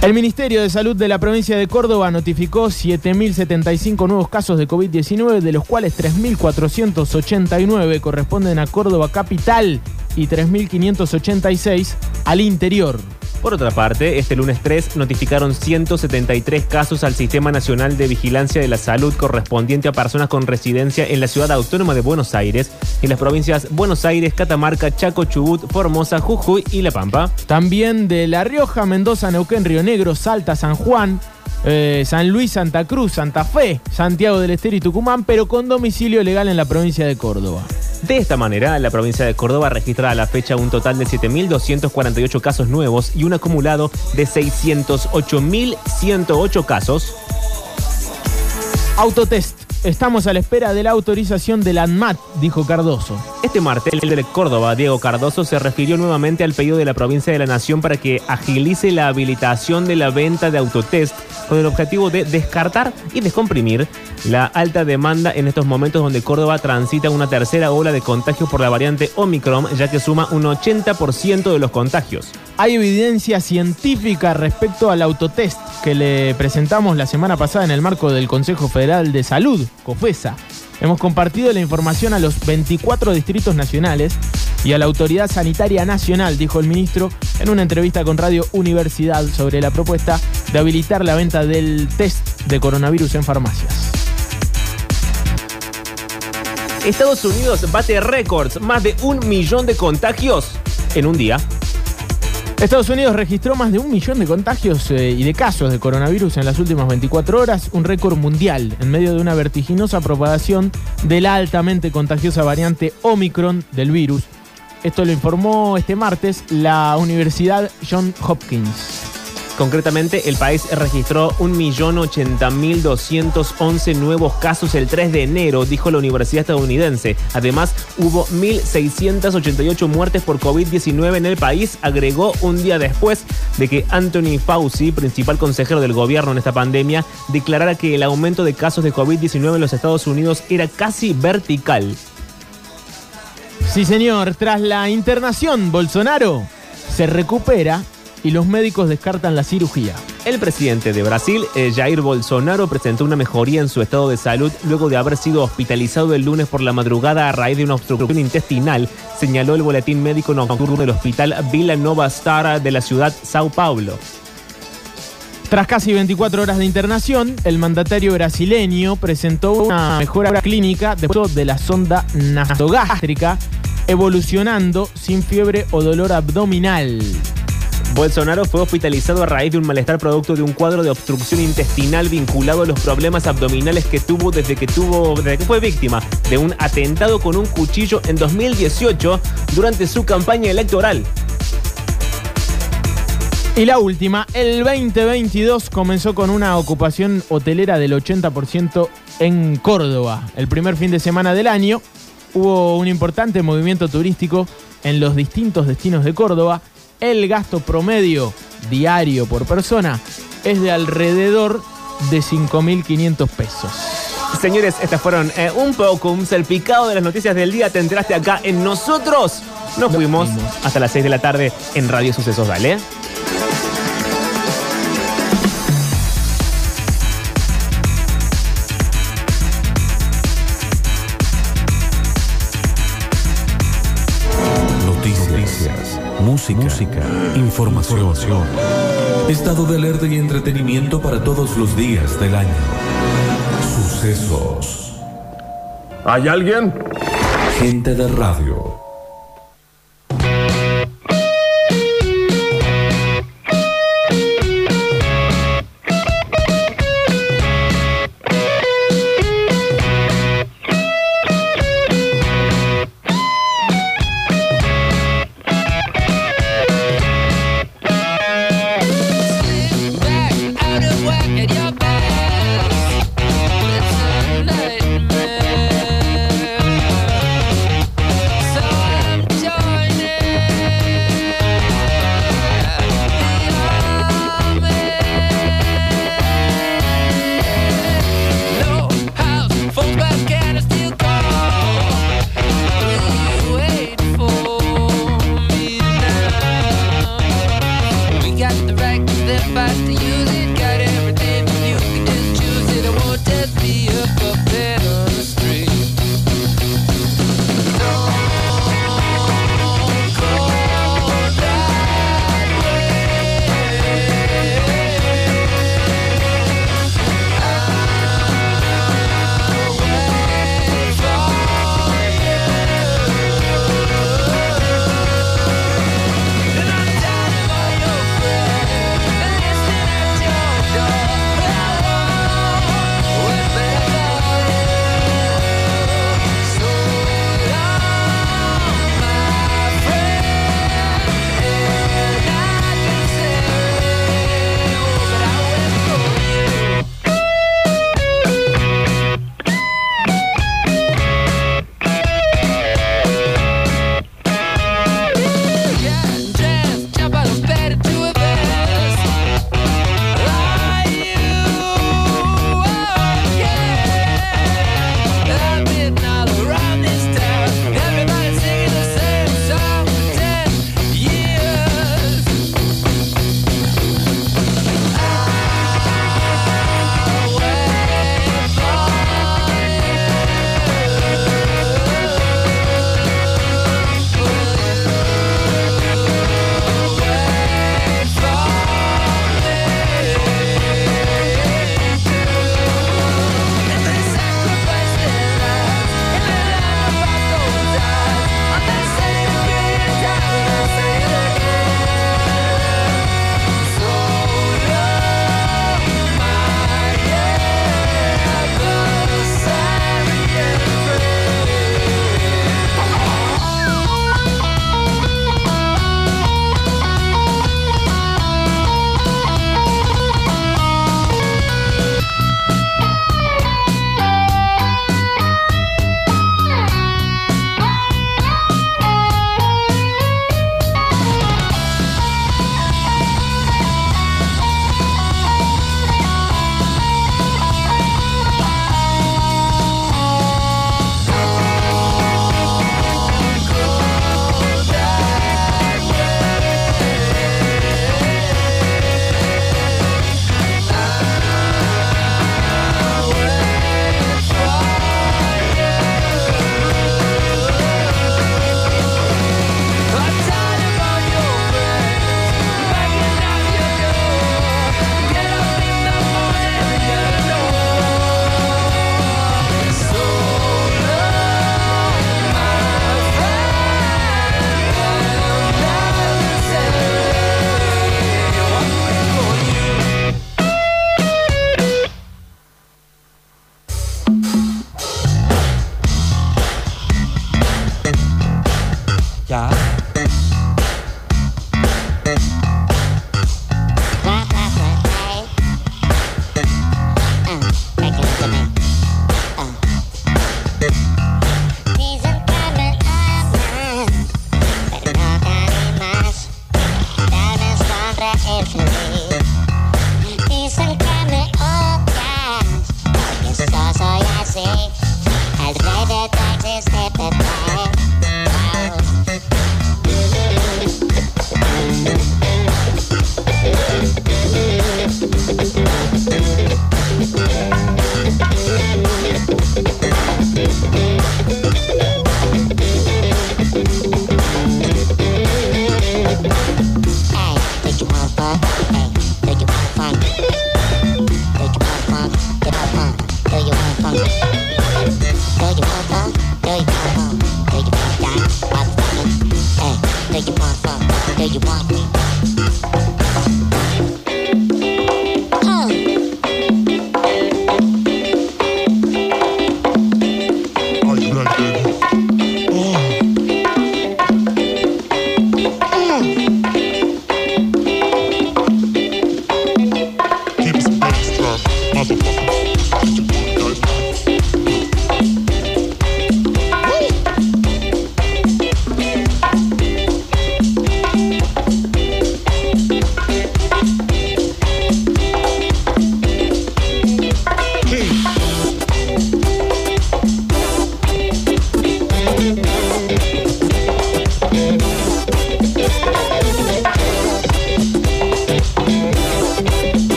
El Ministerio de Salud de la provincia de Córdoba notificó 7.075 nuevos casos de COVID-19, de los cuales 3.489 corresponden a Córdoba capital y 3.586 al interior. Por otra parte, este lunes 3 notificaron 173 casos al Sistema Nacional de Vigilancia de la Salud correspondiente a personas con residencia en la ciudad autónoma de Buenos Aires en las provincias Buenos Aires, Catamarca, Chaco, Chubut, Formosa, Jujuy y La Pampa. También de La Rioja, Mendoza, Neuquén, Río Negro, Salta, San Juan, eh, San Luis, Santa Cruz, Santa Fe, Santiago del Estero y Tucumán, pero con domicilio legal en la provincia de Córdoba. De esta manera, la provincia de Córdoba registra a la fecha un total de 7.248 casos nuevos y un acumulado de 608.108 casos. Autotest. Estamos a la espera de la autorización del ANMAT, dijo Cardoso. Este martes, el de Córdoba, Diego Cardoso, se refirió nuevamente al pedido de la provincia de la Nación para que agilice la habilitación de la venta de autotest con el objetivo de descartar y descomprimir la alta demanda en estos momentos donde Córdoba transita una tercera ola de contagios por la variante Omicron, ya que suma un 80% de los contagios. Hay evidencia científica respecto al autotest que le presentamos la semana pasada en el marco del Consejo Federal de Salud, COFESA. Hemos compartido la información a los 24 distritos nacionales y a la Autoridad Sanitaria Nacional, dijo el ministro en una entrevista con Radio Universidad sobre la propuesta de habilitar la venta del test de coronavirus en farmacias. Estados Unidos bate récords, más de un millón de contagios en un día. Estados Unidos registró más de un millón de contagios eh, y de casos de coronavirus en las últimas 24 horas, un récord mundial en medio de una vertiginosa propagación de la altamente contagiosa variante Omicron del virus. Esto lo informó este martes la Universidad John Hopkins. Concretamente, el país registró 1.080.211 nuevos casos el 3 de enero, dijo la Universidad estadounidense. Además, hubo 1.688 muertes por COVID-19 en el país, agregó un día después de que Anthony Fauci, principal consejero del gobierno en esta pandemia, declarara que el aumento de casos de COVID-19 en los Estados Unidos era casi vertical. Sí, señor, tras la internación, Bolsonaro se recupera y los médicos descartan la cirugía. El presidente de Brasil, eh, Jair Bolsonaro, presentó una mejoría en su estado de salud luego de haber sido hospitalizado el lunes por la madrugada a raíz de una obstrucción intestinal, señaló el boletín médico nocturno del hospital Vila Nova Star de la ciudad Sao Paulo. Tras casi 24 horas de internación, el mandatario brasileño presentó una mejora clínica después de la sonda nasogástrica, evolucionando sin fiebre o dolor abdominal. Bolsonaro fue hospitalizado a raíz de un malestar producto de un cuadro de obstrucción intestinal vinculado a los problemas abdominales que tuvo desde que tuvo desde que fue víctima de un atentado con un cuchillo en 2018 durante su campaña electoral. Y la última, el 2022 comenzó con una ocupación hotelera del 80% en Córdoba. El primer fin de semana del año hubo un importante movimiento turístico en los distintos destinos de Córdoba. El gasto promedio diario por persona es de alrededor de 5.500 pesos. Señores, estas fueron eh, un poco un salpicado de las noticias del día. Te enteraste acá en Nosotros. Nos fuimos hasta las 6 de la tarde en Radio Sucesos. Dale. Música, música información, información, estado de alerta y entretenimiento para todos los días del año. Sucesos. ¿Hay alguien? Gente de radio.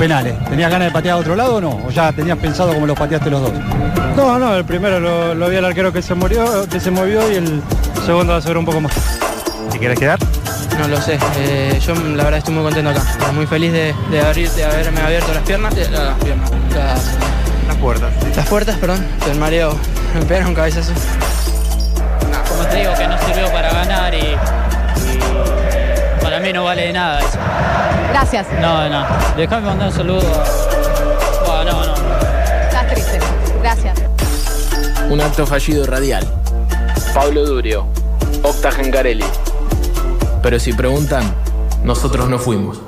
Penales, ¿tenías ganas de patear a otro lado o no? ¿O ya tenías pensado como los pateaste los dos? No, no, el primero lo, lo vi al arquero que se murió, que se movió y el segundo va a ser un poco más. ¿Te quieres quedar? No lo sé, eh, yo la verdad estoy muy contento acá, muy feliz de, de, abrir, de haberme abierto las piernas, las piernas, las, Las puertas. las puertas, perdón, el mareo me pegaron cabezazo. Como te digo, que no sirvió para ganar y, y para mí no vale de nada eso. Gracias. No, no. Déjame mandar un saludo. Buah, no, no. Estás triste. Gracias. Un acto fallido radial. Pablo Durio, Octa Gencarelli. Pero si preguntan, nosotros no fuimos.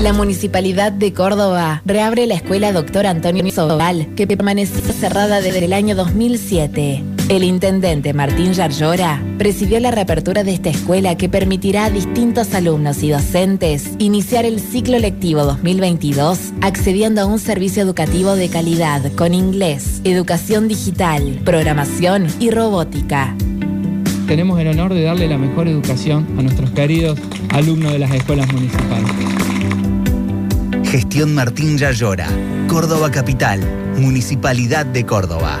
La Municipalidad de Córdoba reabre la escuela Doctor Antonio Sobal, que permaneció cerrada desde el año 2007. El intendente Martín Yarlora presidió la reapertura de esta escuela que permitirá a distintos alumnos y docentes iniciar el ciclo lectivo 2022 accediendo a un servicio educativo de calidad con inglés, educación digital, programación y robótica. Tenemos el honor de darle la mejor educación a nuestros queridos alumnos de las escuelas municipales. Gestión Martín Yayora, Córdoba Capital, Municipalidad de Córdoba.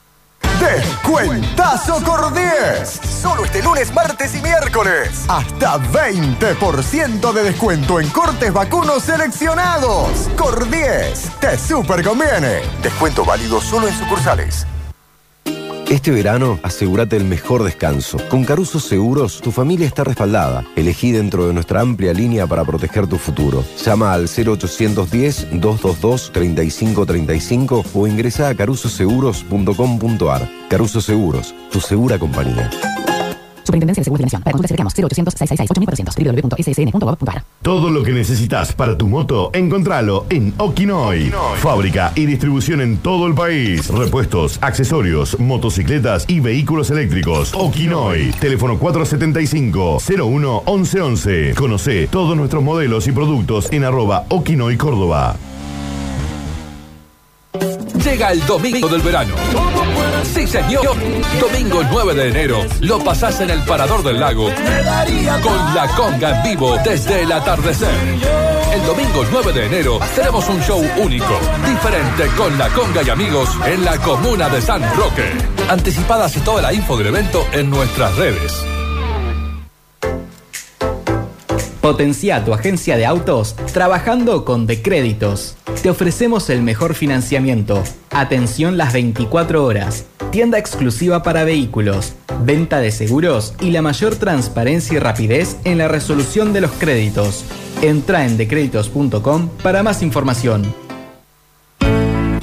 Descuentazo Cordies. Solo este lunes, martes y miércoles. Hasta 20% de descuento en cortes vacunos seleccionados. Cordies, te super conviene. Descuento válido solo en sucursales. Este verano, asegúrate el mejor descanso. Con Caruso Seguros, tu familia está respaldada. Elegí dentro de nuestra amplia línea para proteger tu futuro. Llama al 0810-222-3535 o ingresa a carusoseguros.com.ar. Caruso Seguros, tu segura compañía. Superintendencia de Seguros de Nación. Para consultas cercanos 0800 666 8400 www.ssn.gov.ar. Todo lo que necesitas para tu moto, encontralo en Okinoy. Fábrica y distribución en todo el país. Repuestos, accesorios, motocicletas y vehículos eléctricos. Okinoy. Teléfono 475-01-1111. Conoce todos nuestros modelos y productos en arroba Okinoy Córdoba. Llega el domingo del verano. Sí, señor. Domingo 9 de enero. Lo pasás en el Parador del Lago. Con la conga en vivo desde el atardecer. El domingo 9 de enero tenemos un show único, diferente con la conga y amigos en la comuna de San Roque. Anticipadas y toda la info del evento en nuestras redes. Potencia tu agencia de autos trabajando con Decréditos. Te ofrecemos el mejor financiamiento, atención las 24 horas, tienda exclusiva para vehículos, venta de seguros y la mayor transparencia y rapidez en la resolución de los créditos. Entra en decréditos.com para más información.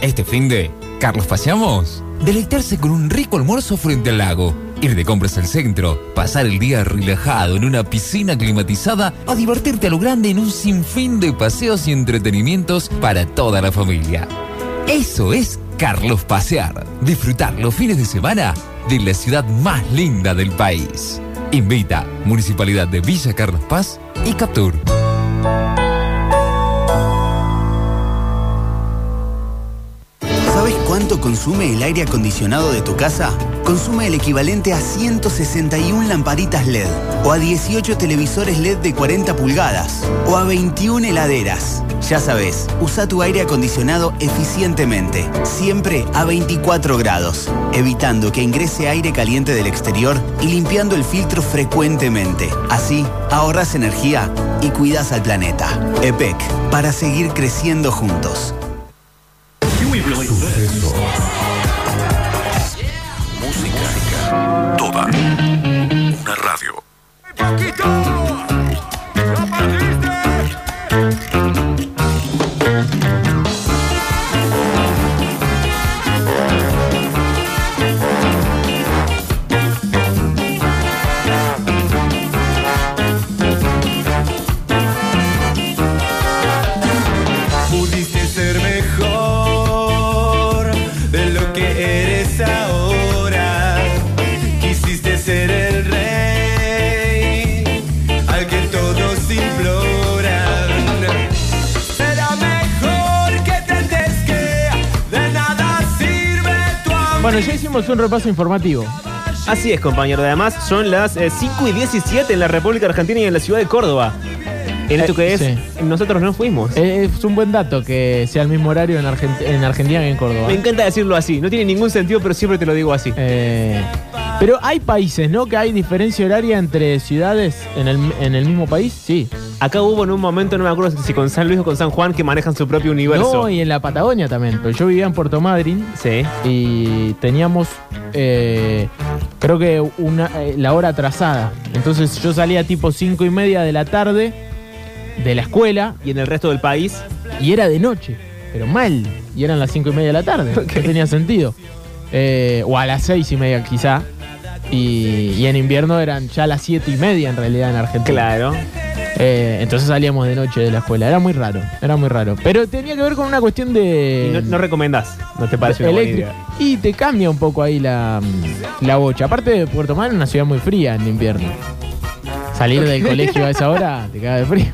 Este fin de, Carlos, paseamos. Deleitarse con un rico almuerzo frente al lago. Ir de compras al centro, pasar el día relajado en una piscina climatizada o divertirte a lo grande en un sinfín de paseos y entretenimientos para toda la familia. Eso es Carlos Pasear. Disfrutar los fines de semana de la ciudad más linda del país. Invita Municipalidad de Villa Carlos Paz y Captur. Cuánto consume el aire acondicionado de tu casa? Consume el equivalente a 161 lamparitas LED, o a 18 televisores LED de 40 pulgadas, o a 21 heladeras. Ya sabes, usa tu aire acondicionado eficientemente, siempre a 24 grados, evitando que ingrese aire caliente del exterior y limpiando el filtro frecuentemente. Así, ahorras energía y cuidas al planeta. EPEC, para seguir creciendo juntos. Bueno, ya hicimos un repaso informativo. Así es, compañero. Además, son las eh, 5 y 17 en la República Argentina y en la ciudad de Córdoba. En esto que es, sí. nosotros no fuimos. Eh, Es un buen dato que sea el mismo horario en, Argent- en Argentina que en Córdoba. Me encanta decirlo así. No tiene ningún sentido, pero siempre te lo digo así. Eh, pero hay países, ¿no? Que hay diferencia horaria entre ciudades en el, en el mismo país, sí. Acá hubo en un momento, no me acuerdo si con San Luis o con San Juan, que manejan su propio universo. No, y en la Patagonia también. Pero yo vivía en Puerto Madryn. Sí. Y teníamos, eh, creo que una, eh, la hora atrasada. Entonces yo salía tipo cinco y media de la tarde de la escuela. Y en el resto del país. Y era de noche, pero mal. Y eran las cinco y media de la tarde. No tenía sentido. Eh, o a las seis y media quizá. Y, y en invierno eran ya las siete y media en realidad en Argentina. Claro. Eh, entonces salíamos de noche de la escuela. Era muy raro, era muy raro. Pero tenía que ver con una cuestión de. Y no, no recomendás. No te parece una buena idea. Y te cambia un poco ahí la, la bocha. Aparte de Puerto Madryn, una ciudad muy fría en invierno. Salir del colegio a esa hora te caga de frío.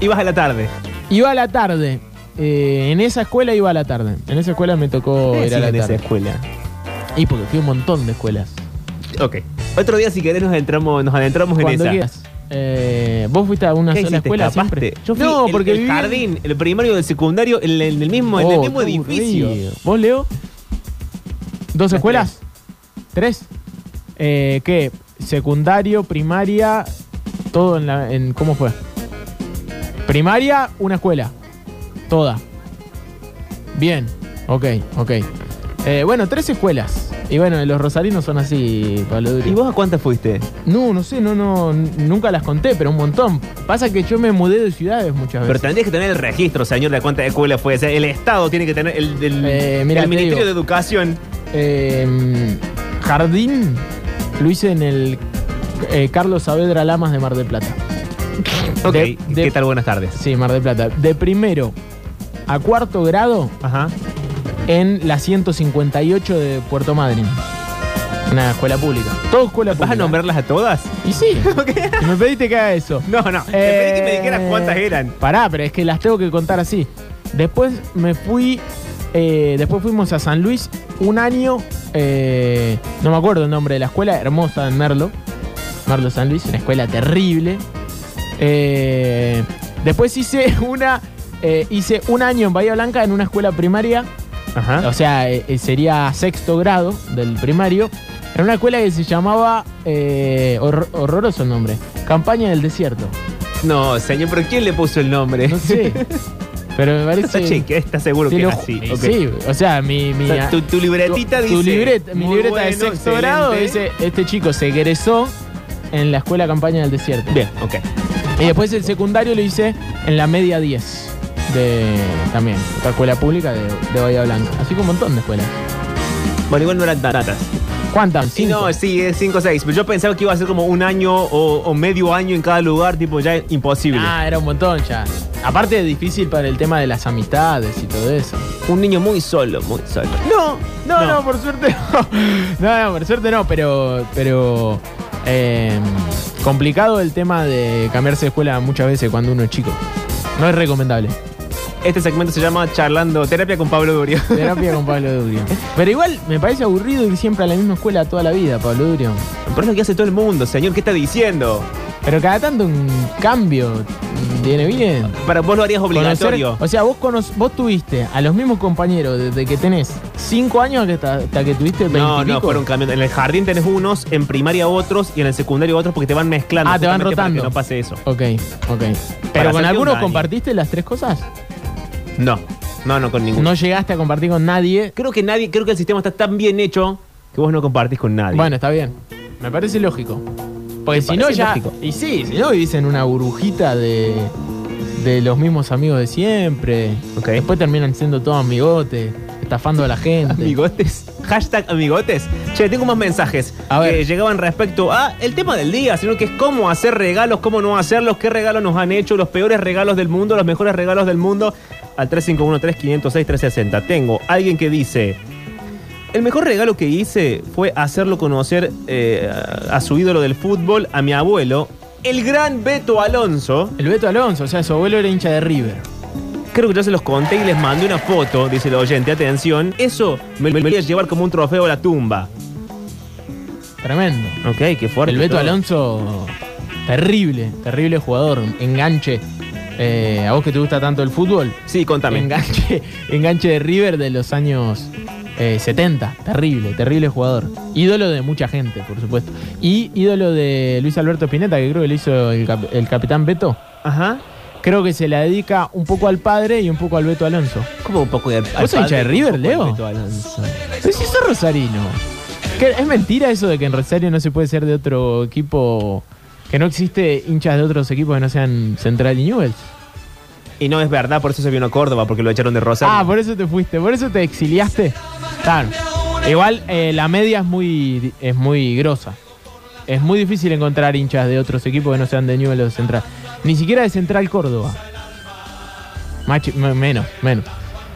Ibas a la tarde. Iba a la tarde. Eh, en esa escuela iba a la tarde. En esa escuela me tocó ¿Qué ir a la en tarde. esa escuela? Y porque fui a un montón de escuelas. Ok. Otro día, si querés, nos adentramos, nos adentramos en esa. quieras. Eh, ¿Vos fuiste a una ¿Qué sola hiciste? escuela ¿Escapaste? siempre? Yo fui no, el- porque el, viví jardín, el primario del secundario, en el, en el mismo, en el Oh, mismo qué edificio. aburrido. ¿Vos, Leo? ¿Dos escuelas? ¿Tres? Eh, ¿Qué? Secundario, primaria, todo en la... En, ¿Cómo fue? Primaria, una escuela. Toda. Bien. Ok, ok. Eh, bueno, tres escuelas. Y bueno, los rosarinos son así, Pablo Duri. ¿Y vos a cuántas fuiste? No, no sé, no, no, nunca las conté, pero un montón. Pasa que yo me mudé de ciudades muchas Pero veces. tendrías que tener el registro, señor, de cuántas escuelas fue. O sea, el Estado tiene que tener el, el- Eh, el te Ministerio digo. de Educación. Eh, jardín lo hice en el Eh, Carlos Saavedra Lamas de Mar del Plata. <laughs> Ok, De- de- ¿qué tal? Buenas tardes. Sí, Mar del Plata. De primero a cuarto grado en la 158 de Puerto Madryn. Una escuela pública. Todo escuela pública. ¿Vas a nombrarlas a todas? Y sí. <laughs> Y me pediste que haga eso. No, no. Te pedí que me dijeras cuántas eran. Pará, pero es que las tengo que contar así. Después me fui. eh, después fuimos a San Luis un año. eh, no me acuerdo el nombre de la escuela, hermosa en Merlo. Merlo San Luis, una escuela terrible. Eh, después hice <laughs> una. eh, hice un año en Bahía Blanca en una escuela primaria. O sea, eh, eh, sería sexto grado del primario. Era una escuela que se llamaba. eh, hor- horroroso el nombre. Campaña del Desierto. No, señor, pero ¿quién le puso el nombre? No sé. <laughs> Pero me parece. Está cheque, está seguro que lo es así. ok. Sí, o sea, mi. mi O sea, tu- tu libretita tu- tu dice, libreta- mi muy libreta de bueno, sexto excelente. grado dice: Este chico se egresó en la escuela Campaña del Desierto. Bien, ok. Y después el secundario lo hice en la media 10. De, también, otra escuela pública de, de Bahía Blanca. Así que un montón de escuelas. Bueno, igual no eran tantas. ¿Cuántas? Sí, no, sí, es 5 o 6. Pero yo pensaba que iba a ser como un año o, o medio año en cada lugar, tipo ya imposible. Ah, era un montón ya. Aparte difícil para el tema de las amistades y todo eso. Un niño muy solo, muy solo. No, no, No. no, por suerte no. <laughs> No, no, por suerte no, pero. pero eh, complicado el tema de cambiarse de escuela muchas veces cuando uno es chico. No es recomendable. Este segmento se llama Charlando Terapia con Pablo Durio. <laughs> Terapia con Pablo Durio. Pero igual me parece aburrido ir siempre a la misma escuela toda la vida, Pablo Durio. Pero es lo que hace todo el mundo, señor. ¿Qué está diciendo? Pero cada tanto un cambio viene bien. Para vos lo harías obligatorio. Conocer- o sea, vos, cono- vos tuviste a los mismos compañeros desde que tenés 5 años hasta, hasta que tuviste 20 No, no, fueron cambiando. En el jardín tenés unos, en primaria otros y en el secundario otros porque te van mezclando. Ah, te van justamente para rotando. Que no pase eso. Ok, ok. ¿Pero con algunos compartiste las tres cosas? No, no, no con ninguno. No llegaste a compartir con nadie. Creo que nadie, creo que el sistema está tan bien hecho que vos no compartís con nadie. Bueno, está bien. Me parece lógico. Porque Me si no parece ya. lógico. Y sí, si no vivís en una burbujita de, de los mismos amigos de siempre. Después terminan siendo todos amigotes, estafando a la gente. <laughs> Amigotes. Hashtag amigotes. Che, tengo más mensajes que llegaban respecto a el tema del día, sino que es cómo hacer regalos, cómo no hacerlos, qué regalos nos han hecho, los peores regalos del mundo, los mejores regalos del mundo. Al 351-3506-360. Tengo alguien que dice. El mejor regalo que hice fue hacerlo conocer eh, a su ídolo del fútbol, a mi abuelo, el gran Beto Alonso. El Beto Alonso, o sea, su abuelo era hincha de River. Creo que ya se los conté y les mandé una foto, dice el oyente. Atención, eso me, me voy a llevar como un trofeo a la tumba. Tremendo. Ok, qué fuerte. El Beto todo. Alonso, terrible, terrible jugador. Enganche. Eh, ¿A vos que te gusta tanto el fútbol? Sí, contame. Enganche, <laughs> enganche de River de los años eh, 70. Terrible, terrible jugador. Ídolo de mucha gente, por supuesto. Y ídolo de Luis Alberto Spinetta, que creo que lo hizo el, cap- el capitán Beto. Ajá. Creo que se la dedica un poco al padre y un poco al Beto Alonso. ¿Cómo un poco de, al ¿Vos sos hincha de padre, River, Leo? Beto Alonso? Pero si sos rosarino. ¿Qué- ¿Es mentira eso de que en Rosario no se puede ser de otro equipo? Que no existe hinchas de otros equipos que no sean Central y Newell's. Y no es verdad, por eso se vino a Córdoba, porque lo echaron de Rosario. Ah, por eso te fuiste, por eso te exiliaste. Claro. Igual eh, la media es muy, es muy grosa. Es muy difícil encontrar hinchas de otros equipos que no sean de Newell's o de Central. Ni siquiera de Central Córdoba. Más chi- me- menos, menos.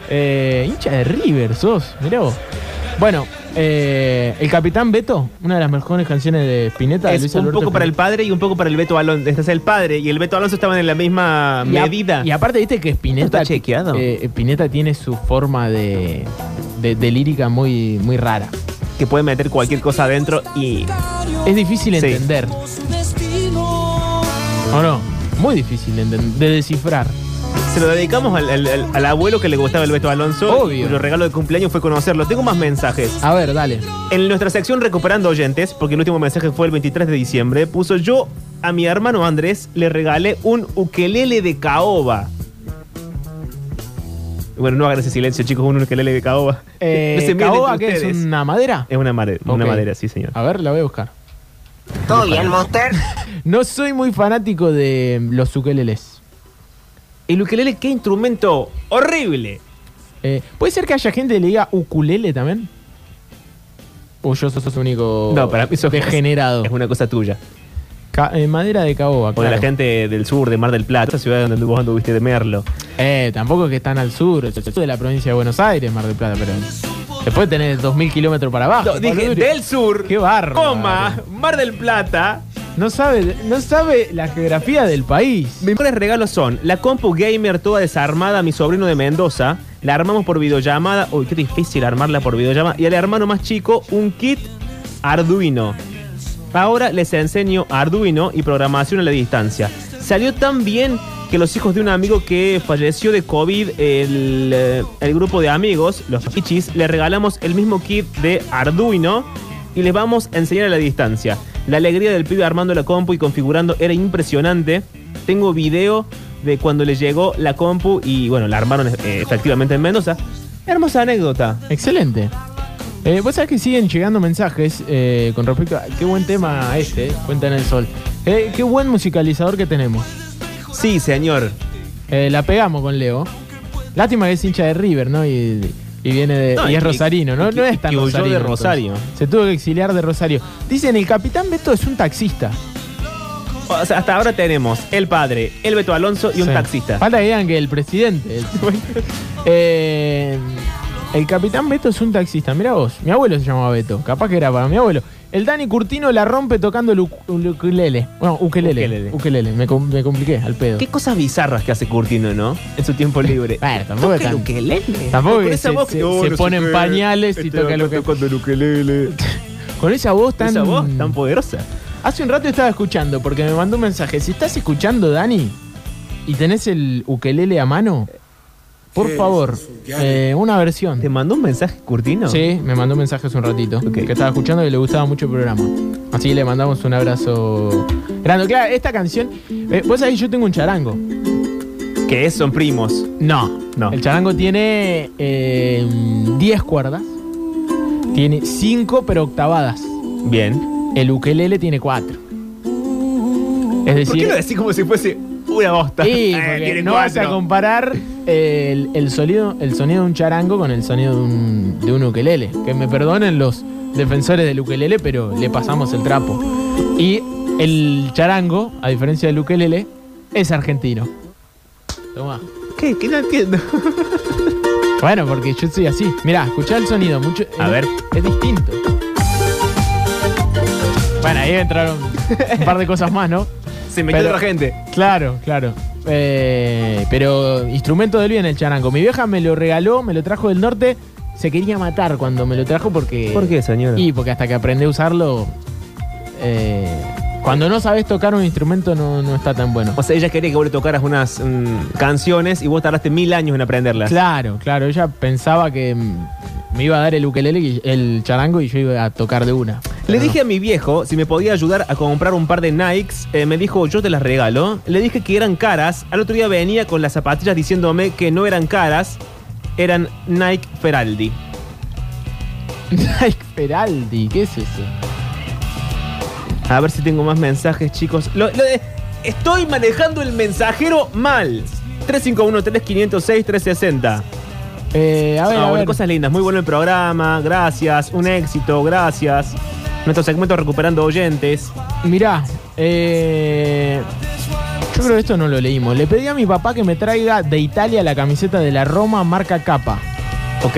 Eh, hincha de River sos, mirá vos. Bueno, eh, el Capitán Beto, una de las mejores canciones de Spinetta. de es Luis un Alberto poco para el padre y un poco para el Beto Alonso. Este es el padre y el Beto Alonso estaban en la misma Y a- medida. Y aparte, viste que Spinetta. Está chequeado. eh, Spinetta tiene su forma de, de, de lírica muy, muy rara. que puede meter cualquier cosa adentro y. Es difícil Sí. entender. ¿O no? Muy difícil de, de descifrar. Se lo dedicamos al, al- abuelo que le gustaba el Beto Alonso. Obvio. Cuyo regalo de cumpleaños fue conocerlo. Tengo más mensajes. A ver, dale. En nuestra sección Recuperando Oyentes, porque el último mensaje fue el 23 de diciembre, puso yo a mi hermano Andrés le regalé un ukelele de caoba. Bueno, no hagan ese silencio, chicos, un ukelele de caoba. Eh, <laughs> No se ¿caoba qué es? ¿Una madera? Es una, mare- una Ok. madera, sí, señor. A ver, la voy a buscar. ¿Todo bien, Monster? <laughs> No soy muy fanático de los ukeleles. El ukelele, qué instrumento horrible. Eh, ¿Puede ser que haya gente que le diga ukulele también? O yo sos único No, para mí eso degenerado. Es una cosa tuya. Ca- eh, madera de caoba, O de claro. la gente del sur, de Mar del Plata, esa ciudad donde vos anduviste de Merlo. Eh, tampoco es que están al sur, es de la provincia de Buenos Aires, Mar del Plata, pero después tenés 2.000 kilómetros para abajo. No, dije Pablo. del sur, Qué barro. coma, Mar del Plata. No sabe, no sabe la geografía del país. Mis mejores regalos son la compu gamer toda desarmada a mi sobrino de Mendoza. La armamos por videollamada. Uy, qué difícil armarla por videollamada. Y al hermano más chico, un kit Arduino. Ahora les enseño Arduino y programación a la distancia. Salió tan bien que los hijos de un amigo que falleció de COVID, el, eh, el grupo de amigos, los Pichis, le regalamos el mismo kit de Arduino y les vamos a enseñar a la distancia. La alegría del pibe armando la compu y configurando era impresionante. Tengo video de cuando le llegó la compu y bueno, la armaron eh, efectivamente en Mendoza. Hermosa anécdota. Excelente. Eh, Vos sabés que siguen llegando mensajes eh, con respecto a qué buen tema este, Cuenta en el Sol. Eh, qué buen musicalizador que tenemos. Sí, señor. La pegamos con Leo. Lástima que es hincha de River, ¿no? Y, y viene de. No, y es que- rosarino, ¿no? No es tan que huyó de entonces. Rosario. Se tuvo que exiliar de Rosario. Dicen, el capitán Beto es un taxista. O sea, hasta ahora tenemos el padre, el Beto Alonso y un Sí. taxista. Falta que digan que el presidente. el- <laughs> Eh, el capitán Beto es un taxista. Mira vos, mi abuelo se llamaba Beto. Capaz que era para mi abuelo. El Dani Curtino la rompe tocando el, uk- el ukelele. Bueno, ukelele. Ukelele. Ukelele. Me, com- me compliqué al pedo. Qué cosas bizarras que hace Curtino, ¿no? En su tiempo libre. <laughs> Bueno, tampoco es tan- ukelele. Tampoco Con que esa se, voz se- que- oh, se no sé ponen pañales y este toca lo que. tocando el ukelele. <laughs> Con esa voz tan. Esa voz tan poderosa. Hace un rato estaba escuchando porque me mandó un mensaje. Si estás escuchando, Dani, y tenés el ukelele a mano, por favor, eh, una versión. ¿Te mandó un mensaje, Curtino? Sí, me mandó un mensaje hace un ratito. Que estaba escuchando y le gustaba mucho el programa. Así que le mandamos un abrazo grande. Claro, esta canción. eh, Vos sabés, yo tengo un charango. ¿Qué es? Son primos. No, No. El charango tiene eh, 10 cuerdas. Tiene 5 pero octavadas. Bien. El ukelele tiene 4. Es decir, ¿Por qué lo decís como si fuese una bosta? Sí, <laughs> Eh, no vas a comparar el, el sonido, el sonido de un charango con el sonido de un, de un ukelele. Que me perdonen los defensores del ukelele, pero le pasamos el trapo. Y el charango, a diferencia del ukelele, es argentino. Toma. ¿Qué? ¿Qué no entiendo? <laughs> Bueno, porque yo soy así. Mirá, escuchá el sonido. Mucho, A es- ver. Es distinto. Bueno, ahí entraron un par de cosas más, ¿no? <laughs> Se metió Pero- otra gente. Claro, claro. Eh, pero instrumento del bien el charango. Mi vieja me lo regaló, me lo trajo del norte. Se quería matar cuando me lo trajo porque. ¿Por qué, señora? Y porque hasta que aprendí a usarlo. eh, cuando no sabes tocar un instrumento no, no está tan bueno. O sea, ella quería que vos le tocaras unas mm, canciones y vos tardaste mil años en aprenderlas. Claro, claro. Ella pensaba que mm, me iba a dar el ukelele, y- el charango y yo iba a tocar de una. Le dije a mi viejo si me podía ayudar a comprar un par de Nikes. Eh, me dijo, yo te las regalo. Le dije que eran caras. Al otro día venía con las zapatillas diciéndome que no eran caras. Eran Nike Feraldi. <laughs> Nike Feraldi, ¿qué es eso? A ver si tengo más mensajes, chicos. Lo- lo de- estoy manejando el mensajero mal. 351-3506-360. Eh, a ver, Ah, a bueno, ver. cosas lindas. Muy bueno el programa. Gracias. Un éxito. Gracias. Nuestro segmento recuperando oyentes. Mirá, eh, yo creo que esto no lo leímos. Le pedí a mi papá que me traiga de Italia la camiseta de la Roma marca capa, Ok.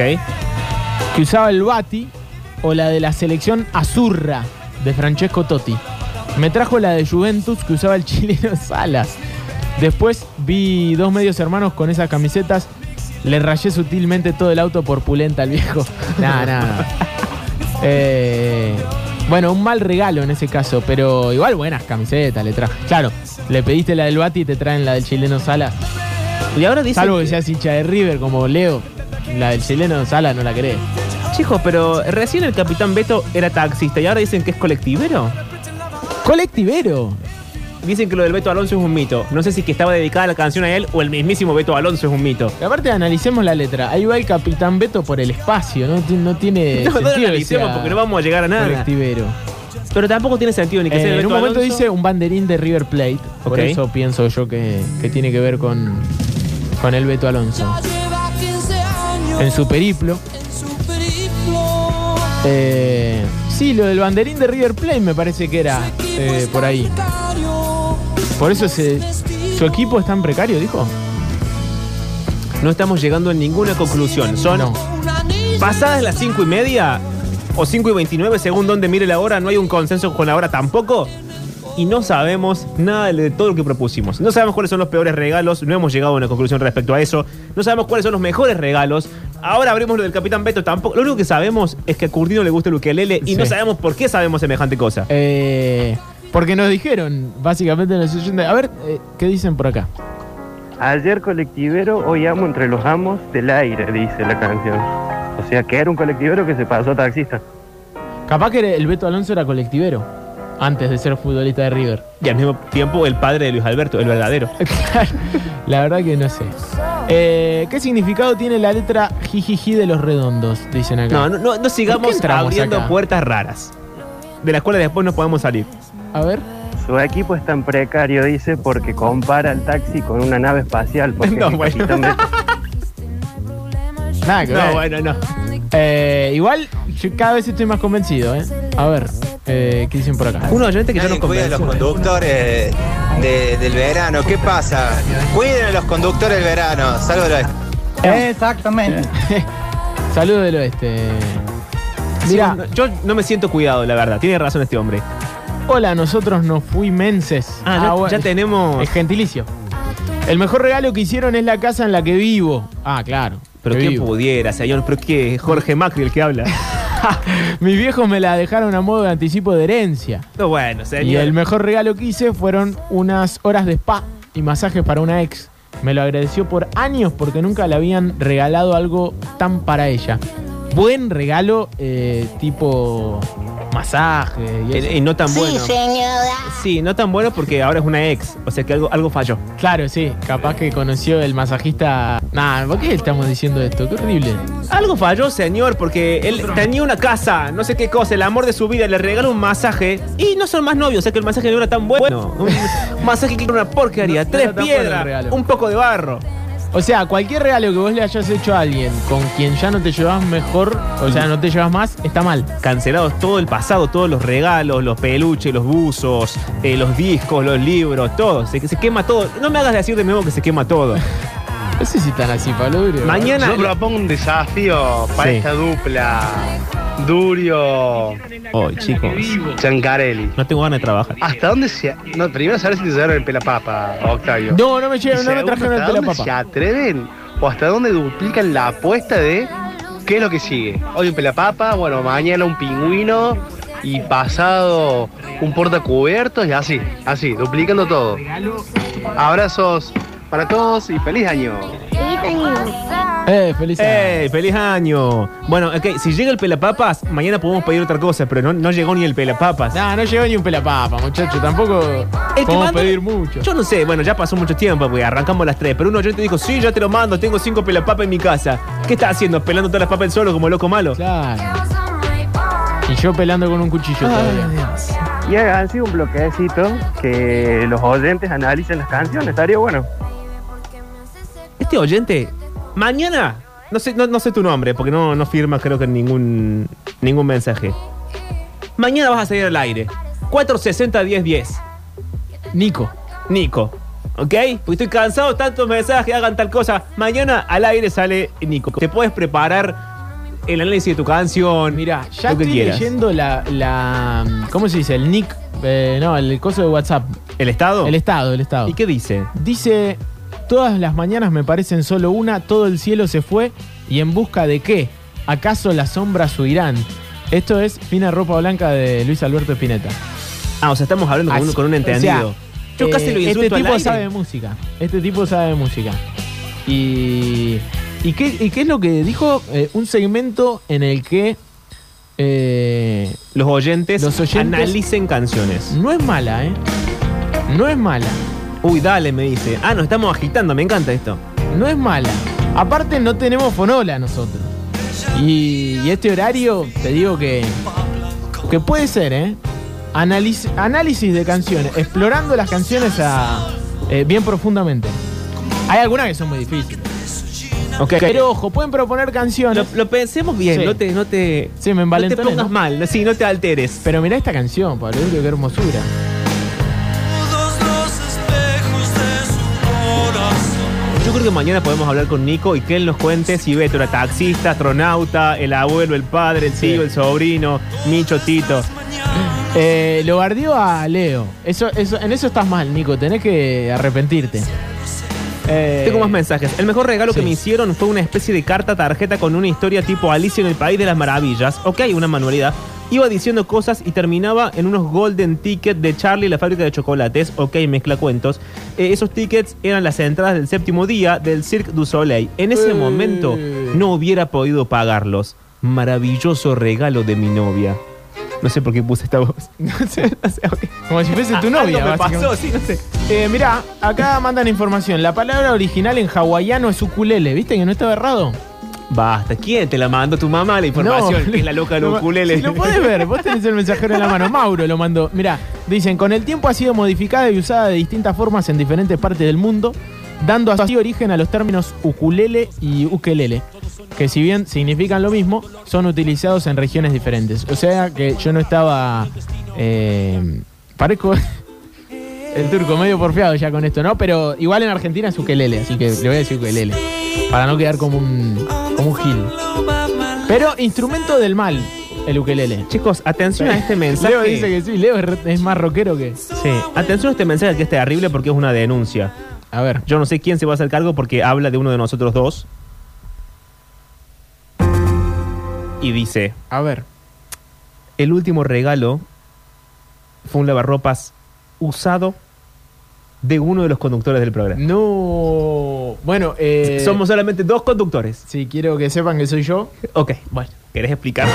que usaba el Bati, o la de la selección Azurra de Francesco Totti. Me trajo la de Juventus que usaba el <laughs> chileno Salas. Después vi dos medios hermanos con esas camisetas. Le rayé sutilmente todo el auto por pulenta al viejo. <laughs> Nada, nada. Eh, bueno, un mal regalo en ese caso, pero igual buenas camisetas le traje. Claro, le pediste la del Bati y te traen la del chileno Salas. Y ahora dicen Salvo que, que- seas hincha de River como Leo, la del chileno Salas no la querés. Chicos, pero recién el capitán Beto era taxista y ahora dicen que es colectivero. Colectivero. Dicen que lo del Beto Alonso es un mito. No sé si que estaba dedicada la canción a él o el mismísimo Beto Alonso es un mito. Y aparte analicemos la letra. Ahí va el Capitán Beto por el espacio, no, Ti- no tiene No, no lo sentido analicemos porque no vamos a llegar a nada. colectivero. Pero tampoco tiene sentido ni que Eh, sea el en Beto un momento Alonso. dice un banderín de River Plate, por eso pienso yo que, que tiene que ver con, con el Beto Alonso. En su periplo. Eh, sí, lo del banderín de River Plate me parece que era eh, por ahí. Por eso se, su equipo es tan precario, dijo. No estamos llegando a ninguna conclusión. Son pasadas las 5 y media o 5 y 29, según donde mire la hora, no hay un consenso con la hora tampoco. Y no sabemos nada de todo lo que propusimos. No sabemos cuáles son los peores regalos, no hemos llegado a una conclusión respecto a eso. No sabemos cuáles son los mejores regalos. Ahora abrimos lo del Capitán Beto tampoco. Lo único que sabemos es que a Curtino le gusta el ukelele y Sí. no sabemos por qué sabemos semejante cosa. Eh, porque nos dijeron, básicamente en la sesión de. A ver, eh, ¿qué dicen por acá? Ayer colectivero, hoy amo entre los amos del aire, dice la canción. O sea, que era un colectivero que se pasó a taxista. Capaz que el Beto Alonso era colectivero antes de ser futbolista de River. Y al mismo tiempo el padre de Luis Alberto, el verdadero. <laughs> La verdad que no sé. Eh, ¿Qué significado tiene la letra jijiji de los redondos? Dicen acá. No, no, no, no ¿Por qué sigamos abriendo acá? puertas raras. De las cuales después no podemos salir. A ver. Su equipo es tan precario, dice, porque compara el taxi con una nave espacial. Porque <laughs> No, bueno. Nada que No, ver. bueno, no. Eh, igual, yo cada vez estoy más convencido, ¿eh? A ver, eh, ¿qué dicen por acá? Un oyente que ya nos Cuida a los conductores de- del verano. ¿Qué pasa? Cuiden a los conductores del verano. Salvo la... Exactamente. Saludo del oeste. <laughs> Mira, yo no me siento cuidado, la verdad. Tiene razón este hombre. hola, nosotros nos fuimenses. Ah, ya, bueno, ya tenemos. Es gentilicio. El mejor regalo que hicieron es la casa en la que vivo. Ah, claro. Pero que quién vivo. pudiera, señor. Pero qué Jorge Macri el que habla. <laughs> <laughs> Mis viejos me la dejaron a modo de anticipo de herencia. No, bueno, señor. Y el mejor regalo que hice fueron unas horas de spa y masajes para una ex. Me lo agradeció por años porque nunca le habían regalado algo tan para ella. Buen regalo, eh, tipo masaje y eso. Y, y no tan bueno. señora. Sí, no tan bueno porque ahora es una ex. O sea que algo, algo falló. Claro, sí. Capaz que conoció el masajista. Nah, ¿por qué estamos diciendo esto? Qué horrible. Algo falló, señor, porque él tenía una casa, no sé qué cosa, el amor de su vida, le regaló un masaje y no son más novios, o sea que el masaje no era tan bueno. <laughs> Un masaje que era una porquería, No- tres bueno piedras, un poco de barro. O sea, cualquier regalo que vos le hayas hecho a alguien con quien ya no te llevas mejor, o sea, no te llevas más, está mal. Cancelados todo el pasado, todos los regalos, los peluches, los buzos, eh, los discos, los libros, todo. Se, se quema todo. No me hagas decir de nuevo que se quema todo. No sé si están así, Pablo Durio. Mañana. Yo propongo un desafío para Sí. esta dupla. Durio Hoy, chicos. Giancarelli. No tengo ganas de trabajar. ¿Hasta dónde se.? No, primero saber si te llevaron el pelapapa, Octavio. No, no me Y llevan, no me segundo, trajeron el ¿hasta dónde pelapapa. ¿Se atreven? ¿O hasta dónde duplican la apuesta de qué es lo que sigue? Hoy un pelapapa, bueno, mañana un pingüino y pasado un portacubiertos y así, así, duplicando todo. Abrazos para todos y feliz año. Eh, feliz año. ¡Ey! ¡Feliz año! Bueno, ok, si llega el pelapapas, mañana podemos pedir otra cosa, pero no, no llegó ni el pelapapas. No, no llegó ni un pelapapa, muchacho. Tampoco que podemos manda- pedir mucho. Yo no sé, bueno, ya pasó mucho tiempo, porque arrancamos las tres, pero uno yo te dijo, sí, ya te lo mando, tengo cinco pelapapas en mi casa. ¿Qué estás haciendo? ¿Pelando todas las papas solo como loco malo? Claro. Y yo pelando con un cuchillo todavía. Y hagan sido un bloquecito que los oyentes analicen las canciones, estaría bueno. Este oyente, mañana, no sé, no, no sé tu nombre, porque no, no firma creo que ningún, ningún mensaje. Mañana vas a salir al aire. 460-1010. Nico. Nico. ¿Ok? Porque estoy cansado de tantos mensajes, hagan tal cosa. Mañana al aire sale Nico. Te puedes preparar el análisis de tu canción. Mira, ya estoy quieras. leyendo la, la. ¿Cómo se dice? El nick. eh, no, el coso de WhatsApp. ¿El estado? El estado, el estado. ¿Y qué dice? Dice: Todas las mañanas me parecen solo una, todo el cielo se fue. ¿Y en busca de qué? ¿Acaso las sombras huirán? Esto es Fina Ropa Blanca de Luis Alberto Spinetta. Ah, o sea, estamos hablando con, un, con un o entendido. sea, Yo casi eh, lo insulto Este al tipo aire. sabe de música. Este tipo sabe de música. Y. ¿Y qué, y qué es lo que dijo? Eh, un segmento en el que. eh, Los oyentes, Los oyentes- analicen canciones. no es mala, ¿eh? No es mala. Uy, dale, me dice. Ah, nos estamos agitando, me encanta esto. No es mala. Aparte, no tenemos fonola nosotros. Y, y este horario, te digo que. Que puede ser, ¿eh? Analiz- análisis de canciones. Explorando las canciones a, eh, bien profundamente. Hay algunas que son muy difíciles. Ok. Pero ojo, pueden proponer canciones. Lo, lo pensemos bien, Sí. no te, no te, Sí, me no te pongas ¿no? mal, sí, no te alteres. Pero mirá esta canción, Pablo, qué hermosura. Creo que mañana podemos hablar con Nico y que él nos cuente si Beto era taxista, astronauta, el abuelo, el padre, el tío, el sobrino, Micho, Tito. Eh, lo bardeó a Leo. Eso, eso, en eso estás mal, Nico. Tenés que arrepentirte. Eh, Tengo más mensajes. El mejor regalo que me hicieron fue una especie de carta tarjeta con una historia tipo Alicia en el País de las Maravillas. Ok, una manualidad. Iba diciendo cosas y terminaba en unos golden tickets de Charlie la fábrica de chocolates. Ok, mezcla cuentos. Eh, esos tickets eran las entradas del séptimo día del Cirque du Soleil. En ese Eh. momento no hubiera podido pagarlos. Maravilloso regalo de mi novia. No sé por qué puse esta voz. <laughs> No sé, no sé. Como si fuese tu Ah, novia. algo me pasó, sí, no sé. Eh, mirá, acá mandan información. La palabra original en hawaiano es ukulele. ¿Viste que no estaba errado? Basta, ¿quién te la mandó tu mamá la información? No, que es la loca de los lo- ukuleles. Si lo podés ver, vos tenés el mensajero en la mano. Mauro lo mandó. Mirá, dicen, con el tiempo ha sido modificada y usada de distintas formas en diferentes partes del mundo, dando así origen a los términos ukulele y ukelele, que si bien significan lo mismo, son utilizados en regiones diferentes. O sea que yo no estaba... eh, parezco... <laughs> El turco, medio porfiado ya con esto, ¿no? Pero igual en Argentina es ukelele, así que le voy a decir ukelele. Para no quedar como un, como un gil. Pero instrumento del mal, el ukelele. Chicos, atención a este mensaje. Leo dice que sí, Leo es, re- es más rockero que. Sí, atención a este mensaje que es terrible porque es una denuncia. A ver. Yo no sé quién se va a hacer cargo porque habla de uno de nosotros dos. Y dice, A ver. el último regalo fue un lavarropas usado de uno de los conductores del programa. No. Bueno, eh. Somos solamente dos conductores. Sí, quiero que sepan que soy yo. Ok, bueno, ¿querés explicar?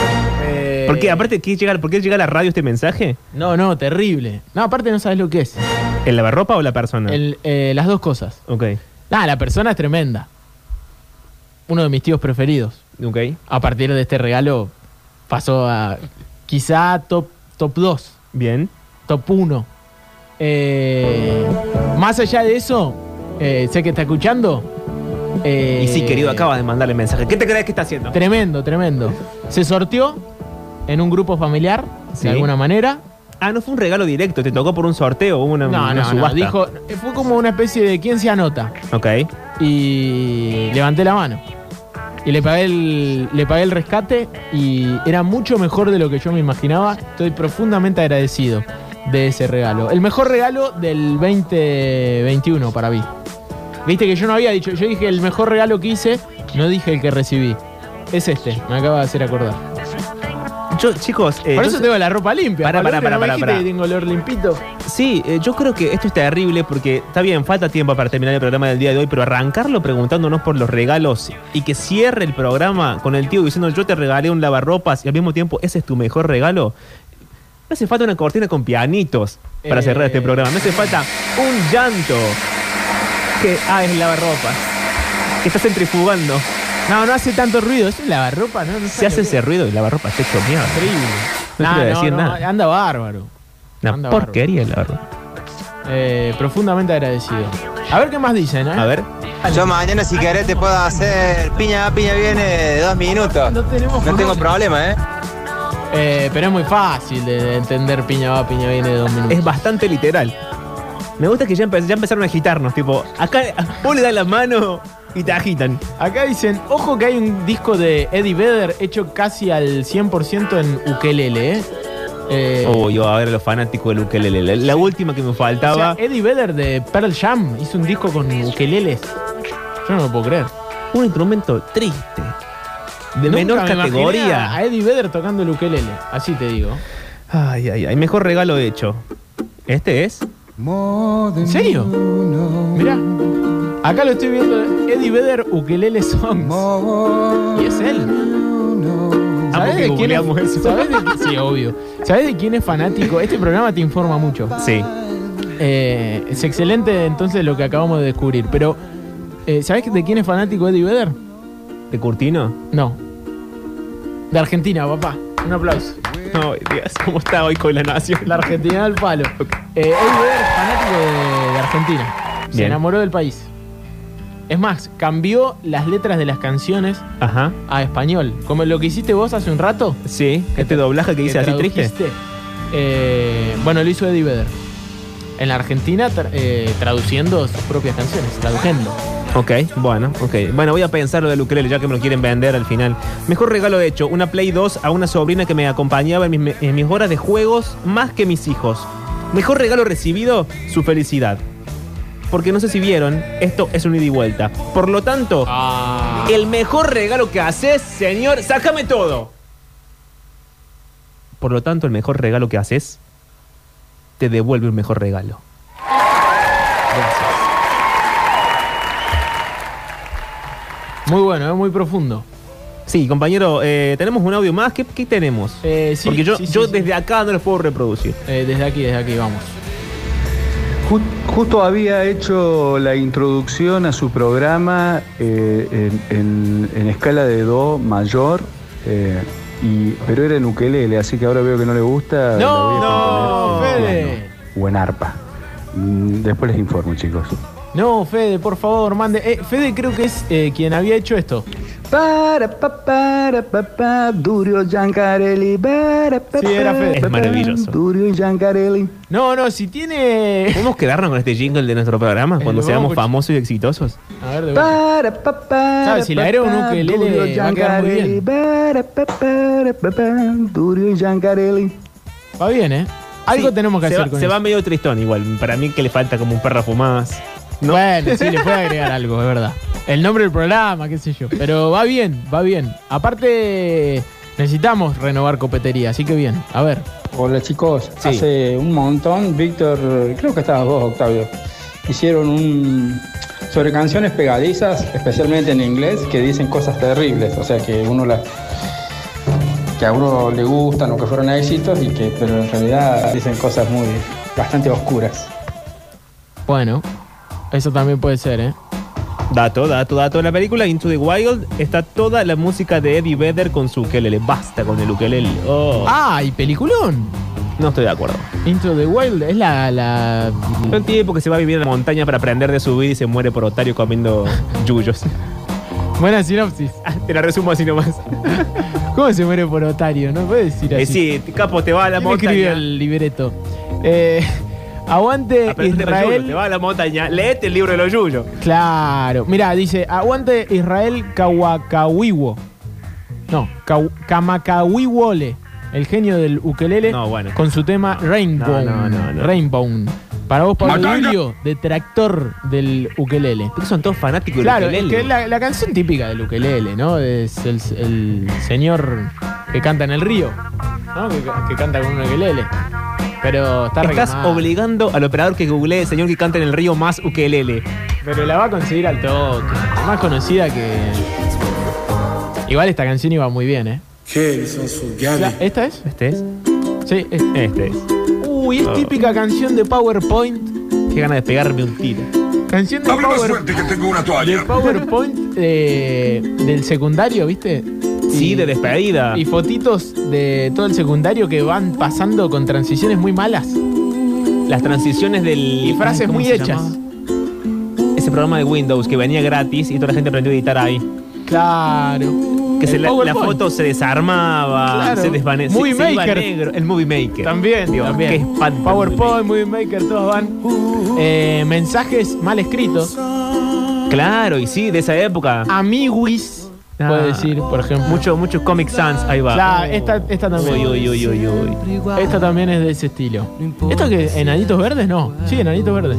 Eh, ¿Por qué? Aparte, ¿qué llega, ¿por qué llega a la radio este mensaje? No, no, terrible. No, aparte no sabes lo que es. ¿El lavarropa o la persona? El, eh, las dos cosas. Ok, Nada, la persona es tremenda. Uno de mis tíos preferidos. ok. A partir de este regalo pasó a quizá top, top 2, Bien. top 1. Eh, más allá de eso, eh, sé que está escuchando. eh, Y sí, querido, acabas de mandarle mensaje. ¿Qué te crees que está haciendo? Tremendo, tremendo. Se sorteó en un grupo familiar, Sí. de alguna manera. Ah, no fue un regalo directo, te tocó por un sorteo, hubo una, No, una no, no. subasta. Dijo, fue como una especie de quién se anota. Ok. Y levanté la mano. Y le pagué, el, le pagué el rescate y era mucho mejor de lo que yo me imaginaba. Estoy profundamente agradecido de ese regalo. El mejor regalo del 2021 para mí. Viste que yo no había dicho, yo dije el mejor regalo que hice, no dije el que recibí. Es este, me acaba de hacer acordar. Yo, chicos, eh, Por yo eso tengo la ropa limpia. Pará, Pablo, pará, pará, ¿no me pará, dijiste pará. que tengo olor limpito. Sí, eh, yo creo que esto es terrible porque está bien, falta tiempo para terminar el programa del día de hoy, pero arrancarlo preguntándonos por los regalos y que cierre el programa con el tío diciendo yo te regalé un lavarropas y al mismo tiempo ese es tu mejor regalo. Me hace falta una cortina con pianitos para Eh. cerrar este programa. Me hace falta un llanto. Que, ah, es el lavarropas. Que está centrifugando. No, no hace tanto ruido, es un lavarropa, ¿no? no Se hace ese ruido el lavarropas está hecho mierda. Increíble. No Nah, quiero no, decir no, nada. Anda bárbaro. Una Anda porquería el lavarropas. Eh, profundamente agradecido. A ver qué más dicen, ¿eh? A ver. Yo mañana si querés te puedo hacer piña, piña viene de dos minutos. No tenemos No tengo problema, ¿eh? Eh, pero es muy fácil de, de entender piña va, piña viene de dos minutos. Es bastante literal. Me gusta que ya, empe- ya empezaron a agitarnos, tipo, acá <laughs> vos le das la mano y te agitan. Acá dicen, ojo que hay un disco de Eddie Vedder hecho casi al 100% en ukelele, ¿eh? Eh, Oh, yo a ver a los fanáticos del ukelele. La, la última que me o faltaba. sea, Eddie Vedder de Pearl Jam hizo un disco con ukeleles. Yo no lo puedo creer. un instrumento triste. De Nunca menor me categoría. A Eddie Vedder tocando el ukelele, así te digo. Ay, ay, ay. Mejor regalo hecho. Este es. ¿En serio? Mirá. Acá lo estoy viendo. Eddie Vedder Ukelele Songs. Y es él. ¿Sabés que de quién es? eso. ¿Sabés de Sí, obvio. ¿Sabés de quién es fanático? Este programa te informa mucho. Sí. Eh, es excelente entonces lo que acabamos de descubrir. Pero, eh, ¿sabés de quién es fanático Eddie Vedder? ¿De Curtino? No. De Argentina, papá. Un aplauso. Ay, Dios, ¿cómo está hoy con la nación? La Argentina del palo. Eh, Eddie Vedder, fanático de, de Argentina. Se Bien. enamoró del país. Es más, cambió las letras de las canciones Ajá. a español. Como lo que hiciste vos hace un rato. Sí, este doblaje que dice así triste. Eh, bueno, lo hizo Eddie Vedder. En la Argentina, tra- eh, traduciendo sus propias canciones, traduciendo. Ok, bueno, ok. Bueno, voy a pensar lo del ukelele, ya que me lo quieren vender al final. Mejor regalo hecho, una Play 2 a una sobrina que me acompañaba en mis, en mis horas de juegos más que mis hijos. Mejor regalo recibido, su felicidad. Porque no sé si vieron, esto es un ida y vuelta. Por lo tanto, el mejor regalo que haces, señor, sácame todo. Por lo tanto, el mejor regalo que haces, te devuelve un mejor regalo. Muy bueno, ¿eh? muy profundo. Sí, compañero, eh, tenemos un audio más. ¿Qué, qué tenemos? Eh, sí, Porque yo, sí, sí, yo sí. desde acá no los puedo reproducir. Eh, desde aquí, desde aquí, vamos. Ju- Justo había hecho la introducción a su programa eh, en, en- en escala de Do mayor, eh, y, pero era en ukelele, así que ahora veo que no le gusta. la voy a No, componer en Fede. piano O en arpa. Mm, Después les informo, chicos. No, Fede, por favor, mande. Eh, Fede creo que es eh, quien había hecho esto. Para, pa, para, pa, pa, Durio Giancarelli. para, pa, Sí, era Fede. Es maravilloso. Durio Giancarelli. No, no, si tiene. ¿Podemos quedarnos con este jingle de nuestro programa Eh, cuando lo seamos vamos a escuchar. famosos y exitosos? A ver, de vuelta. Para, pa, para, ¿Sabes? Si le pa, agrego un ukelele, Durio va a quedar muy bien. Giancarelli, para, pa, para, pa, pa, Durio Giancarelli. Va bien, ¿eh? Algo Sí, tenemos que se hacer va, con Se eso. va medio tristón igual. Para mí que le falta como un párrafo más. ¿No? Bueno, sí, le puede agregar algo, es verdad. El nombre del programa, qué sé yo. Pero va bien, va bien. Aparte, necesitamos renovar copetería, así que bien. A ver. Hola chicos, Sí. hace un montón, Víctor, creo que estabas vos, Octavio, hicieron un sobre canciones pegadizas, especialmente en inglés, que dicen cosas terribles, o sea que uno las que a uno le gustan o que fueron éxitos y que pero en realidad dicen cosas muy bastante oscuras. Bueno, eso también puede ser, ¿eh? Dato, dato, dato. En la película Into the Wild está toda la música de Eddie Vedder con su ukelele. Basta con el ukelele. Oh. Ah, y peliculón. No estoy de acuerdo. Into the Wild es la. la... El tipo que se va a vivir en la montaña para aprender de su vida y se muere por otario comiendo <laughs> yuyos. Buena sinopsis. Te la resumo así nomás. <laughs> ¿Cómo se muere por otario? No puedes decir Eh, así. sí, capo, te va a la ¿Quién escribió montaña. el libreto? Eh, aguante Aprendete yuyos, te Israel. va a la montaña. Leete el libro de los yuyos. Claro. Mira, dice, aguante Israel Kawakawiwo. No, Kaw- Kamakawiwole, el genio del ukelele, No, bueno. con su tema Rainbow. No, no, no, no. Rainbow. Para vos, Pablo. Julio, detractor del ukelele. Porque son todos fanáticos del Claro, ukelele. es que es la, la canción típica del ukelele, ¿no? Es el, el señor que canta en el río, ¿no? Que, que canta con un ukelele. Pero está Estás obligando al operador que googlee señor que canta en el río más ukelele. Pero la va a conseguir al toque. Más conocida que. Igual esta canción iba muy bien, ¿eh? La- ¿Esta es? ¿Este es? Sí, es. Este es. Uy, es Oh. típica canción de PowerPoint. Qué ganas de pegarme un tiro. Canción de, Power- que tengo una de PowerPoint eh, del secundario, ¿viste? Sí, de despedida. Y fotitos de todo el secundario que van pasando con transiciones muy malas. Las transiciones del. Y frases Ay, ¿cómo muy hechas. llamaba? Ese programa de Windows que venía gratis y toda la gente aprendió a editar ahí. Claro. Que se la, foto se desarmaba, Claro. se desvanecía. Movie se iba Maker. negro. El Movie Maker. También, Dios, también. qué espanto PowerPoint, Movie Maker, todos van. Eh, mensajes mal escritos. Claro, y sí, de esa época. Amiguis, Ah. puede decir, por ejemplo. Muchos muchos Comic Sans, ahí va. Esta, esta también. Uy, uy, uy, uy, uy. Esta también es de ese estilo. ¿Esto que enanitos verdes? No. Sí, enanitos verdes.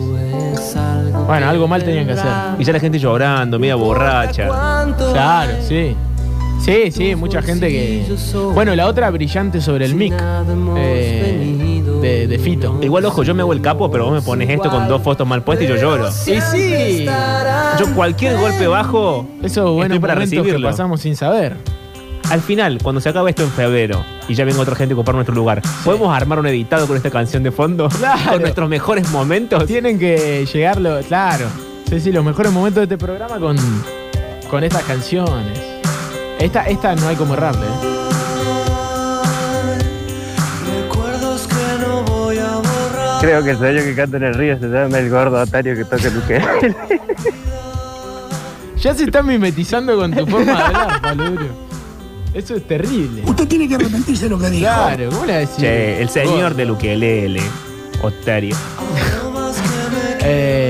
Bueno, algo mal tenían que hacer. Y ya la gente llorando, media borracha. Claro, sí. Sí, sí, mucha gente que. Bueno, la otra brillante sobre el mic. eh, de, de Fito. Igual, ojo, yo me hago el capo, pero vos me pones esto con dos fotos mal puestas y yo lloro. Y sí. Yo cualquier golpe bajo, Esos buenos estoy para momentos que recibirlo. pasamos sin saber. Al final, cuando se acabe esto en febrero y ya venga otra gente a ocupar nuestro lugar, ¿podemos armar un editado con esta canción de fondo? Claro. Con nuestros mejores momentos. Tienen que llegarlo, claro. Sí, sí, los mejores momentos de este programa con, con estas canciones. Esta, esta no hay como errarle, ¿eh? Recuerdos que no voy a borrar. Creo que el señor que canta en el río se llama el gordo Atario que toca el ukelele. Ya se están mimetizando con tu forma de hablar, Pablo Durio. Eso es terrible. Usted tiene que arrepentirse de lo que dijo. Claro, ¿cómo le decís? Che, el señor del ukelele, Otario. Eh,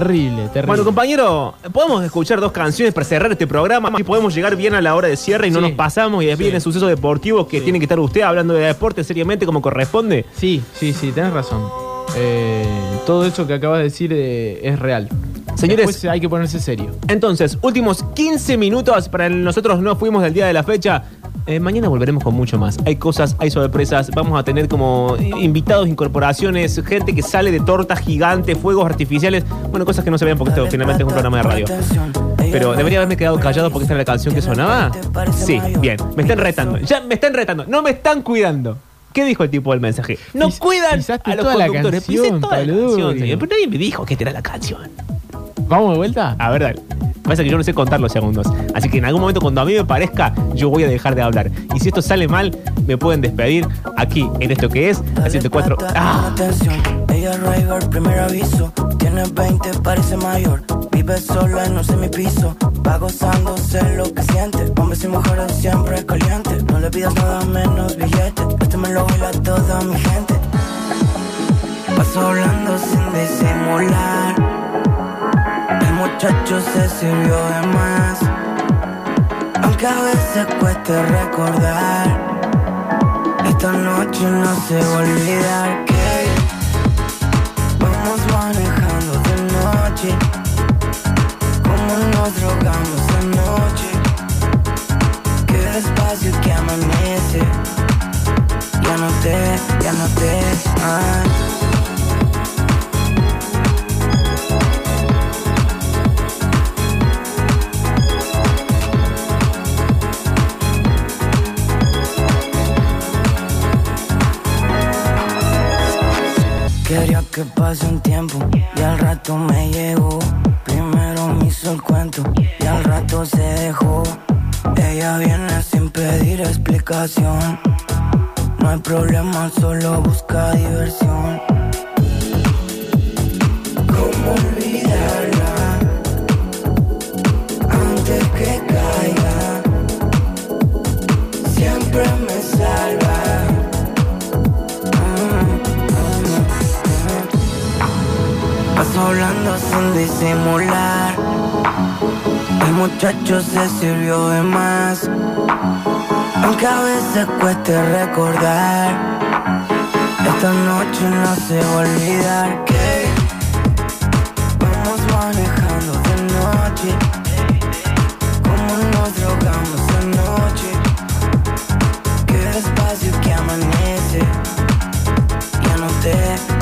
terrible, terrible. Bueno, compañero, podemos escuchar dos canciones para cerrar este programa y podemos llegar bien a la hora de cierre y no Sí. nos pasamos y después vienen sucesos deportivos que tiene que estar usted hablando de deporte seriamente como corresponde. Sí, sí, sí, tenés razón. Eh, todo eso que acabas de decir eh, es real. Señores- Después hay que ponerse serio. Entonces, últimos 15 minutos para el nosotros no fuimos del día de la fecha. Eh, mañana volveremos con mucho más. Hay cosas, hay sorpresas. Vamos a tener como invitados, incorporaciones, gente que sale de tortas gigantes, fuegos artificiales. Bueno, cosas que no se ven porque esto finalmente es un programa de radio. Pero debería haberme quedado callado porque esta era la canción que sonaba. Sí, bien. Me están retando. Ya me están retando. No me están cuidando. ¿Qué dijo el tipo del mensaje? No Pis- cuidan a los toda la conductores. Pisé canción, toda la canción, señor. Pero nadie me dijo que esta era la canción. ¿Vamos de vuelta? A ver, dale. Pasa que yo no sé contar los segundos. Así que en algún momento, cuando a mí me parezca, yo voy a dejar de hablar. Y si esto sale mal, me pueden despedir aquí, en esto que es la 104. ¡Ah! Ella River, primer aviso. Tiene 20, parece mayor. Vive sola, no sé mi piso. Va gozándose lo que siente. Hombres y mujeres siempre caliente. No le pidas nada menos billete. Este me lo baila toda mi gente. Paso hablando sin disimular. El muchacho se sirvió de más. Aunque a veces cueste recordar. Esta noche no se va a olvidar que vamos manejando de noche. Como nos drogamos de noche. Que despacio que amanece. Ya no te, ya no te. ah. Quería que pase un tiempo y al rato me llegó. Primero me hizo el cuento y al rato se dejó. Ella viene sin pedir explicación. No hay problema, solo busca diversión. ¿Cómo olvidarla hablando sin disimular. El muchacho se sirvió de más. Aunque a veces cueste recordar. Esta noche no se va a olvidar que vamos manejando de noche. Como nos drogamos de noche. Que despacio que amanece. Ya no te, ya no te.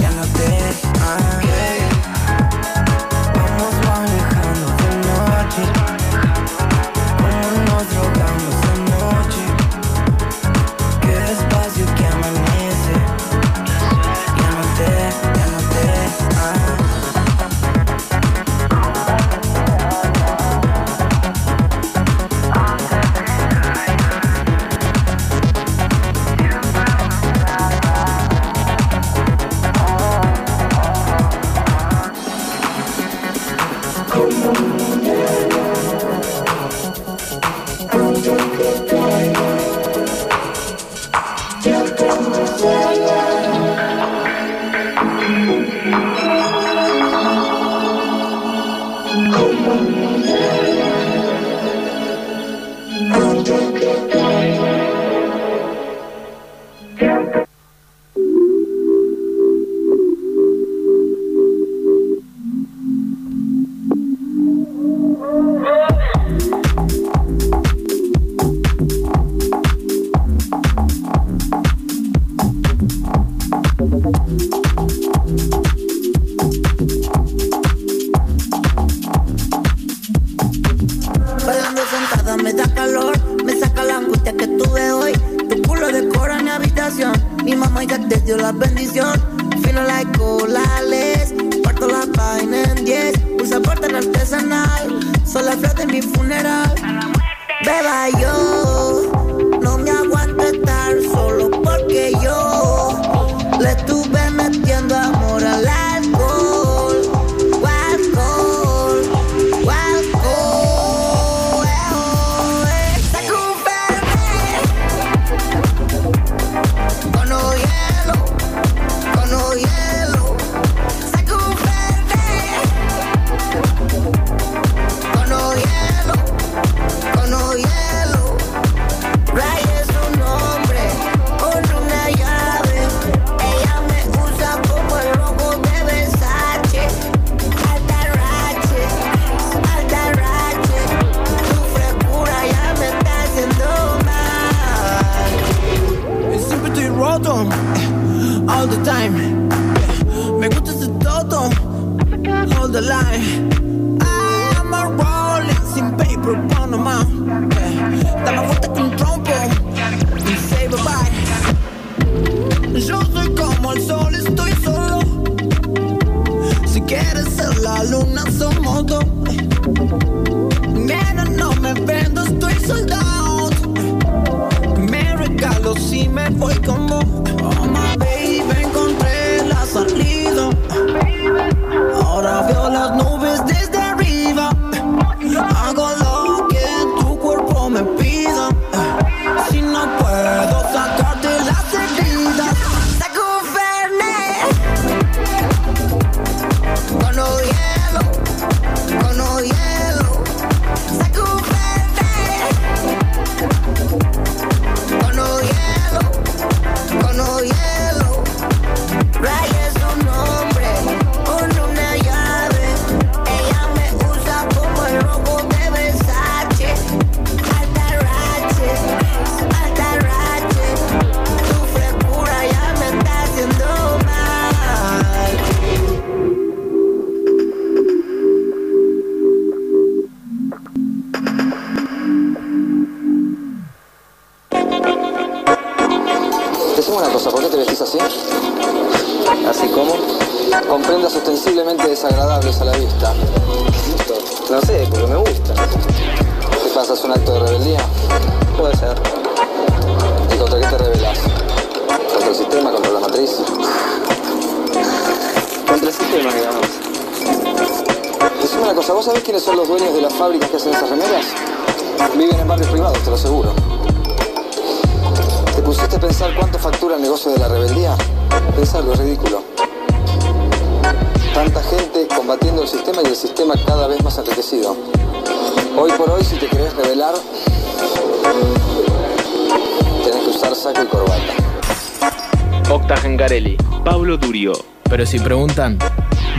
Pero si preguntan,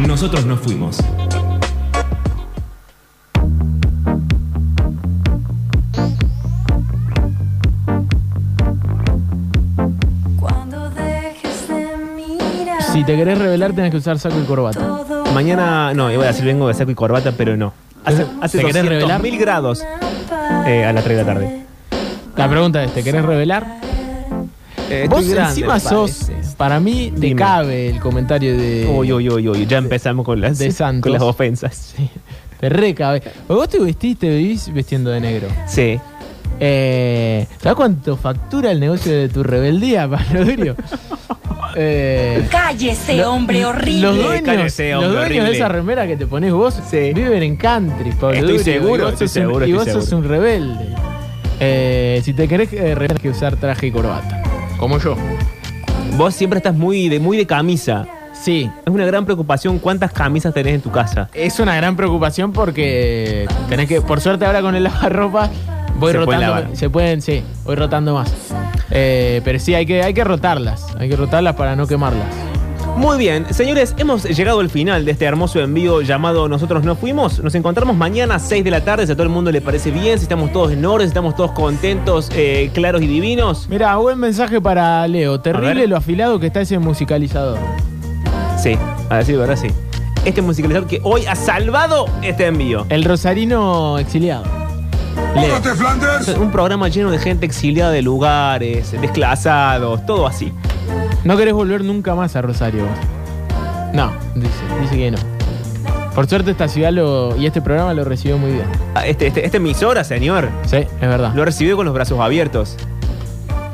nosotros no fuimos. si te querés revelar tenés que usar saco y corbata. Mañana, no, iba a decir vengo de saco y corbata, pero no. Hace, hace ¿Te querés revelar? mil grados eh, a las 3 de la tarde. La pregunta es, ¿te querés revelar? Eh, Vos grande, encima sos. Para mí, te Dime. cabe el comentario de... Uy, uy, uy, uy, ya empezamos con las, de Santos. con las ofensas. Te recabe. Vos te vestiste, vivís vestiendo de negro. Sí. Eh, ¿Sabes cuánto factura el negocio de tu rebeldía, Pablo Durio? <laughs> Eh, Cállese, lo- hombre horrible. Los dueños, Cállese, los de esa remera que te pones vos viven en country, Pablo Estoy Durio, seguro, y vos estoy sos un- seguro, y vos sos un rebelde. Eh, si te querés eh, que usar traje y corbata. Como yo. Vos siempre estás muy de, muy de camisa. Sí. Es una gran preocupación cuántas camisas tenés en tu casa. Es una gran preocupación porque tenés que, por suerte ahora con el <laughs> lavarropa, voy Se pueden rotando. lavar. Se pueden, sí, voy rotando más. Eh, pero sí, hay que, hay que rotarlas. Hay que rotarlas para no quemarlas. Muy bien, señores, hemos llegado al final de este hermoso envío llamado Nosotros no fuimos. Nos encontramos mañana a 6 de la tarde, si a todo el mundo le parece bien, si estamos todos en orden, si estamos todos contentos, eh, claros y divinos. Mira, buen mensaje para Leo. Terrible lo afilado que está ese musicalizador. Sí, a decir verdad, sí. Este musicalizador que hoy ha salvado este envío. El rosarino exiliado. Leo. Un programa lleno de gente exiliada de lugares, desclasados, todo así. No querés volver nunca más a Rosario. No, dice, dice que no. Por suerte esta ciudad lo, y este programa lo recibió muy bien. Ah, Este, este, este emisora, señor. Sí, es verdad. Lo recibió con los brazos abiertos.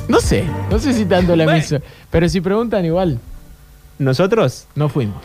No sé, no sé si tanto la Bueno. emisora. Pero si preguntan igual, ¿Nosotros? no fuimos.